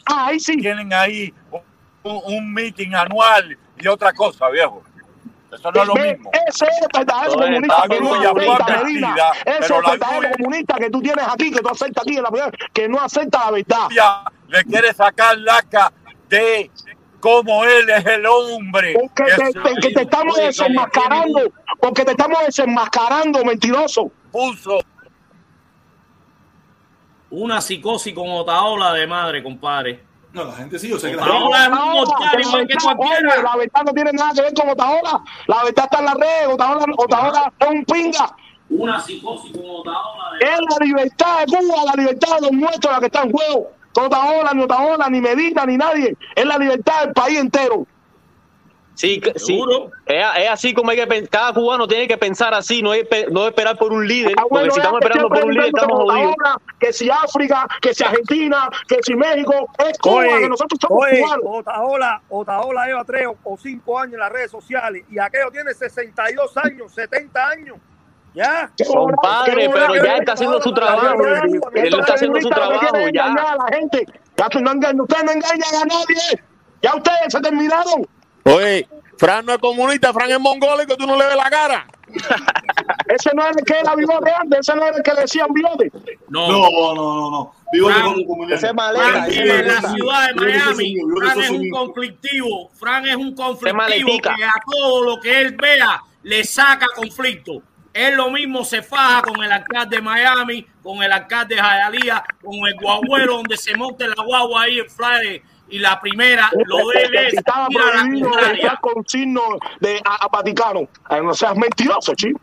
ah, ahí sí. Tienen ahí un, un meeting anual y otra cosa, viejo. Eso no es lo mismo. Ese es el verdadero comunista que no acepta Medina. Ese es el verdadero comunista que tú tienes aquí, que tú aceptas aquí en la que no acepta la verdad. Le quiere sacar laca de cómo él es el hombre. Porque te, que te estamos desenmascarando, porque te estamos desenmascarando, mentiroso. Puso una psicosis con otaola de madre, compadre. No, la gente sí, yo sé que la gente. La verdad no tiene nada que ver con Otaola. La verdad está en la red. Otaola, Otaola es un pinga. Una psicosis con Otaola. Es la libertad de Cuba, la libertad de los nuestros la que está en juego. Otaola, ni Otaola, ni Medina, ni nadie. Es la libertad del país entero. Sí, sí. Es, es, así como hay que pensar. Cada cubano tiene que pensar así, no, es, no esperar por un líder. Ah, porque si estamos esperando por un líder, estamos jodidos. Que si África, que si Argentina, que si México, es Cuba, oye, que nosotros somos oye, cubanos. Otaola, Otaola lleva tres o cinco años en las redes sociales y aquello tiene 62 años, 70 años. Ya. Compadre, pero ya está haciendo su trabajo. Él está haciendo su trabajo. Ya. La gente. Ya ustedes no engañan a nadie. Ya ustedes se terminaron. Oye, Fran no es comunista, Fran es mongólico, tú no le ves la cara. ese no es el que era bigote antes, ese no era el que le decían bigote. No, no, no, no. Bigote como comunista. Ese Fran vive en la ciudad de Miami. Fran es un conflictivo. Fran es un conflictivo que a todo lo que él vea le saca conflicto. Es lo mismo se faja con el alcalde de Miami, con el alcalde de Hialeah, con el guagüero donde se monte la guagua ahí en Friday y la primera lo debe estaba prohibido dejar con signo de a, Vaticano. No seas mentiroso, chico.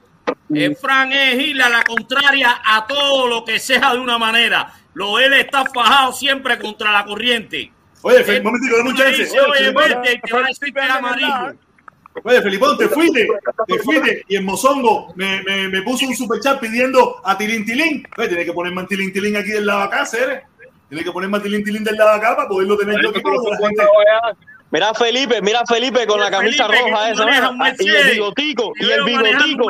Eh, Fran es irle a la contraria a todo lo que sea de una manera. Lo debe estar fajado siempre contra la corriente. Oye, Felipe, un momentito, dame un chance. Oye, te va a decir que es amarillo. Oye, Felipón, te fuiste, te fuiste. Y en Mozongo me, me, me puso un superchat pidiendo a Tilín Tilín. Oye, tiene que ponerme a Tilín Tilín aquí del lado acá, ¿eres? Tiene que poner más tilín tilín del lado acá para poderlo tener yo Mira Felipe, mira Felipe con la camisa roja esa, y el bigotico, y el bigotico.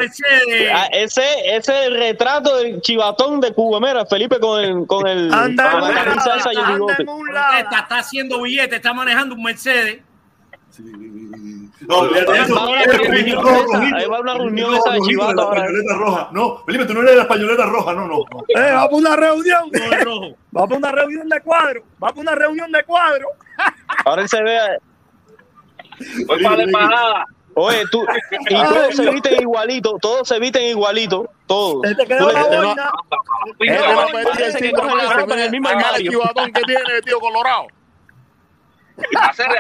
Ah, ese, ese es el retrato del chivatón de Cuba, mira, Felipe con el, con el anda, con la camisa esa y el bigote. Está, está haciendo billete, está manejando un Mercedes. Sí. No, ahí va una reunión esa de chivato roja. No, Felipe, tú no eres de la españoleta roja, no, no. Eh, vamos a una reunión. Vamos a una reunión de cuadro. Vamos a una reunión de cuadro. Ahora él se ve. Voy para la embajada. Oye, tú, y todos se visten igualito, todos se visten igualito, todos. Este quedó la boina. Parece que cogen la ropa en el mismo armario. que tiene, tío Colorado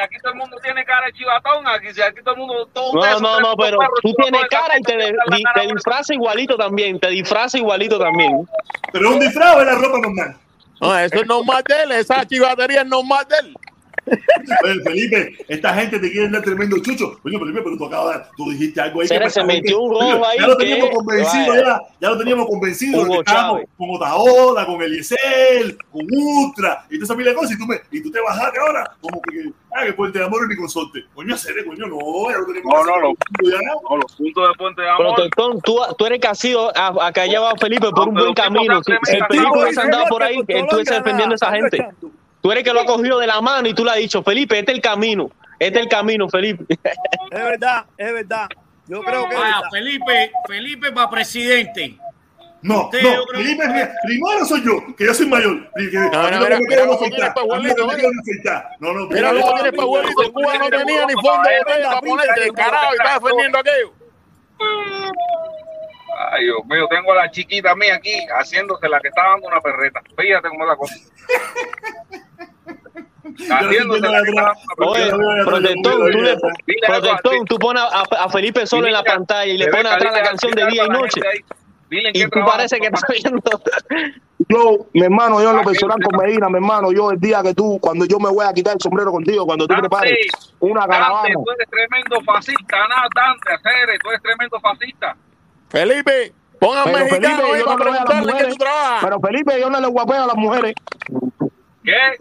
aquí todo el mundo tiene cara de chivatón, aquí, aquí todo el mundo... Todo no, no, no, pero tú tienes cara y te, te disfraza igualito también, te disfraza igualito también. Pero es un disfraz o es la ropa normal. No, eso es normal de él, esa chivatería es normal de él. Oye, Felipe, esta gente te quiere dar tremendo chucho. Oye, Felipe, pero tú acabas, tú dijiste algo ahí. que se metió un robo ahí. Ya lo teníamos convencido, ya, ya lo teníamos convencido. Que estábamos con Otaola, con Eliezer, con Ultra, y todas esas cosas, y tú, me, y tú te bajaste ahora, como que, ah, que Puente de Amor ni consorte. Coño, hacer, coño, no, ya lo tenemos. No, no, no, no, los puntos de Puente de Amor. Pero tú, tú eres que has sido acá allá va Felipe por un buen camino. Si el Felipe hubiese andado por ahí, tú estuviese defendiendo a esa gente. Tú eres que lo ha cogido de la mano y tú le has dicho, Felipe, este es el camino. Este es el camino, Felipe. Es verdad, es verdad. Yo creo que. Vaya, Felipe, Felipe para presidente. No, no, Felipe, primero soy yo, que yo soy mayor. Que, no, no, mira, mira, no tienes pajuelito, No, no, mira cómo tienes pajuelito. Cuba no tenía ni fondo de botella para ponerte descarado y estás defendiendo aquello. Ay, Dios mío, tengo a la chiquita mía aquí haciéndose la que está dando una perreta. Fíjate cómo es la cosa. Haciéndose la Oye, protector, tú, le, protector, tú pones a, a Felipe solo en la pantalla y le pones atrás la canción de día y noche. Y tú parece que estás viendo. Yo, mi hermano, yo en lo personal con Medina, mi hermano, yo el día que tú, cuando yo me voy a quitar el sombrero contigo, cuando tú prepares una caravana. Dante, tú eres tremendo fascista, nada, Dante, hacer, tú eres tremendo fascista. Felipe, póngame mexicano Felipe, ahí para preguntarle que tú trabajas. Pero Felipe, yo no le guapeo a las mujeres. ¿Qué?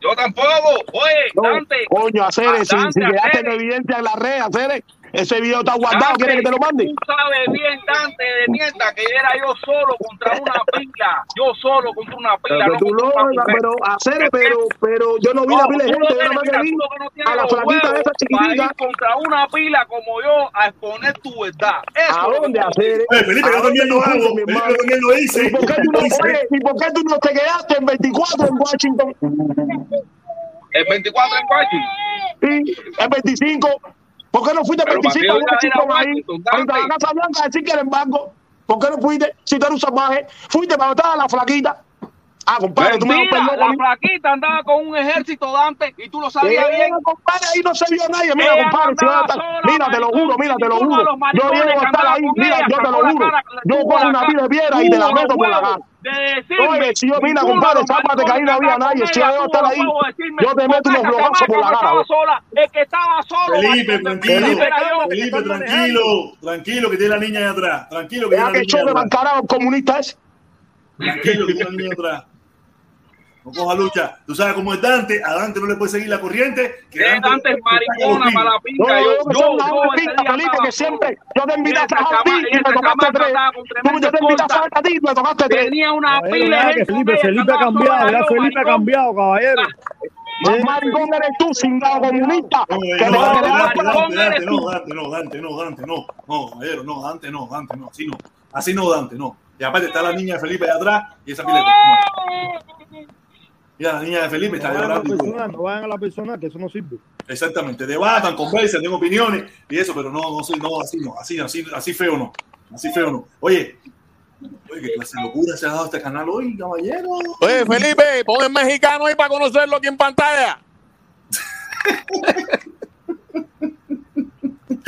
Yo tampoco. Oye, Dante. Coño, hacer, si, si quedaste en evidencia en la red, hacer ese video está guardado, ¿quieres que te lo mande? Tú sabes bien, Dante, de nieta, que era yo solo contra una pila. Yo solo contra una pila. Pero, no tú lo, pero hacer, pero, pero yo no vi la pila de gente, yo nada que vi a la flaquita de esa chiquitita. contra una pila como yo a exponer tu verdad. Eso ¿A dónde hacer? Felipe, yo también lo hago. Felipe también lo hice. ¿Y por qué tú no, ¿y por qué tú no te quedaste en 24 en Washington? ¿El 24 en Washington? Sí, el 25. ¿Por qué no fuiste a participar en Washington ahí? Frente a la Casa Blanca a decir que era en banco. ¿Por qué no fuiste? Si tú eres un salvaje, fuiste para matar a la flaquita. Ah, compadre, tú me La flaquita andaba con un ejército Dante y tú lo sabías eh, bien. compadre, ahí no se vio nadie. Mira, compadre, si estar, mira, te lo juro, mira, te lo juro. Yo llego a estar ahí, mira, yo te lo juro. Yo cojo una vida de piedra y te la meto por la cara. Oye, si yo, mira, compadre, sápate que ahí no había nadie. Si yo debo estar ahí, yo te meto unos blogazos por la cara. El que estaba solo. Felipe, tranquilo. Felipe, tranquilo. Tranquilo, que tiene la niña ahí atrás. Tranquilo, que tiene la niña atrás. que choque comunista ese. Tranquilo, que tiene la niña atrás. No coja lucha. Tú sabes cómo es Dante. A Dante no le puede seguir la corriente. Que Dante, Dante es maricona para la pinta. yo, yo, yo, pinta, Felipe, que siempre yo te invité a trabajar a ti y me tocaste tres. Tú, yo te invité a trabajar a ti y me tocaste tres. Tenía una pila de Felipe, Felipe ha cambiado. Ya Felipe ha cambiado, caballero. Más maricón eres tú, cingado comunista. No, Dante, Dante, no, Dante, no, Dante, no, Dante, no. No, caballero, no, Dante, no, Dante, no. Así no. Así no, Dante, no. Y aparte está la niña de Felipe de atrás y esa pileta. Mira, la niña de Felipe está no llorando. Personal, no vayan a la persona, que eso no sirve. Exactamente, debatan, conversan, tienen opiniones y eso, pero no, no soy, no, así no, así, así, así feo no, así feo no. Oye, oye, qué clase de locura se ha dado este canal hoy, caballero. Oye, Felipe, pon el mexicano ahí para conocerlo aquí en pantalla.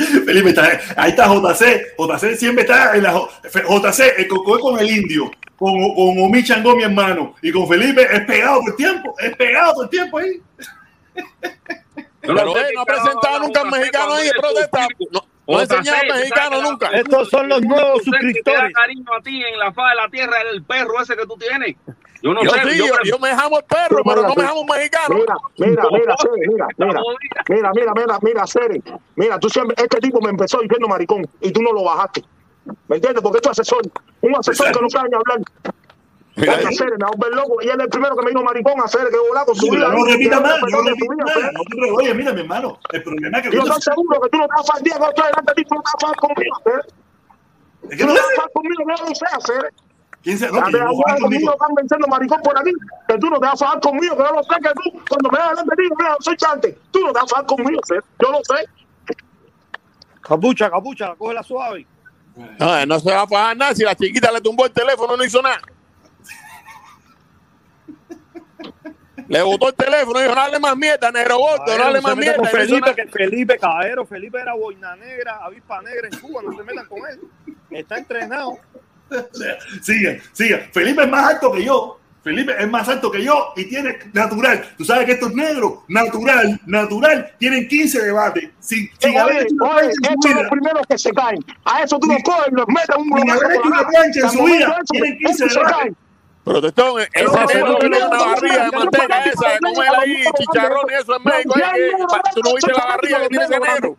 Felipe, está, ahí está JC, JC siempre está en la JC, el coco con el indio con, con Omi Changó, mi hermano, y con Felipe, es pegado todo el tiempo, es pegado todo el tiempo ahí. Pero no, no ha presentado nunca al mexicano ahí de protesta. No, no ha enseñado mexicano nunca. Estos son los nuevos suscriptores. cariño a ti en la faz de la tierra, el perro ese que tú tienes. Yo no yo me jamo el perro, pero, no me jamo un mexicano. Mira, mira, mira, Cere, mira, mira, mira, mira, mira, mira, Cere. Mira, tú siempre, este tipo me empezó diciendo maricón y tú no lo bajaste. ¿Me entiendes? Porque es asesor, un asesor que no sabe ni hablar. Mira, a Cere, me loco. Y él es el primero que me vino maricón a hacer que volá con su vida. No repita mal, no repita mal. Oye, mira, mi hermano, el problema es que. Yo estoy seguro que tú no te vas a fardar con otro delante de ti, no te vas a conmigo, Cere. Es que no te vas a conmigo, no lo sé, Cere. ¿Quién se no, conmigo están venciendo maricón por aquí. Que tú no te vas a fajar conmigo, que no lo sé, que tú, cuando me delante de ti, mira, soy chante. Tú no te vas a fajar conmigo, hacer. Yo lo sé. Capucha, capucha, cógela suave. No, no se va a pagar nada. Si la chiquita le tumbó el teléfono, no hizo nada. Le botó el teléfono y dijo, dale más mierda, negro voto, dale más mierda. Felipe, que Felipe, caballero, Felipe era boina negra, avispa negra en Cuba, no se metan con él. Está entrenado. Sigue, sigue. Felipe es más alto que yo. Felipe es más alto que yo y tiene natural. Tú sabes que estos negros, natural, natural, tienen 15 debates. Sin, sin oye, oye, estos son los primeros que se caen. A eso tú los coges, los metes un bloque. una plancha en su vida. Tienen 15 debates. Protestón, esa negro tiene una barriga de manteca esa, de comer ahí chicharrón y eso en México. Tú no viste la barriga que tiene ese negro.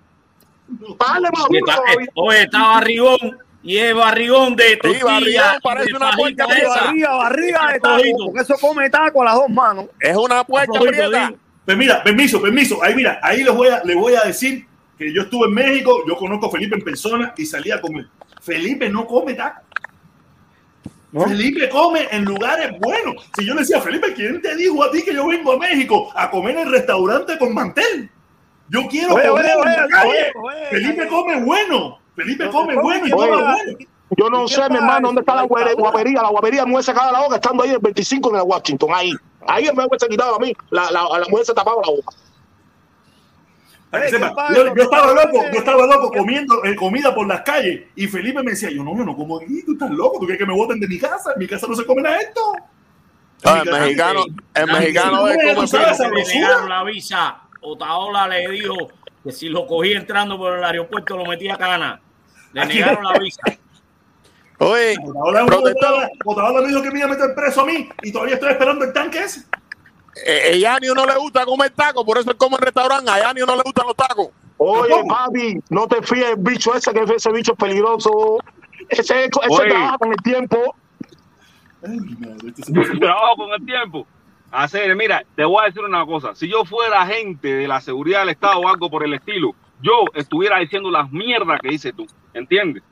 Oye, está barrigón y es barrigón de tortilla. Sí, barrigón, parece una puerca Barriga, barriga de taco, porque eso come taco a las dos manos. Es una puerca prieta. Pues mira, permiso, permiso. Ahí mira, ahí les voy a, les voy a decir que yo estuve en México, yo conozco a Felipe en persona y salí a comer. Felipe no come taco. Felipe come en lugares buenos. Si yo le decía, Felipe, ¿quién te dijo a ti que yo vengo a México a comer en el restaurante con mantel? Yo quiero comer en la calle. Felipe come bueno. Felipe come bueno y toma bueno. Yo no sé, mi hermano, dónde está la guapería. La guapería me hubiese sacado la boca estando ahí el 25 en el Washington. Ahí. Ahí me hubiese quitado a mí. La, la, la mujer se tapaba la boca. yo, yo, estaba loco, yo estaba loco comiendo eh, comida por las calles y Felipe me decía, yo no, yo no como aquí, tú estás loco, tú quieres que me voten de mi casa, en mi casa no se come nada esto. Ah, el mexicano, el mexicano es como le negaron la visa. Otaola le dijo que si lo cogía entrando por el aeropuerto lo metía a cana. Le negaron la visa. Oye, Otaola me dijo que me iba a meter preso a mí y todavía estoy esperando el tanque ese. Eh, a Yani no le gusta comer tacos, por eso él come en restaurante. A Yani no le gustan los tacos. Oye, papi, no te fíes el bicho ese, que ese bicho es peligroso. Ese, ese trabaja con el tiempo. Trabajo con el tiempo. Hacer, mira, te voy a decir una cosa. Si yo fuera agente de la seguridad del Estado o algo por el estilo, yo estuviera diciendo las mierdas que dices tú. ¿Entiendes?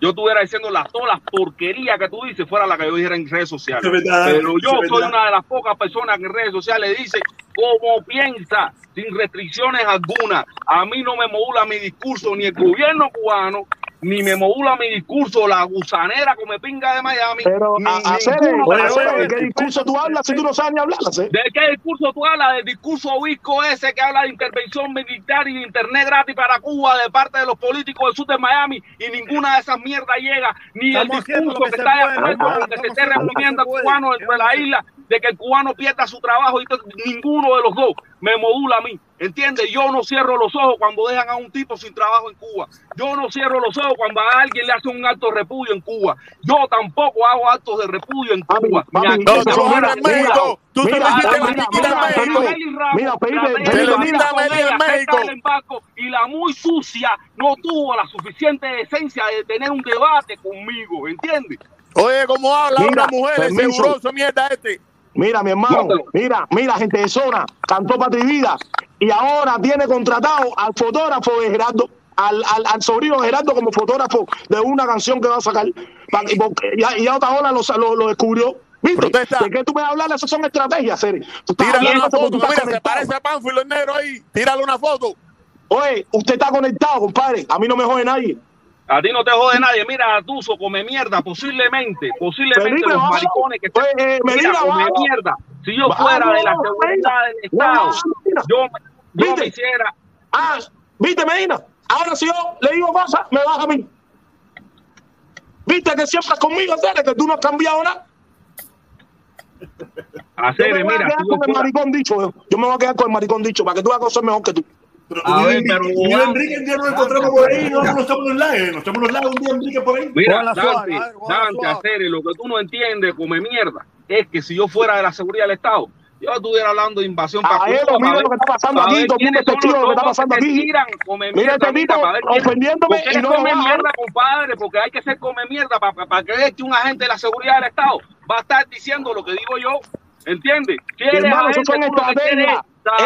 yo estuviera diciendo las, todas las porquerías que tú dices fuera la que yo dijera en redes sociales. Pero yo soy una de las pocas personas que en redes sociales dice como piensa, sin restricciones alguna. A mí no me modula mi discurso ni el gobierno cubano, ni me modula mi discurso la gusanera como pinga de Miami. Pero, ni, a, hacer, ¿de qué discurso tú hablas si tú no sabes ni hablar? ¿De qué discurso tú hablas? Del discurso Wisco ese que habla de intervención militar y de internet gratis para Cuba de parte de los políticos del sur de Miami y ninguna de esas mierdas llega, ni el discurso que, está de acuerdo que se esté reprimiendo al cubano dentro de la isla de que el cubano pierda su trabajo y ninguno de los dos me modula a mí. ¿Entiendes? Yo no cierro los ojos cuando dejan a un tipo sin trabajo en Cuba. Yo no cierro los ojos cuando a alguien le hace un acto de repudio en Cuba. Yo tampoco hago actos de repudio en Cuba. Mira, México. Y la muy sucia no tuvo la suficiente decencia de tener un debate conmigo. ¿Entiendes? Oye, ¿cómo habla una mujer? Seguroso mierda este. Mira, mi hermano, mira, mira, gente de zona, cantó Patria Vida y ahora tiene contratado al fotógrafo de Gerardo, al, al, al, sobrino de Gerardo como fotógrafo de una canción que va a sacar. Y, ya otra hora lo, lo, lo descubrió. ¿Viste? ¿De qué tú me hablas? Esas son estrategias, Seri. Tírale una foto, mira, se parece a Panfilo el negro ahí. Tírale una foto. Oye, usted está conectado, compadre. A mí no me jode nadie. A ti no te jode nadie. Mira, Tuso come mierda. Posiblemente, posiblemente los maricones que están. Eh, mira, come mierda. Si yo fuera de la seguridad del Estado, yo, yo me hiciera. Ah, viste, Medina. Ahora si yo le digo cosas, me baja a mí. Viste que siempre conmigo, Tere, que tú no has cambiado nada. Hacer, yo me voy mira, a quedar con el maricón dicho. Yo me voy a quedar con el maricón dicho para que tú hagas cosas mejor que tú. Pero, a ver, pero yo Enrique un día nos encontramos por ahí, no, no estamos en live, nos estamos en live un día Enrique por ahí. Mira, Dante, Dante, hacer lo que tú no entiendes, come mierda, es que si yo fuera de la seguridad del Estado, yo estuviera hablando de invasión para Cuba. Mira lo que está pasando aquí, todo el mundo de lo que está pasando aquí. Mira este tipo ofendiéndome y no come mierda, compadre, porque hay que ser come mierda para, para creer que un agente de la seguridad del Estado va a estar diciendo lo que digo yo. ¿Entiendes? Hermano, eso son estrategias.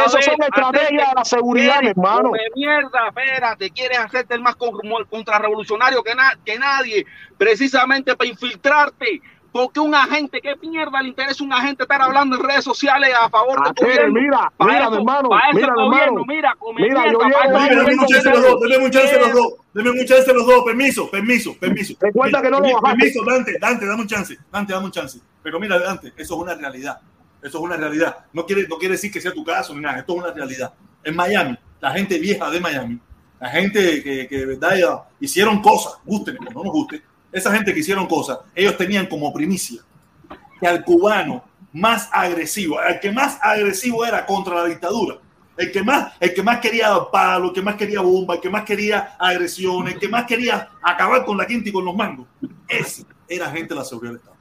Eso son estrategias de la seguridad, mi hermano. De mierda, espérate, quieres hacerte el más contrarrevolucionario que, na que nadie, precisamente para infiltrarte. Porque un agente, ¿qué mierda le interesa un agente estar hablando en redes sociales a favor de tu gobierno? Mira, para mira, eso, mi hermano, para mira, mi hermano. Mira, come mira, mierda, yo para llevo, Deme mucha los dos, deme mucha los dos, deme mucha los dos, permiso, permiso, permiso. Recuerda que no lo bajaste. Permiso, Dante, Dante, dame un chance, Dante, dame un chance. Pero mira, Dante, eso es una realidad. Eso es una realidad. No quiere, no quiere decir que sea tu caso ni nada. Esto es una realidad. En Miami, la gente vieja de Miami, la gente que, que de verdad hicieron cosas, gusten o no nos guste, esa gente que hicieron cosas, ellos tenían como primicia que al cubano más agresivo, el que más agresivo era contra la dictadura, el que más, el que más quería palo, el que más quería bomba, el que más quería agresión, el que más quería acabar con la quinta y con los mangos, ese era gente de la seguridad del Estado.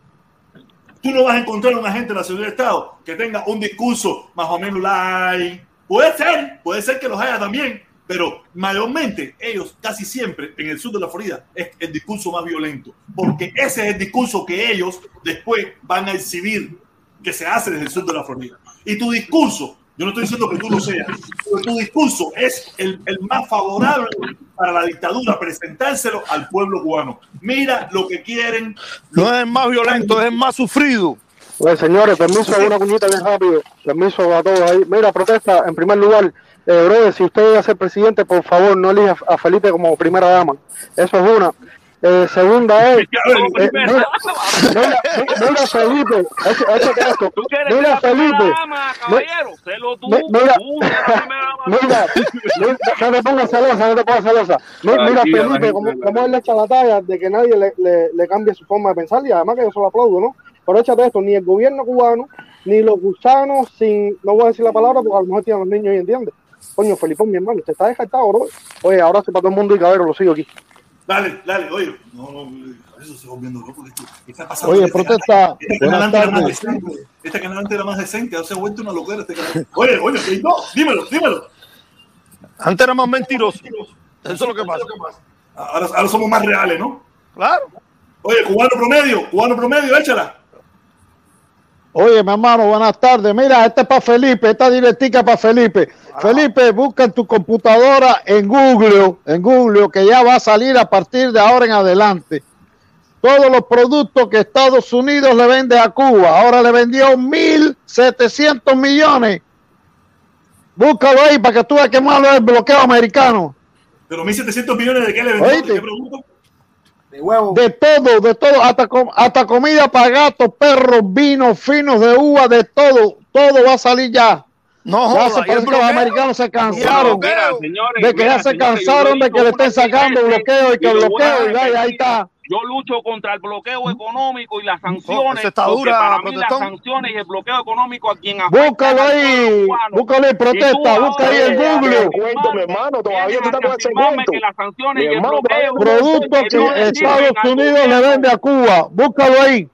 Tú no vas a encontrar un agente de la seguridad Estado que tenga un discurso más o menos light. Puede ser, puede ser que los haya también, pero mayormente ellos casi siempre en el sur de la Florida es el discurso más violento, porque ese es el discurso que ellos después van a exhibir que se hace desde el sur de la Florida. Y tu discurso Yo no estoy diciendo que tú lo seas, pero tu discurso es el, el más favorable para la dictadura, presentárselo al pueblo cubano. Mira lo que quieren. No es el más violento, es el más sufrido. Pues señores, permiso, una cuñita bien rápido. Permiso a todos ahí. Mira, protesta, en primer lugar, eh, brother, si usted va a ser presidente, por favor, no elija a Felipe como primera dama. Eso es una. Eh, segunda es. Eh, mira, mira, mira, Felipe. Mira, Felipe. Mira, mira, no te pongas celosa, no te pongas celosa. Mira, mira Felipe, como, como él le echa la talla de que nadie le, le, le cambie su forma de pensar, y además que yo solo aplaudo, ¿no? Pero échate esto, ni el gobierno cubano, ni los gusanos, sin, no voy a decir la palabra porque a lo mejor tienen los niños y entienden. Coño, Felipón, mi hermano, usted está descartado, bro. Oye, ahora se para todo el mundo y cabero, lo sigo aquí. Dale, dale, oye. No, no, eso se va volviendo loco. Esto, ¿qué está pasando? Oye, protesta. Este canal antes era más decente. Este canal antes era más decente. Ahora se ha vuelto una locura este canal. Oye, oye, ¿qué? no, dímelo, dímelo. Antes era más mentiroso. Eso es lo que pasa. Ahora, ahora somos más reales, ¿no? Claro. Oye, cubano promedio, cubano promedio, échala. Oye, mi hermano, buenas tardes. Mira, este es para Felipe, esta directica para Felipe. Felipe, busca en tu computadora en Google, en Google, que ya va a salir a partir de ahora en adelante. Todos los productos que Estados Unidos le vende a Cuba. Ahora le vendió 1.700 millones. Búscalo ahí para que tú veas qué malo es el bloqueo americano. Pero 1.700 millones de qué le vendió, ¿Qué pregunto? De huevo. De todo, de todo, hasta, com hasta comida para gatos, perros, vinos finos de uva, de todo, todo va a salir ya. No, ya se parece que los americanos se cansaron de que ya se cansaron de que le estén sacando bloqueo y que el bloqueo y ahí, ahí está. Yo lucho contra el bloqueo económico y las sanciones. está dura, para mí protestón. las sanciones y el bloqueo económico a quien afecta Búscalo ahí, búscalo ahí, protesta, busca ahí en Google. Cuento, mi hermano, todavía tú estás con ese cuento. que las sanciones y el hermano, bloqueo Productos que Estados Unidos le vende a Cuba, búscalo ahí.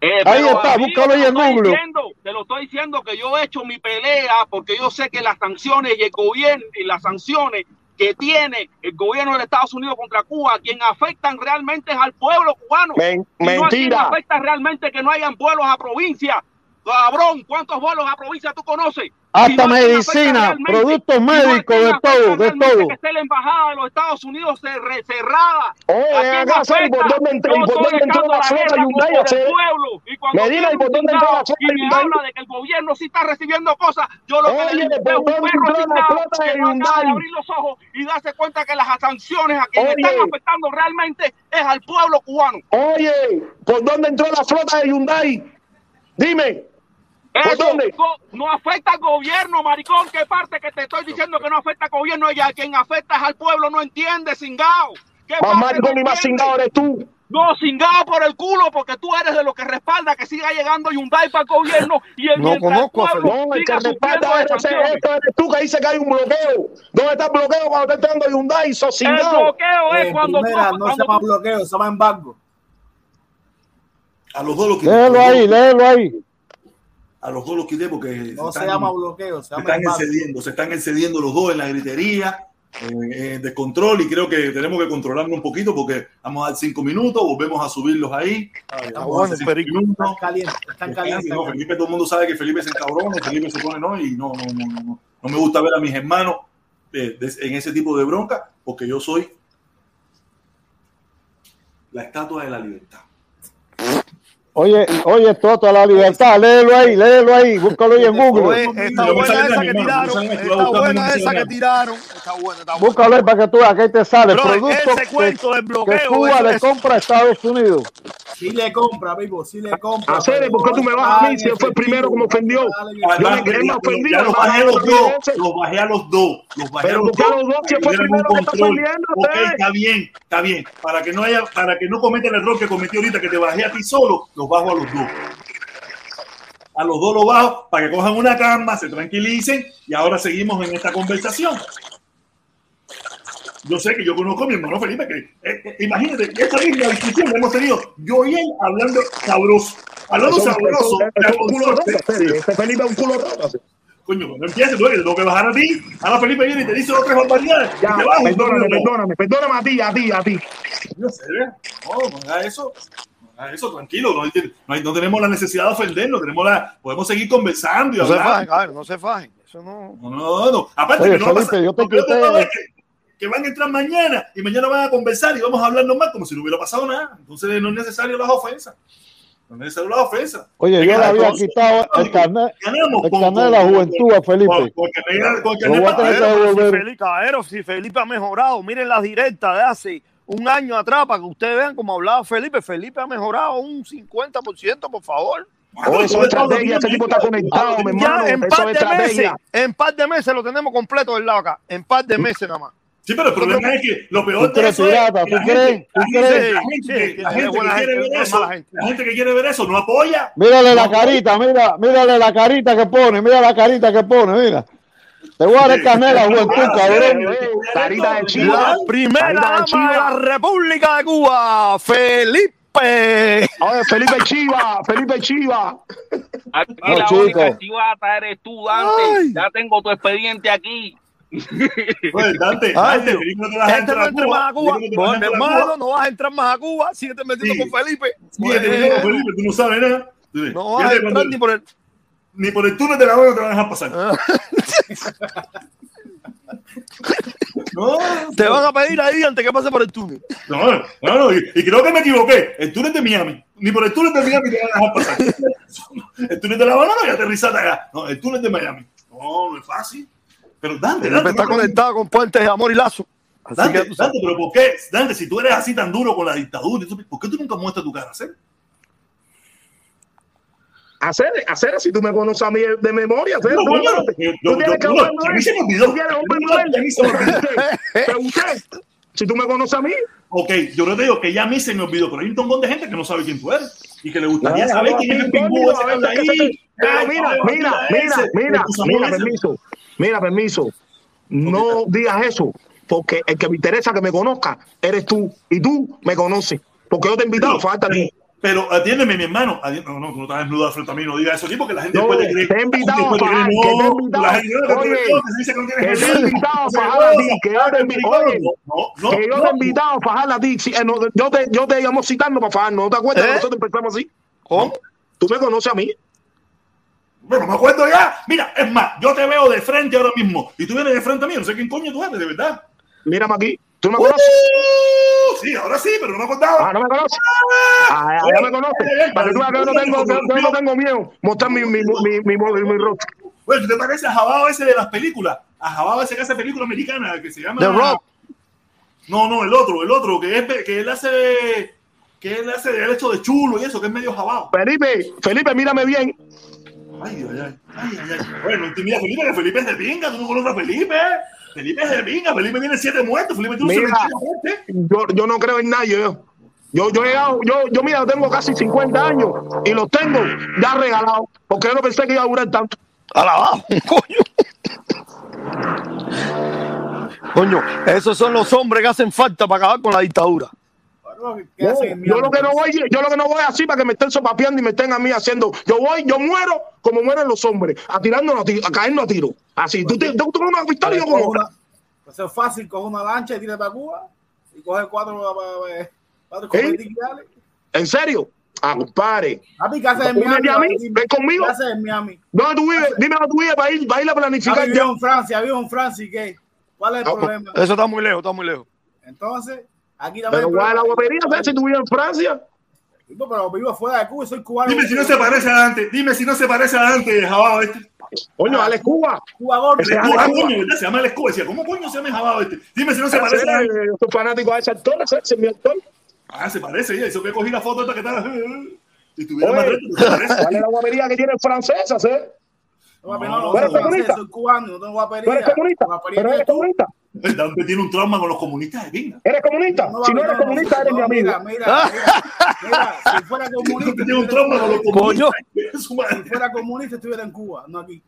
Eh, Ahí está, búscalo te ahí lo en estoy Google. diciendo, te lo estoy diciendo que yo he hecho mi pelea porque yo sé que las sanciones y el gobierno y las sanciones que tiene el gobierno de Estados Unidos contra Cuba, quien afectan realmente es al pueblo cubano. Men- Y no a quien mentira. afecta realmente que no hayan vuelos a provincia. Cabrón, ¿cuántos vuelos a provincia tú conoces? Hasta Y no medicina, productos no médicos, de todo, de todo. Que esté la embajada de los Estados Unidos cer- cerrada. Oye, ¿A quién acá, ¿sabes por afecta? dónde entró- Yo y por estoy dónde entró echando la guerra Hyundai a hacer? el pueblo. Y cuando Medina, viene ¿y por un dónde entró la flota y me habla de que el gobierno sí está recibiendo cosas, yo lo que le digo ¿por es un perro chingado de que no acaba de abrir los ojos y darse cuenta que las sanciones a quienes están afectando realmente es al pueblo cubano. Oye, ¿por dónde entró la flota de Hyundai? Dime. No, afecta al gobierno, maricón. ¿Qué parte que te estoy diciendo que no afecta al gobierno? Y a quien afecta es al pueblo, no entiende, cingao. ¿Qué Más maricón no y más cingado eres tú. No, cingado por el culo, porque tú eres de los que respalda que siga llegando Hyundai para el gobierno y el No conozco a el pueblo No, el que respalda eres, eres tú que dice que hay un bloqueo. ¿Dónde está el bloqueo cuando está entrando Hyundai? Sos El cingado. bloqueo es En cuando tú, no se cuando llama tú- bloqueo, se llama embargo. A los dos los quité. Léelo ahí, léelo ahí. A los dos los quité porque No se están- llama bloqueo, se están embargo. excediendo, se están excediendo los dos en la gritería, eh, eh, de control y creo que tenemos que controlarnos un poquito porque vamos a dar cinco minutos, volvemos a subirlos ahí. Está Vamos a cinco minutos. Están calientes, están calientes. No, Felipe, todo el mundo sabe que Felipe se encabrona, Felipe se pone no, y no, no, no, no, no. No me gusta ver a mis hermanos eh, de- en ese tipo de bronca porque yo soy la estatua de la libertad. Oye, oye, Toto, la libertad, léelo ahí, léelo ahí, búscalo ahí en Google. Oye, está me buena esa que tiraron. Está buena esa que tiraron. Está buena, está buena. Búscalo ahí para que tú veas que ahí te sale. Bro, Productos ese que, cuento del que bloqueo. Cuba eso- le compra a Estados Unidos. Sí le compra, vivo, sí le compra. Hacer, ¿por qué tú me vas a mí si él fue el primero que me ofendió? Ah, Yo más ofendido, los bajé a los dos, los bajé a los dos, los bajé Pero a los ¿por qué a dos. los dos si fue que tuvieran primero que está ofendiendo, Ok, está bien, está bien. Para que no haya, para que no cometa el error que cometí ahorita, que te bajé a ti solo, los bajo a los dos. A los dos los bajo para que cojan una calma, se tranquilicen y ahora seguimos en esta conversación. Yo sé que yo conozco a mi hermano Felipe, que eh, eh, imagínate, esta misma discusión que hemos tenido, yo y él hablando sabroso, hablando Eso- sabroso, eso- eso es un culo roto. Este Felipe es un culo roto. Coño, no empieces, tú, que te tengo que bajar a ti. Ahora Felipe viene y te dice otras barbaridades. Ya, y te bajo. perdóname, perdóname, perdóname a ti, a ti, a ti. No sé, ¿verdad? No, no haga eso. No haga eso, tranquilo. No, hay- no hay- no tenemos la necesidad de ofendernos. Tenemos la, podemos seguir conversando y No se fajen, a ver, no se fajen. Eso no. No, no. Aparte Oye, que no Felipe, yo te quité- que, que van a entrar mañana y mañana van a conversar y vamos a hablar normal como si no hubiera pasado nada. Entonces no es necesario las ofensas. No es necesario las ofensas. Oye, yo le había quitado el carnet, Ganamos el con- carnet de la juventud a Felipe. con el carnet- con el Lo voy a carnet tener que para- Caballero, si devolver. Felipe, caballero, si Felipe ha mejorado, miren las directas de hace un año atrás para que ustedes vean cómo hablaba Felipe. Felipe ha mejorado un 50%, por favor. Oh, eso es estrategia, ese tipo está conectado, mi hermano. Ya en Eso par de meses, en par de meses lo tenemos completo del lado acá. En par de meses nada más. Sí, pero el problema es que lo peor ¿Tú de eso es que ¿Tú la crees? gente- que la es gente que buena quiere ver eso, la gente que quiere ver eso no apoya. Mírale la carita, mira, mírale la carita que pone, mira la carita que pone, mira. Te voy a dar el carnet de la juventud, cabrón. Carita de chiva. La primera de la República de Cuba, Felipe. Oye, Felipe Chiva, Felipe Chiva. Aquí No, la chico. única chivata eres tú, Dante. Ay. Ya tengo tu expediente aquí. Pues, Dante, Ay, Dante. Felipe, no te vas a Este entrar no entra más a Cuba. No hermano, Cuba. no vas a entrar más a Cuba. Síguete metiendo Sí. con Felipe. Tú no sabes nada. No vas a entrar ni por el. Ni por el túnel de la mano te van a dejar pasar. No, Te van a pedir ahí antes que pase por el túnel. no, no, no, y, y creo que me equivoqué. El túnel de Miami. Ni por el túnel de Miami te van a dejar pasar. El túnel de la banana y aterrizate acá. No, el túnel de Miami. No, no es fácil. Pero Dante, Dante, está no- conectado con puentes de amor y lazo. Así Dante. Dante, pero ¿por qué? Dante, si tú eres así tan duro con la dictadura, ¿por qué tú nunca muestras tu cara? ¿sí? Hacer, hacer, si tú me conoces a mí de memoria, hacer, No, tú, coño, tú yo- yo- tienes que a mí se me olvidó. Tú tienes un si tú me conoces a mí, Ok, yo no te digo que ya a mí se me olvidó, pero hay un montón de gente que no sabe quién tú eres y que le gustaría No, saber no, quién es el pingüino ese que ahí. Pero mira, mira, mira, mira, mira, permiso. Mira, permiso. No digas eso, porque el que me interesa que me conozca eres tú, y tú me conoces, porque yo te he invitado, falta a ti. Pero atiéndeme, mi hermano. No, no, tú no estás desnudo frente a mí, no digas eso, sí, porque la gente No, después te cree. te he invitado pagar, que te he no, invitado. la gente no te cree, no, dice que no tienes que te he invitado a no, fajar a ti, que yo te he no, invitado. No, no, que yo no. te he invitado a ti. Eh, no, yo, te, yo te íbamos citando para fajar, ¿no te acuerdas? ¿Eh? Nosotros empezamos así. ¿Cómo? Tú me conoces a mí. Bueno, me acuerdo ya. Mira, es más, yo te veo de frente ahora mismo y tú vienes de frente a mí, no sé quién coño tú eres, de verdad. Mírame aquí. ¿Tú me Uh, conoces? sí, ahora sí, pero no me acordaba. Ah, no me conoces. Ah, ya me conoces. Para que tú veas no tengo, no tengo miedo mostrar mi, mi, mi, mi, mi, mi rostro. Bueno, ¿tú te pareces a Jabao ese de las películas? A Jabao ese que hace película americana que se llama. The Rock. No, no, el otro, el otro, que, es, que él hace. Que él hace el hecho de chulo y eso, que es medio Jabao. Felipe, Felipe, mírame bien. Ay, ay, ay. ay, ay, ay. Bueno, mira, Felipe, que Felipe es de pinga, tú no conoces a Felipe. Felipe es de pinga, Felipe tiene siete muertos, Felipe tiene un Mira, yo, yo no creo en nadie. Yo, yo, yo he llegado, yo, yo mira, yo tengo casi 50 años y los tengo ya regalados, porque yo no pensé que iba a durar tanto. Alabado, coño. Coño, esos son los hombres que hacen falta para acabar con la dictadura. Yo, yo lo que no voy, yo lo que no voy así para que me estén sopapeando y me estén a mí haciendo. Yo voy, yo muero como mueren los hombres, a tirarnos a, tiro, a caernos a tiro. Así, tú, te- tú, tú con una pistola y yo con Coge otra. una- Eso es fácil, coge una lancha y tira para Cuba y coge cuatro, cuatro ¿Eh? ¿En serio? Ah, compadre. ¿qué haces en Únete Miami? a Dime, ven conmigo. ¿Qué haces en Miami? ¿Dónde tú vives? Dime dónde tú vives para ir, para ir a planificar vivo en Francia, vivo en Francia y qué. ¿Cuál es el Ah, pues, problema? Eso está muy lejos, está muy lejos. Entonces, aquí también. Pero hay ¿cuál es la guapería? ¿sabes? Si tú vives en Francia. Pero vivo fuera de Cuba y soy cubano. Dime si no se parece a Dante, dime si no se parece a Dante, Jabao este. Coño, Alex Cuba. Cuba gordo. Cuba. Se llama el Escobar. Decía, ¿cómo coño se llama Jabao este? Dime si no se parece a Dante. Yo soy fanático de ese actor, ese es mi actor. Ah, se parece, ya. Eso que cogí la foto esta que está. Y tuviera Oye, más reto, se parece. ¿Cuál es la guapería que tienen francesas, eh? No, no, no, no tengo ¿Tú guapería. eres comunista? Guapería ¿Pero eres eres tú. comunista? El Dante tiene un trauma con los comunistas de. ¿Eres comunista? No, Si no eres no, comunista, no, eres mi amigo. Mira, mira, mira, mira, si fuera comunista, Tiene un estuviera trauma en con los Cuba. comunistas. Coño. Su madre. Si fuera comunista, estuviera en Cuba, no aquí.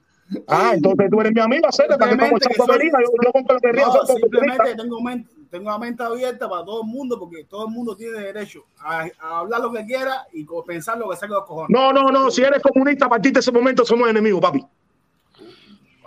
Ah, entonces tú eres mi amigo, hacer para que como yo, yo compro lo que río, No, simplemente tengo, men- tengo la mente abierta para todo el mundo porque todo el mundo tiene derecho a, a hablar lo que quiera y pensar lo que saque los cojones. No, no, no, si eres comunista, a partir de ese momento somos enemigos, papi.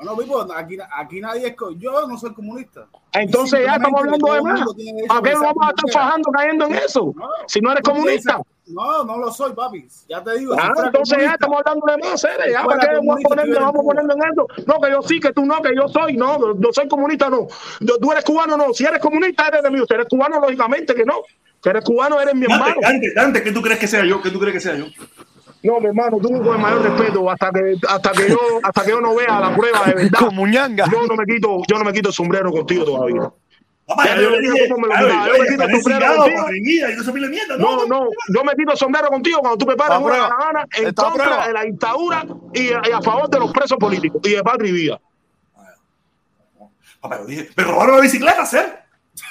Bueno, Pipo, aquí, aquí nadie es. Yo no soy comunista. Entonces ya estamos hablando de más. ¿A qué vamos a estar fajando cayendo en eso? si no eres comunista. No, no lo soy, papi. Ya te digo. Ah, entonces ya estamos hablando de más, ¿eh? Ya, ¿para qué vamos poniendo, vamos poniendo en eso? No, que yo sí, que tú no, que yo soy. No, yo soy comunista, no. Tú eres cubano, no. Si eres comunista, eres de mí. Si eres cubano, lógicamente que no. Si eres cubano, eres mi hermano. Dante, Dante, ¿qué tú crees que sea yo? ¿Qué tú crees que sea yo? No, mi hermano, tú con el mayor respeto, hasta que, hasta que yo, hasta que yo no vea la prueba de verdad. Como ñanga. Yo no me quito, yo no me quito el sombrero contigo todavía. Papá, yo, yo, le dije, cómo me lo yo me quito el sombrero contigo. No, no, yo me quito el sombrero contigo cuando tú preparas una caravana en contra de la dictadura y, a favor de los presos políticos y de patria y vida. Papá, yo dije, me robaron la bicicleta, ¿ser?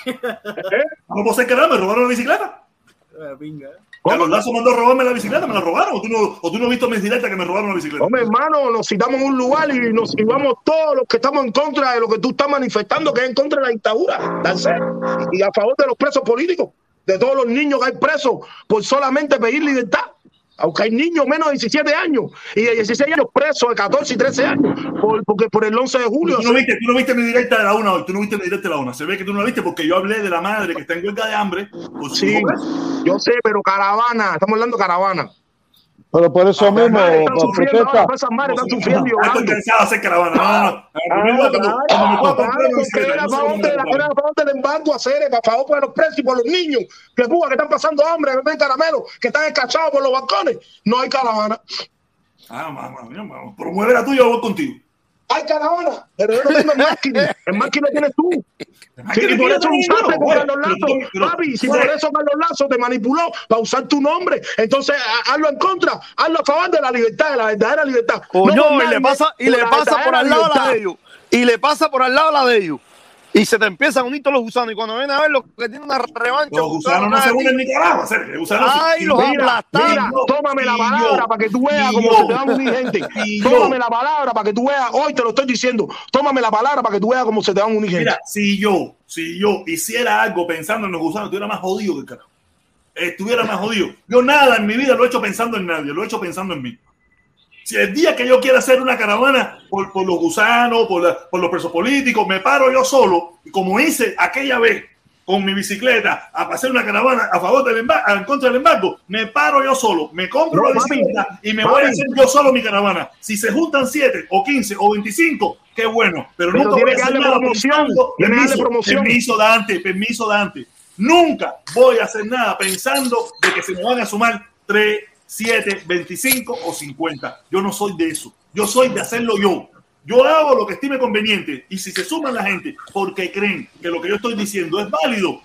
¿Eh? ¿Cómo puedo ser que no? ¿Me robaron la bicicleta? Eh, venga. Carlos Lazo mandó a robarme la bicicleta, me la robaron. ¿O tú no, o tú no has visto mis directas que me robaron la bicicleta? Hombre, hermano, nos citamos en un lugar y nos vamos todos los que estamos en contra de lo que tú estás manifestando, que es en contra de la dictadura, y a favor de los presos políticos, de todos los niños que hay presos por solamente pedir libertad aunque hay niños menos de 17 años y de 16 años presos, de 14 y 13 años, por, porque por el 11 de julio. Tú no, viste, tú no viste mi directa de la una hoy, tú no viste mi directa de la una. Se ve que tú no la viste porque yo hablé de la madre que está en huelga de hambre. sí, yo sé, pero caravana, estamos hablando de caravana. Pero por eso mismo, protesta. Esas madres están sufriendo y Estoy cansado de hacer caravana. No, no, no. Era a favor del embargo a Ceres, a favor de los precios y por los niños que Cuba que están pasando hambre, que ven caramelo, que están escachados por los balcones. No hay caravana. Ah, mamá, promueve la tuya, voy contigo. Hay caravana, pero yo no tengo el máquina. El máquina tienes tú. Sí, y por eso usaste con Carlos Lazo. Papi, si por eso Carlos Lazo te manipuló para usar tu nombre, entonces hazlo en contra, hazlo a favor de la libertad, de la verdadera libertad. Coño, y le pasa, y le pasa por al lado la de ellos. Y le pasa por al lado la de ellos y se te empiezan a unir todos los gusanos. Y cuando ven a ver los que tienen una revancha. Los gusanos no se unen ni carajo. Ay, los aplastaron. tómame la palabra para que tú veas cómo se te van a unir gente. Tómame la palabra para que tú veas. Hoy te lo estoy diciendo. Tómame la palabra para que tú veas cómo se te van a unir gente. Mira, si yo, si yo hiciera algo pensando en los gusanos, estuviera más jodido que el carajo. Estuviera más jodido. Yo nada en mi vida lo he hecho pensando en nadie, lo he hecho pensando en mí. Si el día que yo quiera hacer una caravana por, por los gusanos, por, por, los presos políticos, me paro yo solo, como hice aquella vez con mi bicicleta a hacer una caravana a favor del embargo, en contra del embargo, me paro yo solo, me compro la bicicleta y me voy a hacer yo solo mi caravana. Si se juntan 7 o 15 o 25, qué bueno, pero, nunca voy a hacer nada pensando, permiso, permiso Dante, permiso Dante. Nunca voy a hacer nada pensando de que se me van a sumar 3, 7, 25 o 50. Yo no soy de eso. Yo soy de hacerlo yo. Yo hago lo que estime conveniente. Y si se suman la gente porque creen que lo que yo estoy diciendo es válido.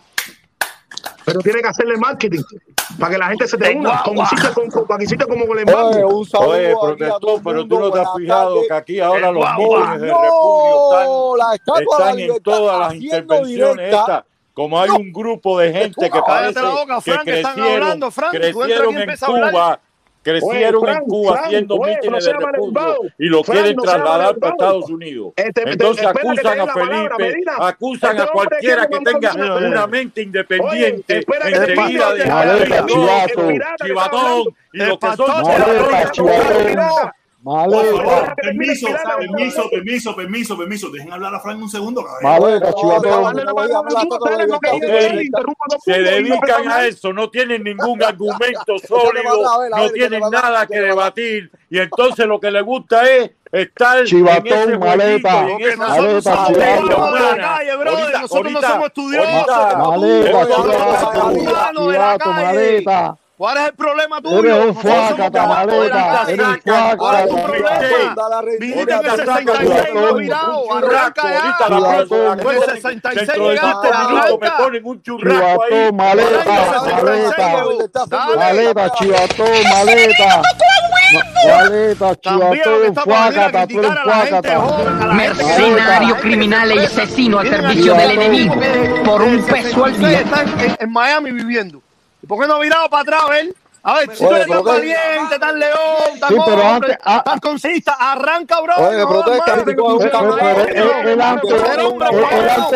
Pero tiene que hacerle marketing para que la gente se te una, como hiciste con, para que hiciste como con el Oye, un Oye, pero, tú, pero tú no te has fijado que aquí ahora los móviles de están, están en todas las intervenciones estas como hay un grupo de gente que parece que crecieron, crecieron en Cuba, crecieron en Cuba haciendo mítines de refugio y lo quieren trasladar para Estados Unidos. Este, Entonces acusan a Felipe, acusan a este cualquiera que tenga una mente independiente, enseguida de chivatón y lo que son Maleta. Permiso, permiso, permiso, permiso, permiso. Dejen hablar a Frank un segundo. Se dedican a eso, no tienen ningún argumento sólido, no tienen nada que debatir. Y entonces lo que les gusta es estar Chivatón, en ese maleta, maleta, Nosotros no somos estudiosos. Maleta, maleta. ¿Cuál es el problema tuyo? Eres un fuaca, tamaleta. Eres un fuaca. ¿Cuál es tu problema? Viniste en el 66 no virado. Arranca ya. Pues 66 llegaste, arranca. Me ponen un churrasco ahí. maleta, maleta. Maleta, chivatón, maleta. Maleta, chivatón, fuaca, tú eres fuaca. Mercenario, criminal y asesino al servicio del enemigo. Por un peso al día. En Miami viviendo. ¿Y por qué no ha virado para atrás, él? A ver, si tú eres tan valiente, tan león, tan Sí, pero hombre, antes- ah, tan concista, arranca, bro. Oye, no, protesta, él antes-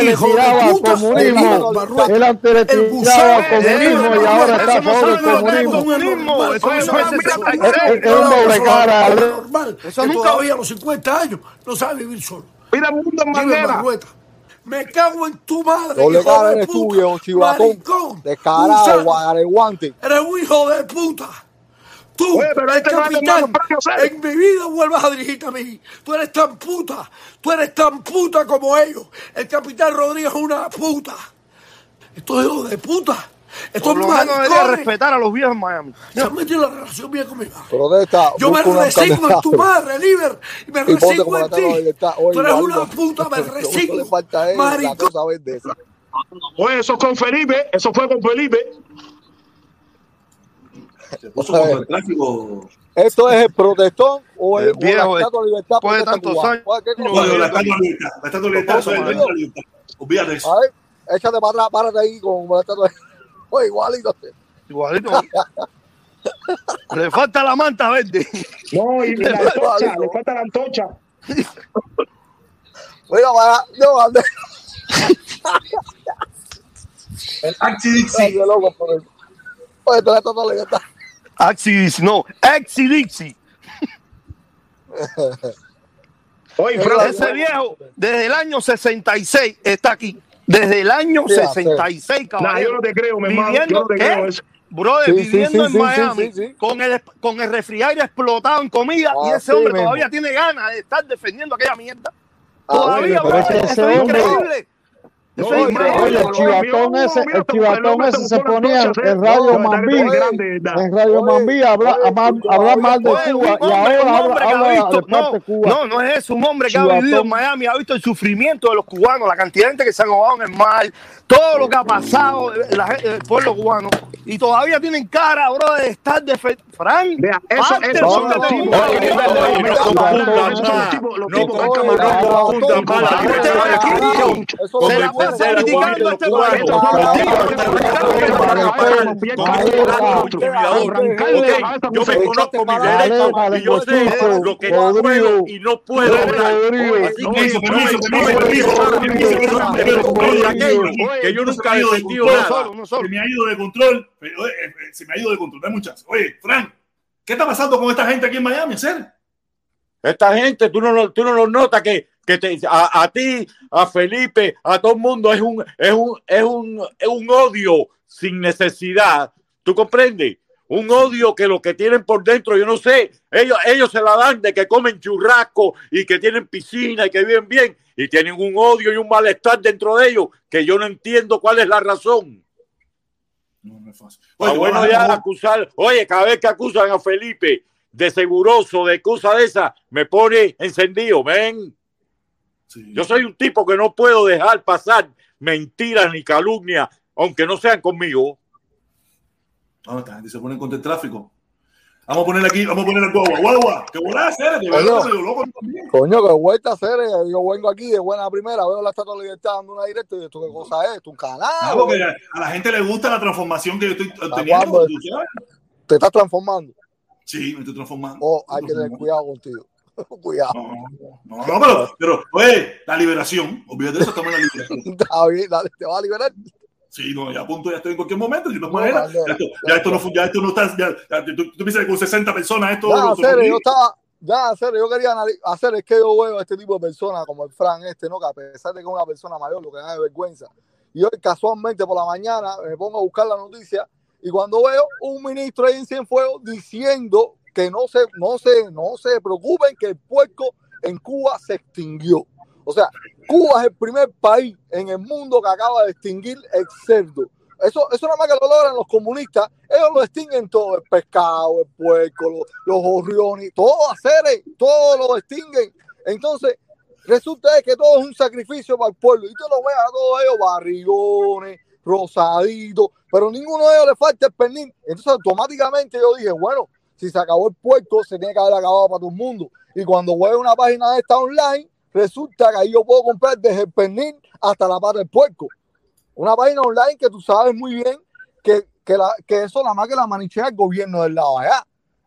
le tiraba al comunismo, Marruecos. él antes le tiraba al comunismo y ahora está favor del comunismo. Eso es un doble cara. normal. Eso nunca- todavía a los 50 años no sabe vivir solo. Mira el mundo en Me cago en tu madre. Doble hijo cara de eres tú, puta, viejo chivatón. maricón, Descarado, guareguante. Eres un hijo de puta. Tú, Oye, pero el este es capitán, en mi vida vuelvas a dirigirte a mí. Tú eres tan puta. Tú eres tan puta como ellos. El capitán Rodríguez es una puta. Estos hijos de puta. Estos Por lo menos debería maricones respetar a los viejos en Miami. metido la relación mía con mi madre. Protesta. Yo me resigno en tu madre, Liber. Y me resigno en ti. Tú eres una puta, me resigno. es Maricón. Oye, eso con Felipe, eso fue con Felipe. Se puso contra el tráfico. ¿Esto es el protestón o el, El o viejo, la estatua de libertad? después de protesta tantos años. Oye, ¿qué No, la estatua de libertad. La estatua de libertad. eso es la estatua de libertad. Olvídate eso. A ver, échate para atrás, párate ahí con la estatua de... Oye, igualito. Igualito. Le falta la manta verde. No, y la antorcha, le falta la antorcha. Oiga, para... No, ande. El Axi Ay, qué loco, por eso. Oye, es la de libertad. Axis, no. Axidixi. Oye, Franco, Ese viejo, desde el año 66 está aquí. Desde el año Sí, 66, Nah, caballero. yo no te creo, mi hermano. Yo Viviendo, no te ¿qué? creo eso. Brother, Sí, sí, viviendo sí, en sí, Miami sí, sí, sí. Con, el, con el refrigerador explotado en comida y ese sí hombre mismo. todavía tiene ganas de estar defendiendo aquella mierda. Ah, Todavía, es brother, que eso es hombre- increíble. No, oye, el chivatón ese, el chivatón ese se ponía en Radio Mambí, en Radio Mambí a hablar, a mal- de Cuba y ahora habla, hombre que ha habla visto- de parte Cuba. No, no es eso. Un hombre que ha vivido en Miami, ha visto el sufrimiento de los cubanos, la cantidad de gente que se han ahogado en el mar, todo lo que ha pasado eh, el pueblo cubano. Y todavía tienen cara, bro, de estar de Fran, Vea, eso, son los tipos. los tipos, confundan, camarón. no confundan se la criticando a este yo me conozco mis derechos y yo sé Rodrigo, lo que puedo y no puedo. Así que yo nunca he se me ha ido de defendido control, nada. Se me ha ido de control. se me ha ido de control. Un chance. Oye, Frank, ¿qué está pasando con esta gente aquí en Miami? ¿En serio? Esta gente, tú no, tú no lo notas que, que te, a, a ti, a Felipe, a todo el mundo es un, es un, es un, es un odio sin necesidad. ¿Tú comprendes? Un odio que lo que tienen por dentro, yo no sé, ellos, ellos se la dan de que comen churrasco y que tienen piscina y que viven bien y tienen un odio y un malestar dentro de ellos que yo no entiendo cuál es la razón. No, no es fácil. Ah, bueno, ya acusar, oye, cada vez que acusan a Felipe de seguroso, de cosa de esa, me pone encendido, ven. Sí. Yo soy un tipo que no puedo dejar pasar mentiras ni calumnias, aunque no sean conmigo. No, esta gente se pone contra el tráfico. Vamos a ponerle aquí, vamos a ponerle guagua, guagua. Que volá, hacer, de verdad, Coño. medio loco también. Coño, que vuelta a hacer. eh, Yo vengo aquí de buena primera, veo la estatua de libertad dando una directa y esto qué cosa es, esto un canal. Ah, porque a la gente le gusta la transformación que yo estoy teniendo. Te estás transformando. Sí, me estoy transformando. Oh, hay que tener cuidado contigo. cuidado. No, no, pero, pero, oye, la liberación, olvídate de eso, estamos en la liberación. Está bien, dale, te va a liberar. Sí, no, ya a punto, ya estoy en cualquier momento. No, no, ya, esto, ya, esto no, ya esto no está. Ya, ya, tú, tú piensas que con 60 personas esto. Ya, no- hacer, yo estaba, ya, hacer, yo quería hacer, es que yo veo a este tipo de personas como el Fran este, ¿no? Que a pesar de que es una persona mayor, lo que da es vergüenza. Y hoy casualmente por la mañana me pongo a buscar la noticia y cuando veo un ministro ahí en Cienfuegos diciendo que no se, no se, no se preocupen que el puerco en Cuba se extinguió. O sea, Cuba es el primer país en el mundo que acaba de extinguir el cerdo. Eso, eso nada más que lo logran los comunistas. Ellos lo extinguen todo, el pescado, el puerco, los, los gorriones, todo hacer, todo lo extinguen. Entonces, resulta que todo es un sacrificio para el pueblo. Y tú lo ves a todos ellos barrigones, rosaditos, pero ninguno de ellos le falta el pernil. Entonces, automáticamente yo dije, bueno, si se acabó el puerco, se tiene que haber acabado para todo el mundo. Y cuando voy a una página de esta online, resulta que ahí yo puedo comprar desde el pernil hasta la pata del puerco. Una página online que tú sabes muy bien que que, la, que eso nada más que la manichea el gobierno del lado allá.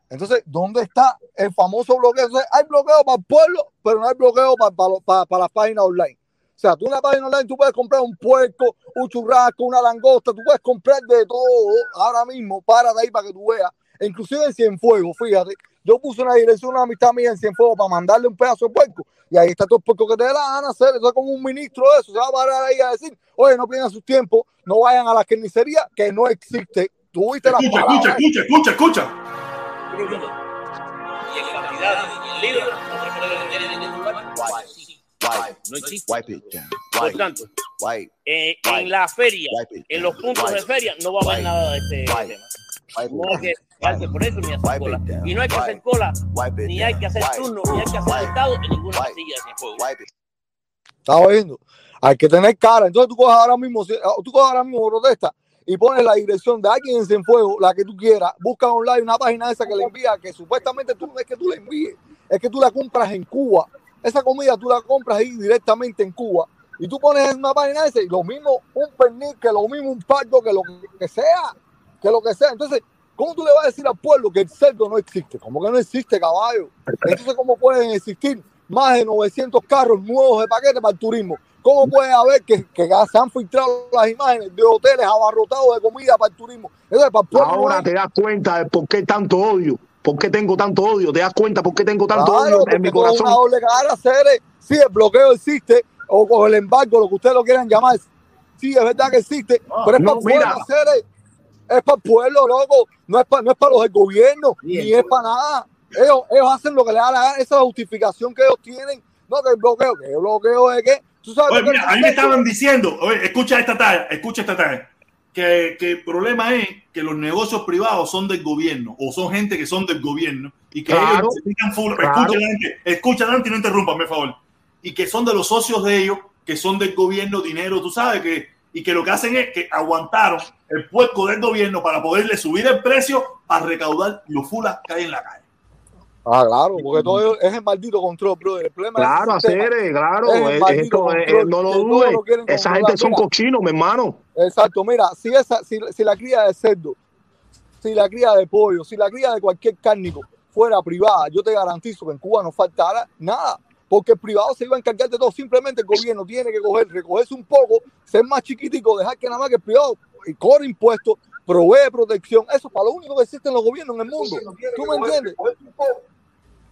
Entonces, ¿dónde está el famoso bloqueo? Hay bloqueo para el pueblo, pero no hay bloqueo para, para, para, las páginas online. O sea, tú en una página online tú puedes comprar un puerco, un churrasco, una langosta, tú puedes comprar de todo ahora mismo, para de ahí para que tú veas. Inclusive en Cienfuegos, fíjate, yo puse una dirección a una amistad mía en Cienfuegos para mandarle un pedazo de puerco y ahí está todo el puerco que te da la gana hacer. Eso es como un ministro de eso, se va a parar ahí a decir, oye, no pierdan su tiempo, no vayan a la carnicería que no existe. Tú viste escucha, la escucha, escucha, escucha, escucha. Y en cantidad en libros, no tienen ningún lugar. No existe. Por tanto, eh, en la feria, en los puntos de feria, no va a haber nada de este tema. Por eso ni hacer cola. Y no hay que hacer cola, ni hay que hacer turno, ni hay que hacer estado en ninguna silla de fuego. ¿Estás oyendo? Hay que tener cara. Entonces tú coges ahora mismo, ah, tú coges ahora mismo protesta y pones la dirección de alguien en Cienfuegos, la que tú quieras, busca online una página esa que le envía, que supuestamente tú no es que tú le envíes, es que tú la compras en Cuba. Esa comida tú la compras ahí directamente en Cuba. Y tú pones en una página esa y lo mismo un pernil, que lo mismo un pardo, que lo que sea, que lo que sea. Entonces, ¿cómo tú le vas a decir al pueblo que el cerdo no existe? ¿Cómo que no existe, caballo? Entonces, ¿cómo pueden existir más de 900 carros nuevos de paquete para el turismo? ¿Cómo puede haber que, que se han filtrado las imágenes de hoteles abarrotados de comida para el turismo? Entonces, para el pueblo Ahora te das cuenta de por qué tanto odio. ¿Por qué tengo tanto odio? ¿Te das cuenta por qué tengo tanto Claro, odio en mi corazón? una doble cara, Cere. Sí, el bloqueo existe, o con el embargo, lo que ustedes lo quieran llamar. Sí, es verdad que existe, pero es no, para mira. Cere. Es para el pueblo, loco. No es para, no es para los del gobierno, ni es para nada. Ellos, ellos hacen lo que les da la gana. Esa es la justificación que ellos tienen. No, que el bloqueo, que el bloqueo es que. ¿Tú sabes Oye, mira, a mí me estaban diciendo, oye, escucha esta talla, escucha esta talla, que, que el problema es que los negocios privados son del gobierno o son gente que son del gobierno y que Claro, ellos necesitan full. claro. Escucha, Dante, escucha, Dante, y no interrumpas, por favor. Y que son de los socios de ellos, que son del gobierno, dinero, tú sabes, que y que lo que hacen es que aguantaron el puerco del gobierno para poderle subir el precio para recaudar los fulas que hay en la calle. Ah, claro, porque todo es el maldito control, brother. El problema Claro, es el sistema. hacer, claro. Es el eh, esto, eh, control, no lo dudes. Esa gente son cochinos, mi hermano. Exacto, mira, si, esa, si, si la cría de cerdo, si la cría de pollo, si la cría de cualquier cárnico fuera privada, yo te garantizo que en Cuba no faltara nada, porque el privado se iba a encargar de todo. Simplemente el gobierno tiene que coger, recogerse un poco, ser más chiquitico, dejar que nada más que el privado cobre impuestos, provee protección. Eso es para lo único que existen los gobiernos en el mundo. ¿Tú me entiendes?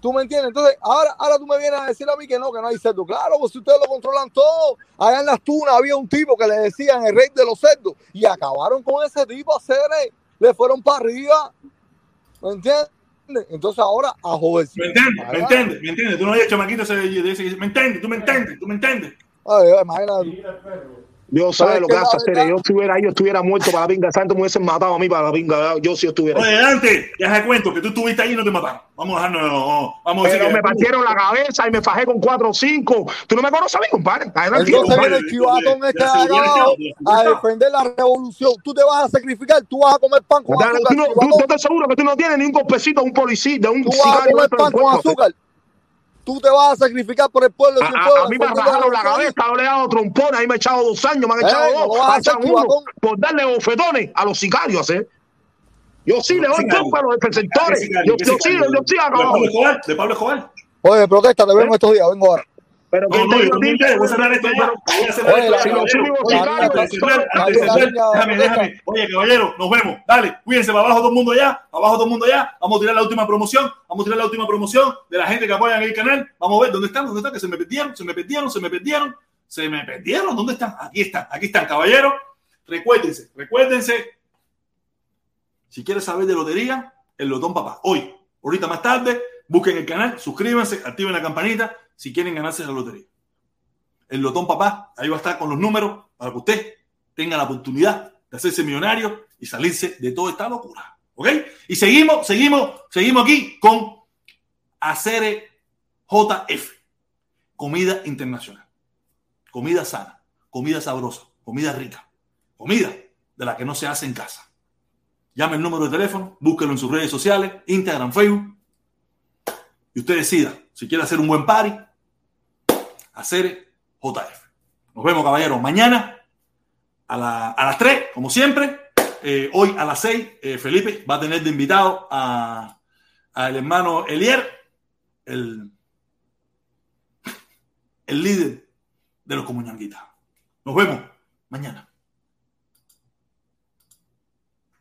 ¿Tú me entiendes? Entonces, ahora, ahora tú me vienes a decir a mí que no, que no hay cerdo. Claro, pues si ustedes lo controlan todo. Allá en las tunas había un tipo que le decían el rey de los cerdos y acabaron con ese tipo a hacer, eh, le fueron para arriba. ¿Me entiendes? Entonces ahora a joder. ¿Me entiendes? ¿Me entiendes? ¿Me entiendes? Tú no hayas chamaquito ese de ¿me entiendes? ¿Tú me entiendes? ¿Tú me entiendes? Ay, imagínate. Dios sabe lo que hace hacer. Yo estuviera ahí, yo estuviera muerto para la pinga. Santo me hubiesen matado a mí para la pinga. Yo sí estuviera Oye. Dante, ya se cuento que tú estuviste ahí y no te mataron. Vamos a dejarnos, no, vamos a decir Pero me partieron la cabeza y me fajé con cuatro o cinco. Tú no me conoces a mí, compadre. Adelante, Entonces viene el chivatón este a defender la revolución. Tú te vas a sacrificar, tú vas a comer pan con azúcar. Tú, no, tú, chivatón. yo te aseguro que tú no tienes ni un golpecito de un policía, de un Tú vas a comer pan con azúcar. Tú te vas a sacrificar por el pueblo. A, a- pueblo, a mí me rajaron la cabeza, le he dado trompones, ahí me he echado dos años, me han Eh, echado dos, a hacer, uno por darle bofetones a los sicarios, ¿eh? Yo sí le doy trompa a los defensores. Yo, ¿Qué yo sí, yo sí ¿De acabo. Pablo Escobar? ¿De Pablo Escobar? Oye, protesta, te vemos estos días, vengo ahora. Pero No, no, yo te voy a cerrar esto ya. Voy a cerrar Oye, caballero. nos vemos. Dale, cuídense para abajo todo el mundo ya. Abajo todo el mundo ya. Vamos a tirar la última promoción. Vamos a tirar la última promoción de la gente que apoya el canal. Vamos a ver dónde están, dónde están, que se me perdieron, se me perdieron, se me perdieron, se me perdieron. ¿Dónde están? Aquí están, aquí están, caballero. Recuérdense, recuérdense. Si quieres saber de lotería, el Lotón Papá. Hoy, ahorita más tarde, busquen el canal, suscríbanse, activen la campanita si quieren ganarse la lotería. El Lotón Papá, ahí va a estar con los números para que usted tenga la oportunidad de hacerse millonario y salirse de toda esta locura. ¿Ok? Y seguimos, seguimos, seguimos aquí con Acere JF. Comida internacional. Comida sana, comida sabrosa, comida rica. Comida de la que no se hace en casa. Llame el número de teléfono, búsquelo en sus redes sociales, Instagram, Facebook. Y usted decida si quiere hacer un buen party, hacer JF. Nos vemos, caballeros, mañana a, la- a las 3, como siempre. eh, hoy a las 6, eh, Felipe va a tener de invitado a al hermano Elier, el, el líder de los comunanguitas. Nos vemos mañana.